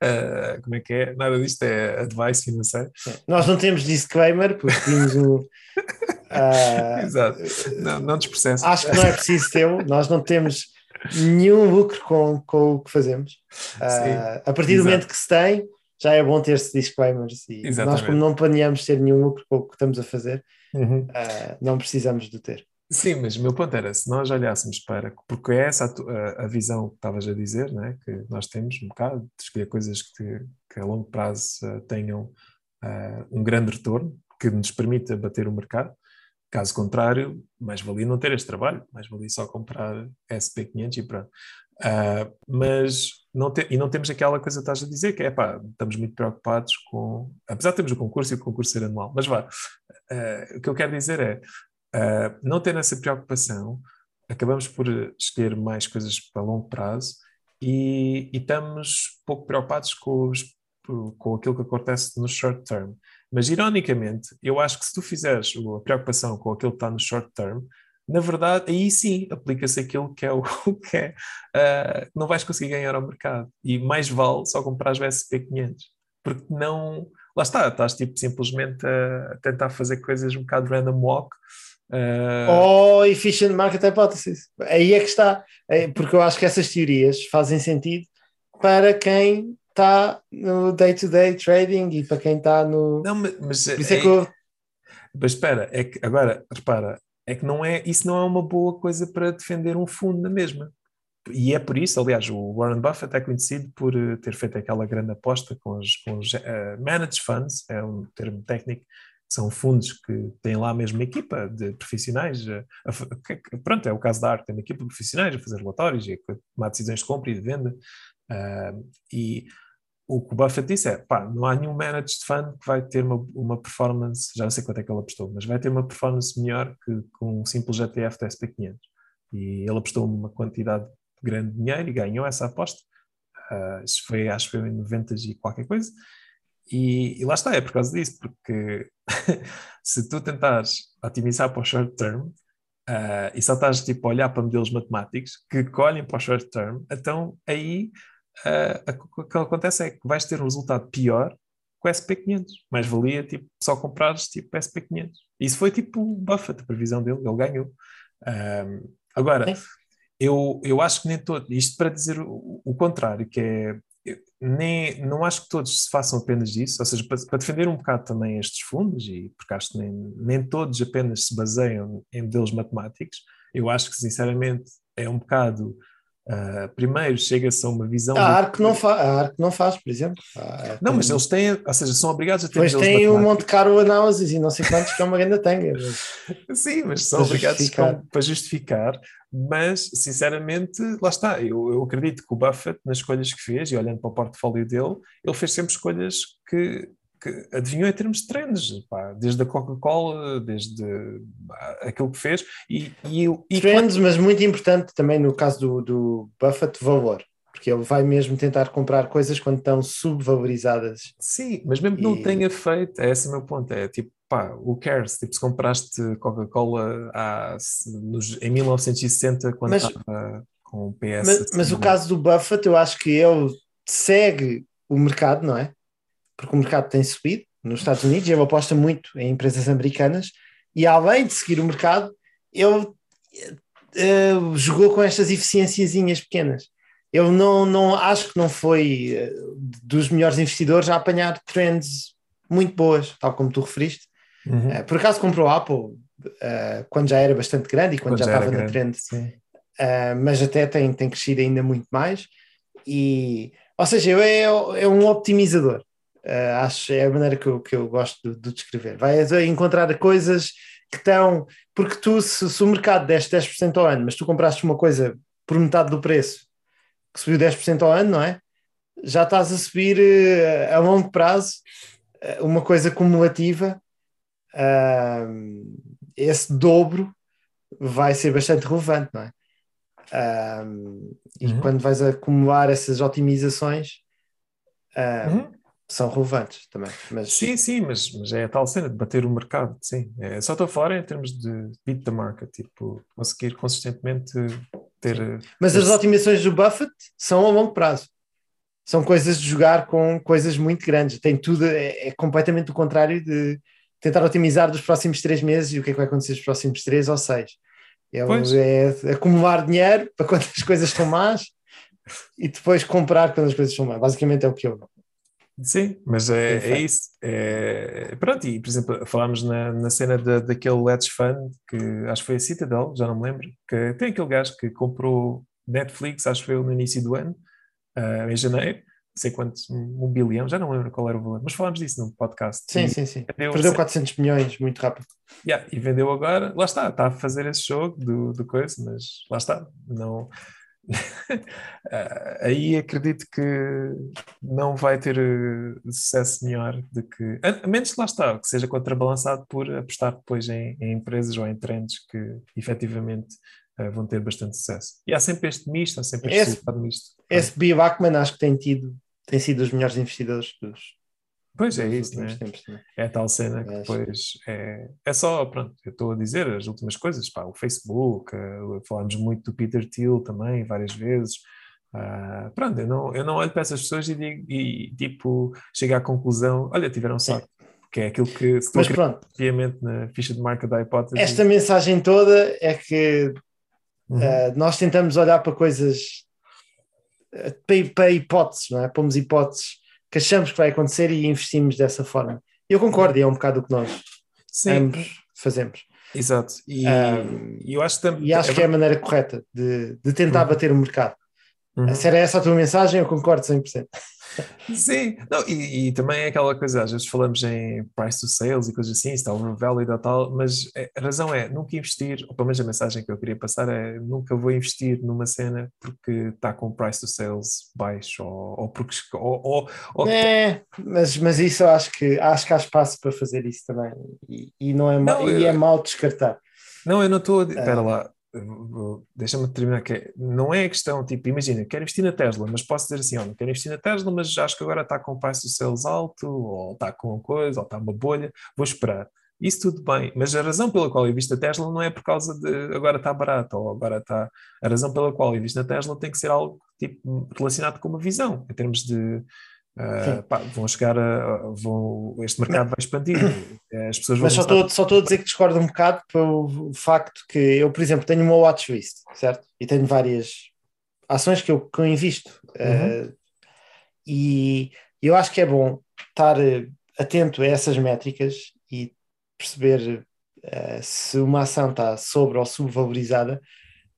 uh, *laughs* como é que é, nada disto é advice financeiro.
Nós não temos disclaimer, porque tínhamos o... *laughs*
Uh, Exato, não, não desprocessa.
Acho que não é preciso ter, nós não temos nenhum lucro com, com o que fazemos. Uh, a partir do Exato. momento que se tem, já é bom ter-se disclaimers e Exatamente. nós, como não planeamos ter nenhum lucro com o que estamos a fazer, uhum. uh, não precisamos de ter.
Sim, mas o meu ponto era, se nós olhássemos para, porque é essa a, a, visão que estavas a dizer, né, que nós temos um bocado, de escolher coisas que, que a longo prazo uh, tenham uh, um grande retorno, que nos permita bater o mercado, Caso contrário, mais valia não ter este trabalho, mais valia só comprar SP500 e pronto. Uh, mas não te, e não temos aquela coisa que estás a dizer, que é pá, estamos muito preocupados com. Apesar de termos o concurso e o concurso ser anual, mas vá, uh, o que eu quero dizer é, uh, não ter essa preocupação, acabamos por escolher mais coisas para longo prazo e, e estamos pouco preocupados com, os, com aquilo que acontece no short term. Mas, ironicamente, eu acho que se tu fizeres a preocupação com aquilo que está no short term, na verdade, aí sim aplica-se aquilo que é o *laughs* que é, uh, não vais conseguir ganhar ao mercado. E mais vale só comprar o SP500, porque não. Lá está, estás tipo simplesmente a tentar fazer coisas um bocado random walk. Uh...
Oh, efficient market hypothesis. Aí é que está. É, porque eu acho que essas teorias fazem sentido para quem está no day-to-day trading e para quem está no.
Não, mas,
é, é que eu...
mas espera, é que agora, repara, é que não é, isso não é uma boa coisa para defender um fundo na mesma. E é por isso, aliás, o Warren Buffett é conhecido por eh, ter feito aquela grande aposta com os, com os uh, managed funds, é um termo técnico, são fundos que têm lá mesmo uma equipa de profissionais. Uh, a, pronto, é o caso da arte, tem uma equipa de profissionais a fazer relatórios e a tomar decisões de compra e de venda. Uh, e o que o Buffett disse é, pá, não há nenhum managed fund que vai ter uma, uma performance, já não sei quanto é que ele apostou, mas vai ter uma performance melhor que com um simples ETF da SP500. E ele apostou uma quantidade grande de dinheiro e ganhou essa aposta. Uh, isso foi, acho que foi em 90 e qualquer coisa. E, e, lá está, é por causa disso, porque *laughs* se tu tentares otimizar para o short term uh, e só estás tipo, a olhar para modelos matemáticos que colhem para o short term, então aí uh, o que acontece é que vais ter um resultado pior com o SP500. Mais valia tipo, só comprares tipo SP500. Isso foi tipo o Buffett, a previsão dele, ele ganhou. Um, agora, é. eu, eu acho que nem todo, isto para dizer o, o contrário, que é nem, não acho que todos se façam apenas disso, ou seja, para, para, defender um bocado também estes fundos, e porque acho que nem, nem todos apenas se baseiam em modelos matemáticos, eu acho que sinceramente é um bocado Uh, primeiro chega-se a uma visão.
A ARC, não fa a ARC não faz, por exemplo.
não, mas eles têm, ou seja, são obrigados a ter.
Depois tem o Monte Caro Análises e não sei quantos que é uma grande tanga.
Mas... *laughs* Sim, mas são obrigados justificar. para justificar. Mas, sinceramente, lá está. Eu, eu acredito que o Buffett, nas escolhas que fez, e olhando para o portfólio dele, ele fez sempre escolhas que que adivinhou em termos de trends, pá, desde a Coca-Cola, desde aquilo que fez. E, e, e
trends, quando... mas muito importante também no caso do, do Buffett, valor. Porque ele vai mesmo tentar comprar coisas quando estão subvalorizadas.
Sim, mas mesmo que e... não tenha feito, é esse o meu ponto. É tipo, pá, o cares? Tipo, se compraste Coca-Cola em 1960, quando mas, estava com o PS.
Mas, mas o caso do Buffett, eu acho que ele segue o mercado, não é? Porque o mercado tem subido nos Estados Unidos, ele aposta muito em empresas americanas e além de seguir o mercado, ele uh, jogou com estas eficiênciazinhas pequenas. Eu não, não acho que não foi uh, dos melhores investidores a apanhar trends muito boas, tal como tu referiste. Uhum. Uh, por acaso comprou a Apple quando já era bastante grande e quando, quando já, já estava na trend, mas até tem, tem crescido ainda muito mais. E, ou seja, é, é um optimizador. Uh, acho é a maneira que eu, que eu gosto de, de descrever. Vai encontrar coisas que estão. Porque tu, se, se o mercado deste 10% ao ano, mas tu compraste uma coisa por metade do preço, que subiu 10% ao ano, não é? Já estás a subir uh, a longo prazo uh, uma coisa cumulativa. esse dobro vai ser bastante relevante, não é? e uhum. quando vais acumular essas otimizações, uhum são relevantes também. Mas...
Sim, sim, mas, mas é a tal cena de bater o mercado, sim. É, só estou a falar em termos de beat the market, tipo, conseguir consistentemente ter.
Mas esse... as otimizações do Buffett são a longo prazo. São coisas de jogar com coisas muito grandes. Tem tudo, é, é completamente o contrário de tentar otimizar dos próximos três meses e o que é que vai acontecer nos próximos três ou seis. É, é acumular dinheiro *laughs* para quando as coisas estão más e depois comprar quando as coisas estão más. Basicamente é o que eu
Sim, mas é, é isso. É, pronto, e por exemplo, falámos na, na cena da, daquele Let's Fund, que acho que foi a Citadel, já não me lembro, que tem aquele gajo que comprou Netflix, acho que foi no início do ano, uh, em janeiro, não sei quantos, um, bilhão, já não lembro qual era o valor, mas falámos disso no podcast.
Sim, e sim, sim. Perdeu 400 milhões muito rápido.
Yeah, e vendeu agora, lá está, está a fazer esse jogo do, do coisa, mas lá está, não *laughs* aí acredito que não vai ter eh, sucesso melhor do que. A menos que lá está, que seja contrabalançado por apostar depois em, em empresas ou em trends que efetivamente uh, vão ter bastante sucesso. E há sempre este misto, há sempre este
esse, misto. Esse B. Bachman acho que tem tido, tem sido os melhores investidores dos,
Pois é isso, né?
tempos também.
É a tal cena que
Mas-
depois é, é só, pronto, eu estou a dizer as últimas coisas, pá, o Facebook, eh, falámos muito do Peter Thiel também, várias vezes. Ah, pronto, eu não, eu não olho para essas pessoas e, digo, e tipo, chego à conclusão, olha, tiveram sorte, que é aquilo que se
Mas pronto,
obviamente na ficha de marca da hipótese.
esta mensagem toda é que
Uhum.
Uh, nós tentamos olhar para coisas uh, para, para hipóteses, não é? Pomos hipóteses que achamos que vai acontecer e investimos dessa forma. Eu concordo, e é um bocado o que nós
Sim,
ambos fazemos.
exato. E,
Um,
e eu acho também.
E acho que é a maneira correta de, de tentar
Uhum.
bater o mercado.
Uhum.
Se era essa a tua mensagem, eu concordo 100%.
Sim, não, e, e também é aquela coisa, às vezes falamos em price to sales e coisas assim, está overvalued ou tal, mas é- a razão é nunca investir, ou pelo menos a mensagem que eu queria passar é nunca vou investir numa cena porque está com price to sales baixo ou, ou porque ou, ou, ou-
É, mas, mas isso eu acho que, acho que há espaço para fazer isso também. E, e não é,
Não,
e
eu-
é mau descartar.
não, eu não estou a di- espera
Ah.
lá, deixa-me terminar que não é a questão, tipo, imagina, quero investir na Tesla, mas posso dizer assim, olha, quero investir na Tesla, mas acho que agora está com price to sales alto, ou está com uma coisa, ou está uma bolha, vou esperar. Isso tudo bem, mas a razão pela qual eu invisto na Tesla não é por causa de agora está barato ou agora está. A razão pela qual eu invisto na Tesla tem que ser algo tipo, relacionado com uma visão, em termos de. Ah,
Sim.
pá, vão chegar a. Vão, este mercado vai expandir, as pessoas vão.
Mas só estou, só estou a dizer que discordo um bocado pelo facto que eu, por exemplo, tenho uma watchlist, certo? E tenho várias ações que eu, que eu invisto.
Uhum.
Eh, e eu acho que é bom estar eh, atento a essas métricas e perceber eh, se uma ação está sobre ou subvalorizada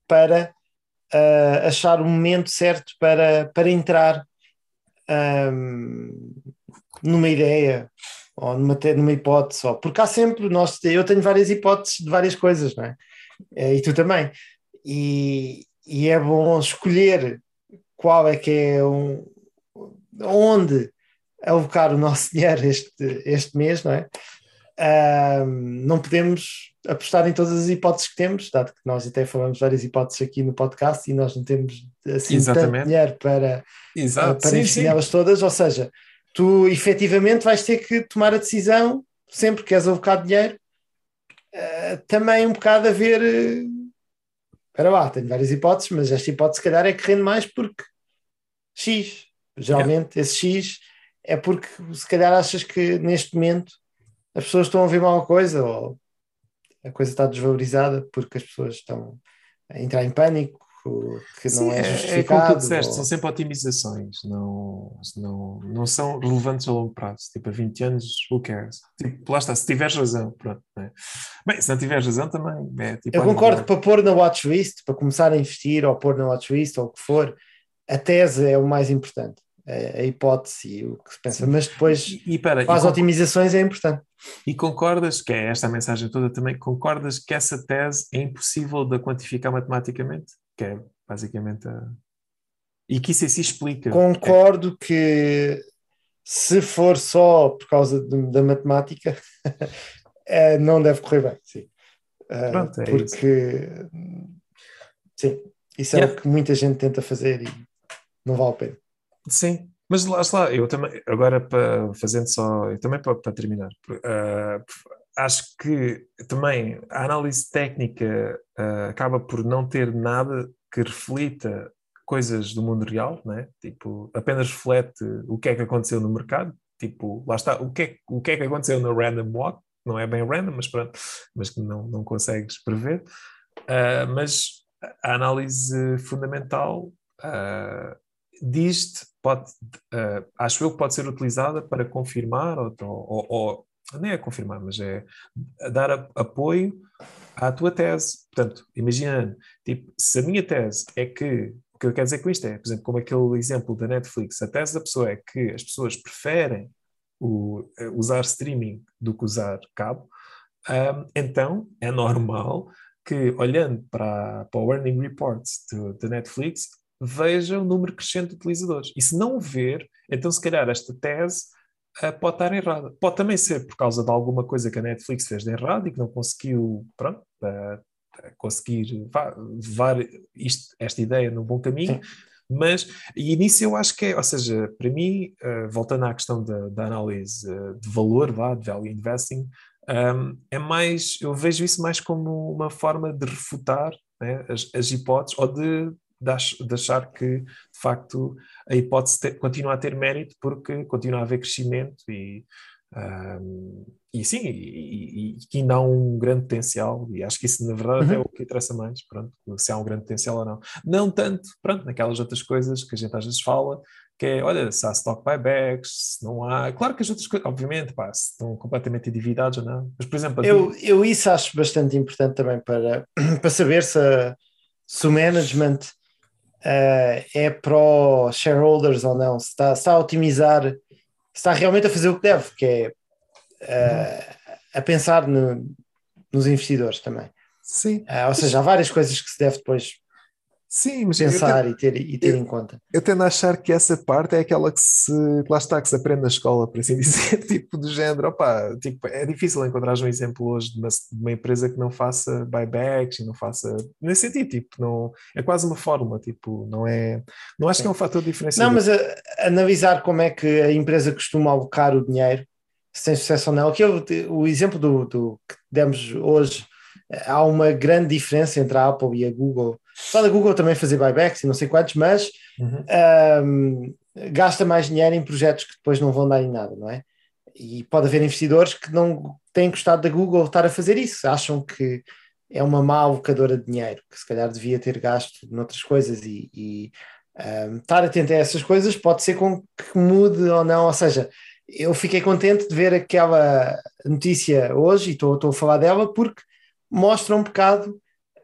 para eh, achar o momento certo para, para entrar ahm, numa ideia ou numa, numa hipótese, ou, porque há sempre, nós, eu tenho várias hipóteses de várias coisas, não é? Eh, E tu também. E, e é bom escolher qual é que é um, onde alocar o nosso *laughs* dinheiro este, este mês, não é? Ahm, não podemos apostar em todas as hipóteses que temos, dado que nós até falamos várias hipóteses aqui no podcast e nós não temos assim tanto
Exatamente.
dinheiro para,
Exato,
para
sim,
investir
sim.
nelas todas, ou seja, tu efetivamente vais ter que tomar a decisão sempre que queres alocar dinheiro, eh, também um bocado a ver. eh, Espera lá, tenho várias hipóteses, mas esta hipótese, se calhar, é que rende mais porque X. Geralmente, esse X é porque se calhar achas que neste momento as pessoas estão a mal a coisa ou a coisa está desvalorizada porque as pessoas estão a entrar em pânico, que não
Sim,
é
é, é como
justificado.
tu disseste,
ou-
são sempre otimizações, não, não, não são relevantes a longo prazo. Tipo, a 20 anos, who cares? Tipo, lá está, se tiveres razão, pronto. né? Bem, se não tiveres razão também. É, tipo,
Eu concordo que para pôr na watchlist, para começar a investir ou pôr na watchlist ou o que for, a tese é o mais importante, a, a hipótese e o que se pensa, mas depois
E, e,
para as
con-
otimizações é importante.
e concordas, que é esta a mensagem toda também, concordas que essa tese é impossível de quantificar matematicamente? Que é basicamente a... E que isso assim explica.
Concordo que se for só por causa de- da matemática, *laughs* eh, não deve correr bem, sim. Eh,
Pronto, é
porque sim, isso é
Yeah.
o que muita gente tenta fazer e não vale a pena.
Sim, mas lá está, eu também, agora para, fazendo só, e também para, para terminar, ah, acho que também a análise técnica ah, acaba por não ter nada que reflita coisas do mundo real, né? Tipo, apenas reflete o que é que aconteceu no mercado, tipo, lá está, o que é, o que, é que aconteceu no random walk, não é bem random, mas pronto, mas que não, não consegues prever, Ah, mas a análise fundamental ah, diz-te, pode, eh, acho eu que pode ser utilizada para confirmar, ou, ou, ou nem é confirmar, mas é dar a- apoio à tua tese. Portanto, imagina, tipo, se a minha tese é que, o que eu quero dizer com isto é, por exemplo, como aquele exemplo da Netflix, a tese da pessoa é que as pessoas preferem o, eh, usar streaming do que usar cabo, ahm, então é normal que, olhando para, para o Earning Reports da Netflix, veja o número crescente de utilizadores. E se não o ver, então se calhar esta tese ah, pode estar errada. Pode também ser por causa de alguma coisa que a Netflix fez de errado e que não conseguiu, pronto, ah, conseguir va- levar isto- esta ideia no bom caminho. Mas, e nisso eu acho que é, ou seja, para mim, uh, voltando à questão da, da análise uh, de valor, vá, de value investing, um, é mais, eu vejo isso mais como uma forma de refutar né, as, as, hipóteses ou de, de, achar que, de facto, a hipótese te, continua a ter mérito porque continua a haver crescimento e, um, e sim, e, que ainda há um grande potencial, e acho que isso na verdade uhum. é o que interessa mais, pronto, se há um grande potencial ou não. Não tanto, pronto, naquelas outras coisas que a gente às vezes fala, que é, olha, se há stock buybacks, se não há. Claro que as outras coisas, obviamente, pá, se estão completamente endividados ou não. Mas, por exemplo.
Eu, eu isso acho bastante importante também para, *clears throat* para saber se, se o management uh, é pró shareholders ou não, se está, se está a otimizar, se está realmente a fazer o que deve, que é uh, a pensar no, nos investidores também.
Sim.
Uh, ou seja, há várias coisas que se deve depois
Sim, mas
pensar tendo, e ter, e ter
eu,
em conta.
Eu tendo a achar que essa parte é aquela que se, lá está, que se aprende na escola, por assim *laughs* dizer, tipo do género, opa, tipo, é difícil encontrar um exemplo hoje de uma, de uma, empresa que não faça buybacks e não faça, nesse sentido, tipo, não, é quase uma fórmula, tipo, não é, não acho que é um fator diferencial.
Não, mas a, analisar como é que a empresa costuma alocar o dinheiro, se tem sucesso ou não, que eu, o exemplo do, do que demos hoje, há uma grande diferença entre a Apple e a Google. Só da Google também fazer buybacks e não sei quantos, mas uhum. um, gasta mais dinheiro em projetos que depois não vão dar em nada, não é? E pode haver investidores que não têm gostado da Google estar a fazer isso, acham que é uma má alocadora de dinheiro, que se calhar devia ter gasto noutras coisas e, e um, estar atento a essas coisas pode ser com que mude ou não, ou seja, eu fiquei contente de ver aquela notícia hoje e estou a falar dela porque mostra um bocado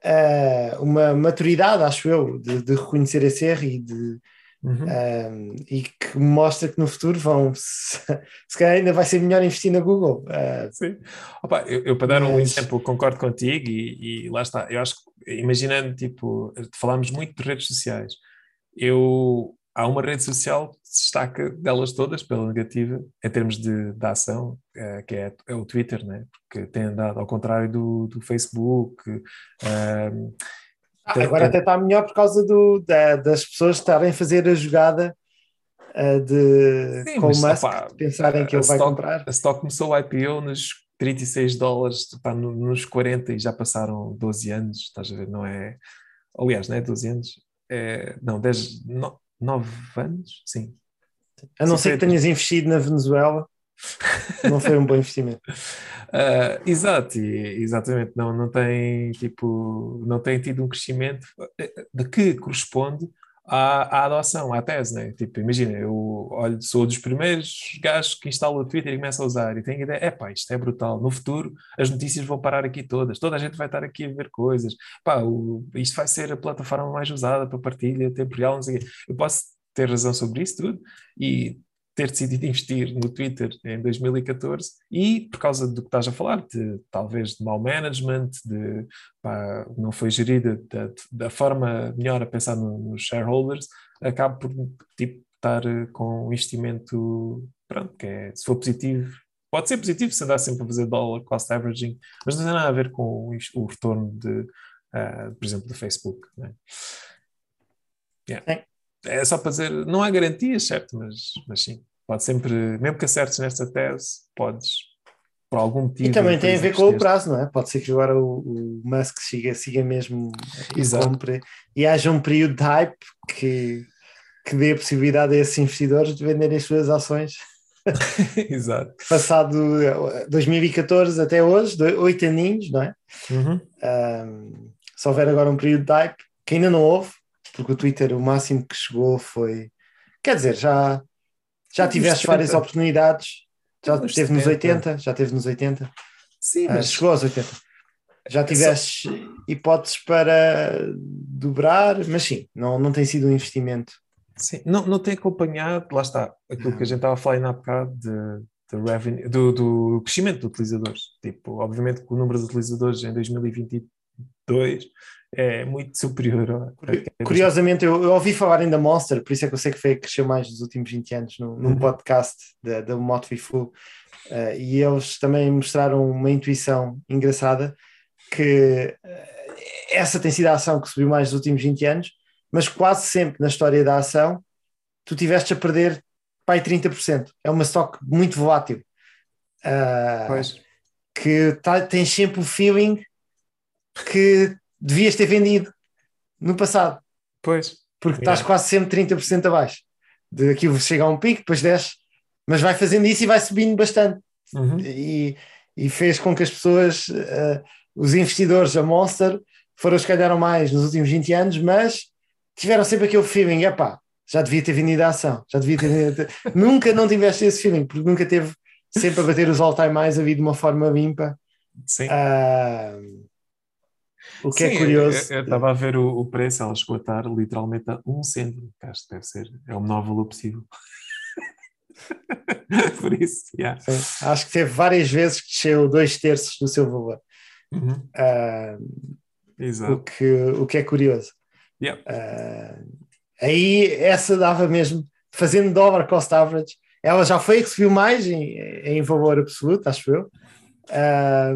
uh, uma maturidade, acho eu, de, de, reconhecer esse erro e de. Uhum. Uh, e que mostra que no futuro vão se, *laughs* se calhar ainda vai ser melhor investir na Google. Uh,
Sim. Opa, eu, eu, para dar mas... um exemplo, concordo contigo e, e, lá está. Eu acho que, imaginando, tipo, falámos muito de redes sociais. Eu há uma rede social que se destaca delas todas pela negativa em termos de, de ação, é, que é, é, o Twitter, né? porque tem andado ao contrário do, do Facebook.
Um, ah, tem, agora tem... até está melhor por causa do, da, das pessoas estarem a fazer a jogada uh, de Sim, com mas, o Musk, opa, pensarem que ele vai
stock,
comprar.
A stock começou o IPO nos 36 dólares, opa, nos 40 e já passaram 12 anos, estás a ver? Não é. Aliás, não é 12 anos, é, não, 10, não, nove anos, sim.
A não ser que tenhas investido na Venezuela, não foi um bom investimento.
Uh, *laughs* exato, exatamente, não, não tem tipo, não tem tido um crescimento eh, de que corresponde à, à adoção, à tese, né? Tipo, imagina, eu olho, sou dos primeiros gajos que instala o Twitter e começa a usar e tenho ideia, é pá, isto é brutal. No futuro as notícias vão parar aqui todas, toda a gente vai estar aqui a ver coisas. Pá, o, isto vai ser a plataforma mais usada para partilha temporal, não sei o quê. Eu posso ter razão sobre isso tudo e ter decidido investir no Twitter em 2014 e por causa do que estás a falar, de talvez de mau management, de pá, não foi gerida da, da forma melhor a pensar nos shareholders, acaba por tipo, estar eh, com um investimento, pronto, que é, se for positivo, pode ser positivo se andar sempre a fazer dollar cost averaging, mas não tem nada a ver com o retorno de, uh, por exemplo, do Facebook. Né? Yeah é só para dizer, não há garantias, certo? Mas, mas sim, pode sempre, mesmo que acertes nesta tese, podes, por algum motivo.
E também tem a ver com o prazo, não é? Pode ser que agora o, o Musk siga, siga mesmo e compre e haja um período de hype que, que dê a possibilidade a esses investidores de venderem as suas ações. *laughs*
Exato.
Passado 2014 eh, até hoje, oito aninhos, não é?
Uhum.
Um, se houver agora um período de hype, que ainda não houve, porque o Twitter o máximo que chegou foi. Quer dizer, já, já tiveste várias oportunidades, já nos teve 70. nos 80, já teve nos 80.
Sim, ah, mas...
Uh, chegou aos 80. Já tiveste Só... hipóteses para dobrar, mas sim, não, não tem sido um investimento.
Sim, não, não tem acompanhado, lá está, aquilo que a gente estava a falar há bocado de, de revenue, do, do crescimento de utilizadores. Tipo, obviamente que o número de utilizadores em 2022 é muito superior.
Curiosamente, eu, eu, ouvi falar ainda Monster, por isso é que eu sei que foi cresceu mais nos últimos 20 anos, num, num uhum. podcast da, da Motley Fool, uh, e eles também mostraram uma intuição engraçada que uh, essa tem sido a ação que subiu mais nos últimos 20 anos, mas quase sempre na história da ação tu tiveste a perder pai 30%. É uma stock muito volátil.
Pois.
que tá, tens sempre o feeling que devias ter vendido no passado,
Pois.
porque estás
Yeah.
quase sempre 30% abaixo. De aquilo chega a um pico, depois desce, mas vai fazendo isso e vai subindo bastante.
Uhum.
E, e fez com que as pessoas, eh, os investidores, a Monster, foram os que ganharam mais nos últimos 20 anos, mas tiveram sempre aquele feeling: epá, já devia ter vendido a ação, já devia ter vendido. *laughs* nunca não tiveste esse feeling, porque nunca teve sempre a bater os all-time highs a vir de uma forma limpa.
Sim.
Ah, o que
Sim,
é curioso.
Eu eu estava a ver o, o preço, ela chegou a estar literalmente a um cêntimo, que acho que deve ser, é o menor valor possível. *laughs* Por isso, yeah.
Sim, acho que teve várias vezes que desceu dois terços do seu valor.
Uhum,
o,
Exato.
que, o que é curioso.
Yeah.
Ah, aí essa dava mesmo, fazendo dollar cost average, ela já foi que subiu mais em, em valor absoluto, acho eu. Ah,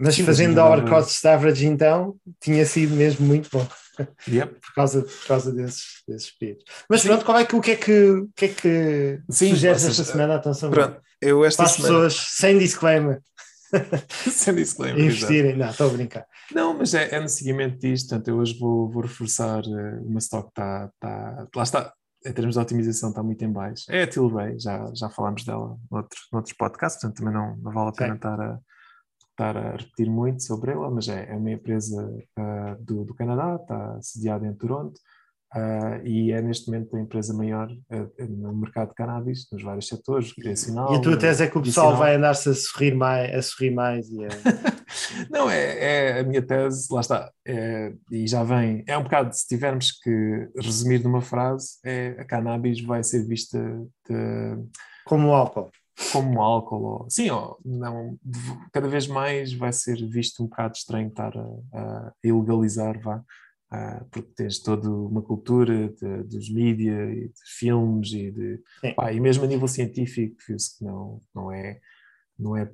mas
Sim,
fazendo dollar
dava-
cost average, então, tinha sido mesmo muito bom
Yep. *laughs*
por causa, por causa desses, desses períodos. Mas
Sim.
pronto, qual é que, o que é que, o que, é que
Sim,
sugeres esta semana? Atenção,
Pronto, eu esta
para as
semana.
pessoas sem disclaimer *laughs*
Sem disclaimer, *laughs*
investirem. Não, estou a brincar.
Não, mas é, é no seguimento disto, portanto, eu hoje vou, vou reforçar eh, uma stock que está, está, lá está, em termos de otimização está muito em baixo. É a Tilray, já, já falámos dela noutros, noutros podcasts, portanto também não, não vale a pena
Sim.
estar a, estar a repetir muito sobre ela, mas é, é uma empresa ah, do, do Canadá, está sediada em Toronto, ah, e é neste momento a empresa maior ah, no mercado de cannabis, nos vários setores, recreacional.
E a tua tese é que o pessoal vai andar-se a sorrir mais, a sorrir mais e a... *laughs*
Não, é, é a minha tese, lá está, é, e já vem, é um bocado, se tivermos que resumir numa frase, é a cannabis vai ser vista de-
como o álcool.
Como álcool, ou, sim, ou, não, cada vez mais vai ser visto um bocado estranho estar a, a ilegalizar, vá, ah, porque tens toda uma cultura de- dos mídia e de filmes e de, pá, e mesmo a nível científico, viu-se que não, não é, não é,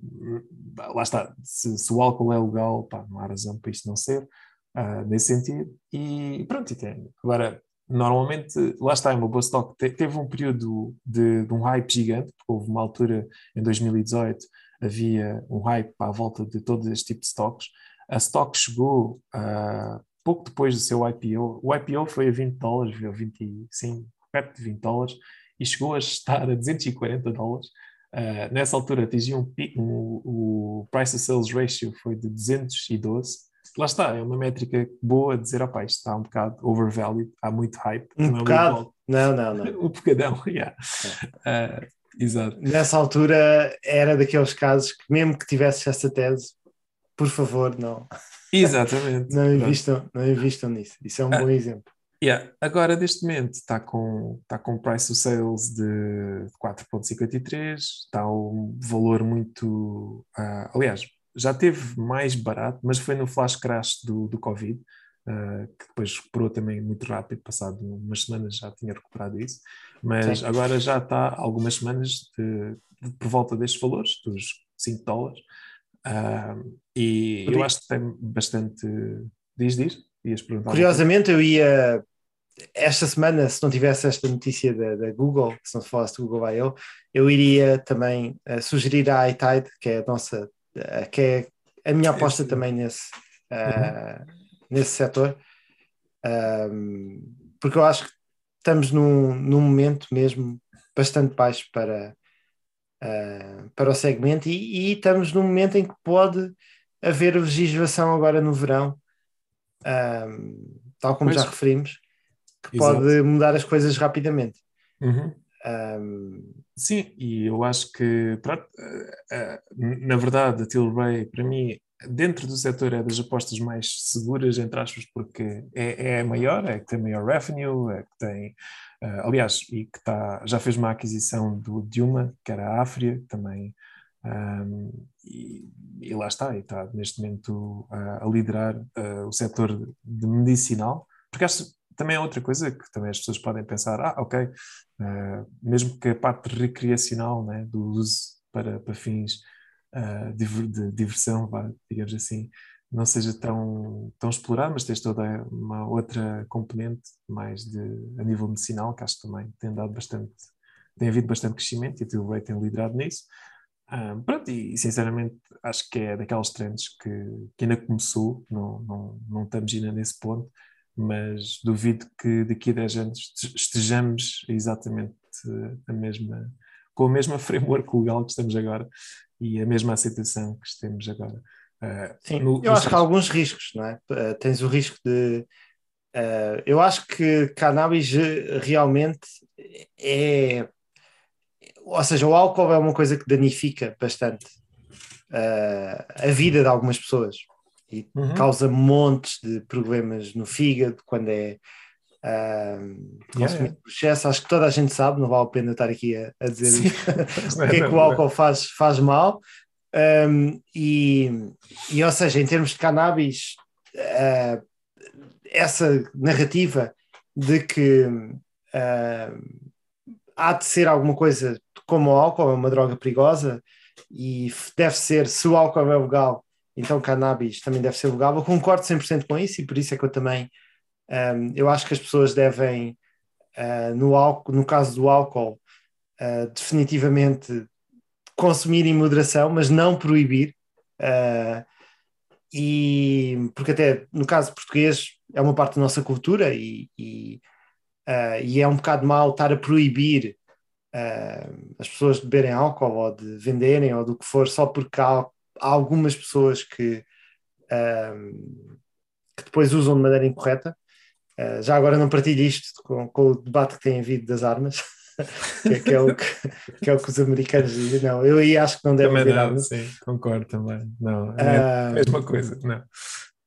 lá está, se, se o álcool é legal, pá, não há razão para isto não ser, ah, nesse sentido, e pronto, e tem. Agora, normalmente, lá está, em uma boa stock, te- teve um período de, de um hype gigante, porque houve uma altura, em 2018, havia um hype à volta de todo este tipo de stocks, a stock chegou ah, pouco depois do seu IPO, o. IPO foi a 20 dólares, a 25, perto de 20 dólares, e chegou a estar a 240 dólares, Uh, nessa altura atingiu um pico, um- o price to sales ratio foi de 212. Lá está, é uma métrica boa de dizer, opá, isto está um bocado overvalued, há muito hype.
Um
não é
bocado? Não, não, não. *laughs*
Um bocadão, *laughs* yeah. Uh, exato.
Nessa altura era daqueles casos que mesmo que tivesse essa tese, por favor, não,
Exatamente. *laughs*
não,
Pronto.
invistam, não invistam nisso. Isso é um
Ah.
bom exemplo.
Yeah. Agora, neste momento, está com, está com price to sales de 4,53, está um valor muito. ah, aliás, já teve mais barato, mas foi no flash crash do, do Covid, ah, que depois recuperou também muito rápido, passado umas semanas já tinha recuperado isso, mas
Sim.
agora já está algumas semanas de- de- por volta destes valores, dos 5 dólares, Ah, e eu acho que tem bastante. Diz, diz? Ias perguntar.
Curiosamente, eu ia esta semana, se não tivesse esta notícia da, da Google, se não se falasse do Google I.O., eu iria também eh, sugerir a iTide, que é a nossa, eh, que é a minha aposta
Esse-
também nesse, eh, nesse setor, Ahm, porque eu acho que estamos num, num momento mesmo bastante baixo para, ah, para o segmento e, e estamos num momento em que pode haver legislação agora no verão, ahm, tal como
Pois.
já referimos, que
Exato.
pode mudar as coisas rapidamente.
Uhum.
Ahm,
Sim, e eu acho que, eh, eh, na verdade, a Tilray, para mim, dentro do setor é das apostas mais seguras, entre aspas, porque é, é maior, é que tem maior revenue, é que tem, eh, aliás, e que está, já fez uma aquisição do, de uma, que era a Áfria, também, ahm, e, e lá está, e está neste momento ah, a liderar ah, o setor de medicinal, porque acho também é outra coisa que também as pessoas podem pensar, ah, ok, Uh, mesmo que a parte recreacional né, do uso para, para fins uh, diver- de diversão, vá, digamos assim, não seja tão, tão explorado, mas tens toda uma outra componente mais de, a nível medicinal, que acho que também tem dado bastante, tem havido bastante crescimento e a Tilray tem liderado nisso. Ah, pronto, e sinceramente acho que é daquelas trends que, que ainda começou, não, não, não estamos ainda nesse ponto, mas duvido que daqui a 10 anos estejamos exatamente a mesma, com a mesma *laughs* framework legal que estamos agora e a mesma aceitação que temos agora. Uh,
Sim, no, eu acho que há alguns riscos, não é? Uh, tens o risco de. Uh, eu acho que cannabis realmente é. Ou seja, o álcool é uma coisa que danifica bastante a vida de algumas pessoas e uhum. causa montes de problemas no fígado quando é uh, consumido yeah. por excesso. Acho que toda a gente sabe, não vale a pena estar aqui a, a dizer o *laughs* *laughs* que é que o álcool faz, faz mal. Um, e, e, ou seja, em termos de cannabis, uh, essa narrativa de que uh, há de ser alguma coisa como o álcool, é uma droga perigosa e deve ser, se o álcool é legal, então cannabis também deve ser legal. Eu concordo 100% com isso e por isso é que eu também um, eu acho que as pessoas devem, uh, no, álcool, no caso do álcool, uh, definitivamente consumir em moderação, mas não proibir. Uh, e porque até no caso português é uma parte da nossa cultura e, e, e é um bocado mal estar a proibir as pessoas de beberem álcool ou de venderem ou do que for só porque há há algumas pessoas que, um, que depois usam de maneira incorreta. Uh, já agora não partilho isto com, com, o debate que tem havido das armas, *laughs* que, é, que, é o que, que, é o que os americanos dizem. Não, eu aí acho que não deve haver armas.
Sim, concordo também. Não, é uh, a mesma coisa. Não.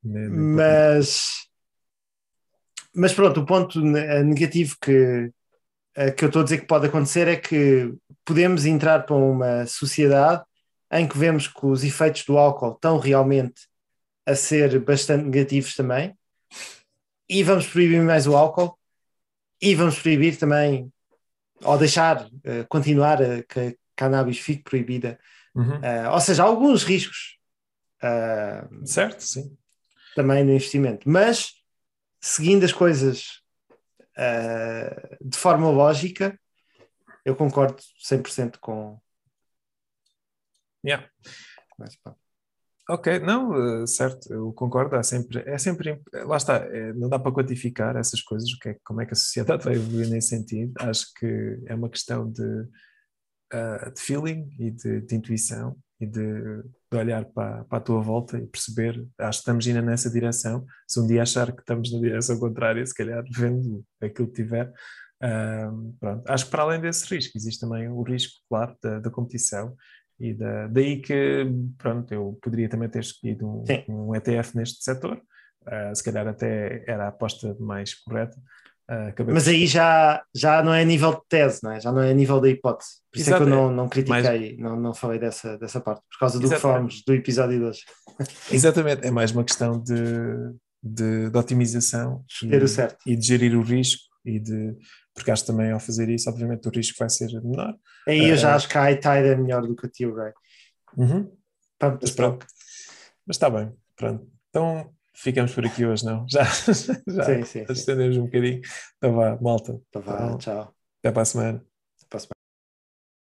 Mas, mas pronto, o ponto negativo que, que eu estou a dizer que pode acontecer é que podemos entrar para uma sociedade em que vemos que os efeitos do álcool estão realmente a ser bastante negativos também, e vamos proibir mais o álcool, e vamos proibir também, ou deixar, uh, continuar a que a cannabis fique proibida. Uhum. Uh, ou seja, alguns riscos.
Uh, certo, sim.
Também no investimento. Mas, seguindo as coisas de forma lógica, eu concordo 100% com,
Yeah. Mas, ok, não, eh, certo, eu concordo, é sempre, é sempre, lá está, é, não dá para quantificar essas coisas, que é, como é que a sociedade *laughs* vai evoluir nesse sentido, acho que é uma questão de, uh, de feeling e de, de intuição e de, de olhar para, para, a tua volta e perceber, acho que estamos indo nessa direção, se um dia achar que estamos na direção contrária, se calhar *laughs* vendo aquilo que tiver, uh, pronto. acho que para além desse risco, existe também o risco, claro, da, da competição e da, daí que, pronto, eu poderia também ter escolhido um, um ETF neste setor, uh, se calhar até era a aposta mais correta.
Uh, Mas aí já, já não é nível de tese, não é? já não é nível da hipótese. Por isso Exato, é que eu não, não critiquei, mais... não, não falei dessa, dessa parte, por causa do Exatamente. que falámos do episódio de hoje. *laughs*
Exatamente, é mais uma questão de, de, de otimização
e,
e de gerir o risco e de porque acho também ao fazer isso, obviamente, o risco vai ser menor.
Aí eu já uh, acho que a iTide é melhor do que a Tilray.
Uhum. Mas, pronto. Mas está bem, pronto. Então ficamos por aqui hoje, não? *laughs* Já, já sim, sim, estendemos sim. um bocadinho. Então vá, malta.
Então vá, tchau.
Até para a semana.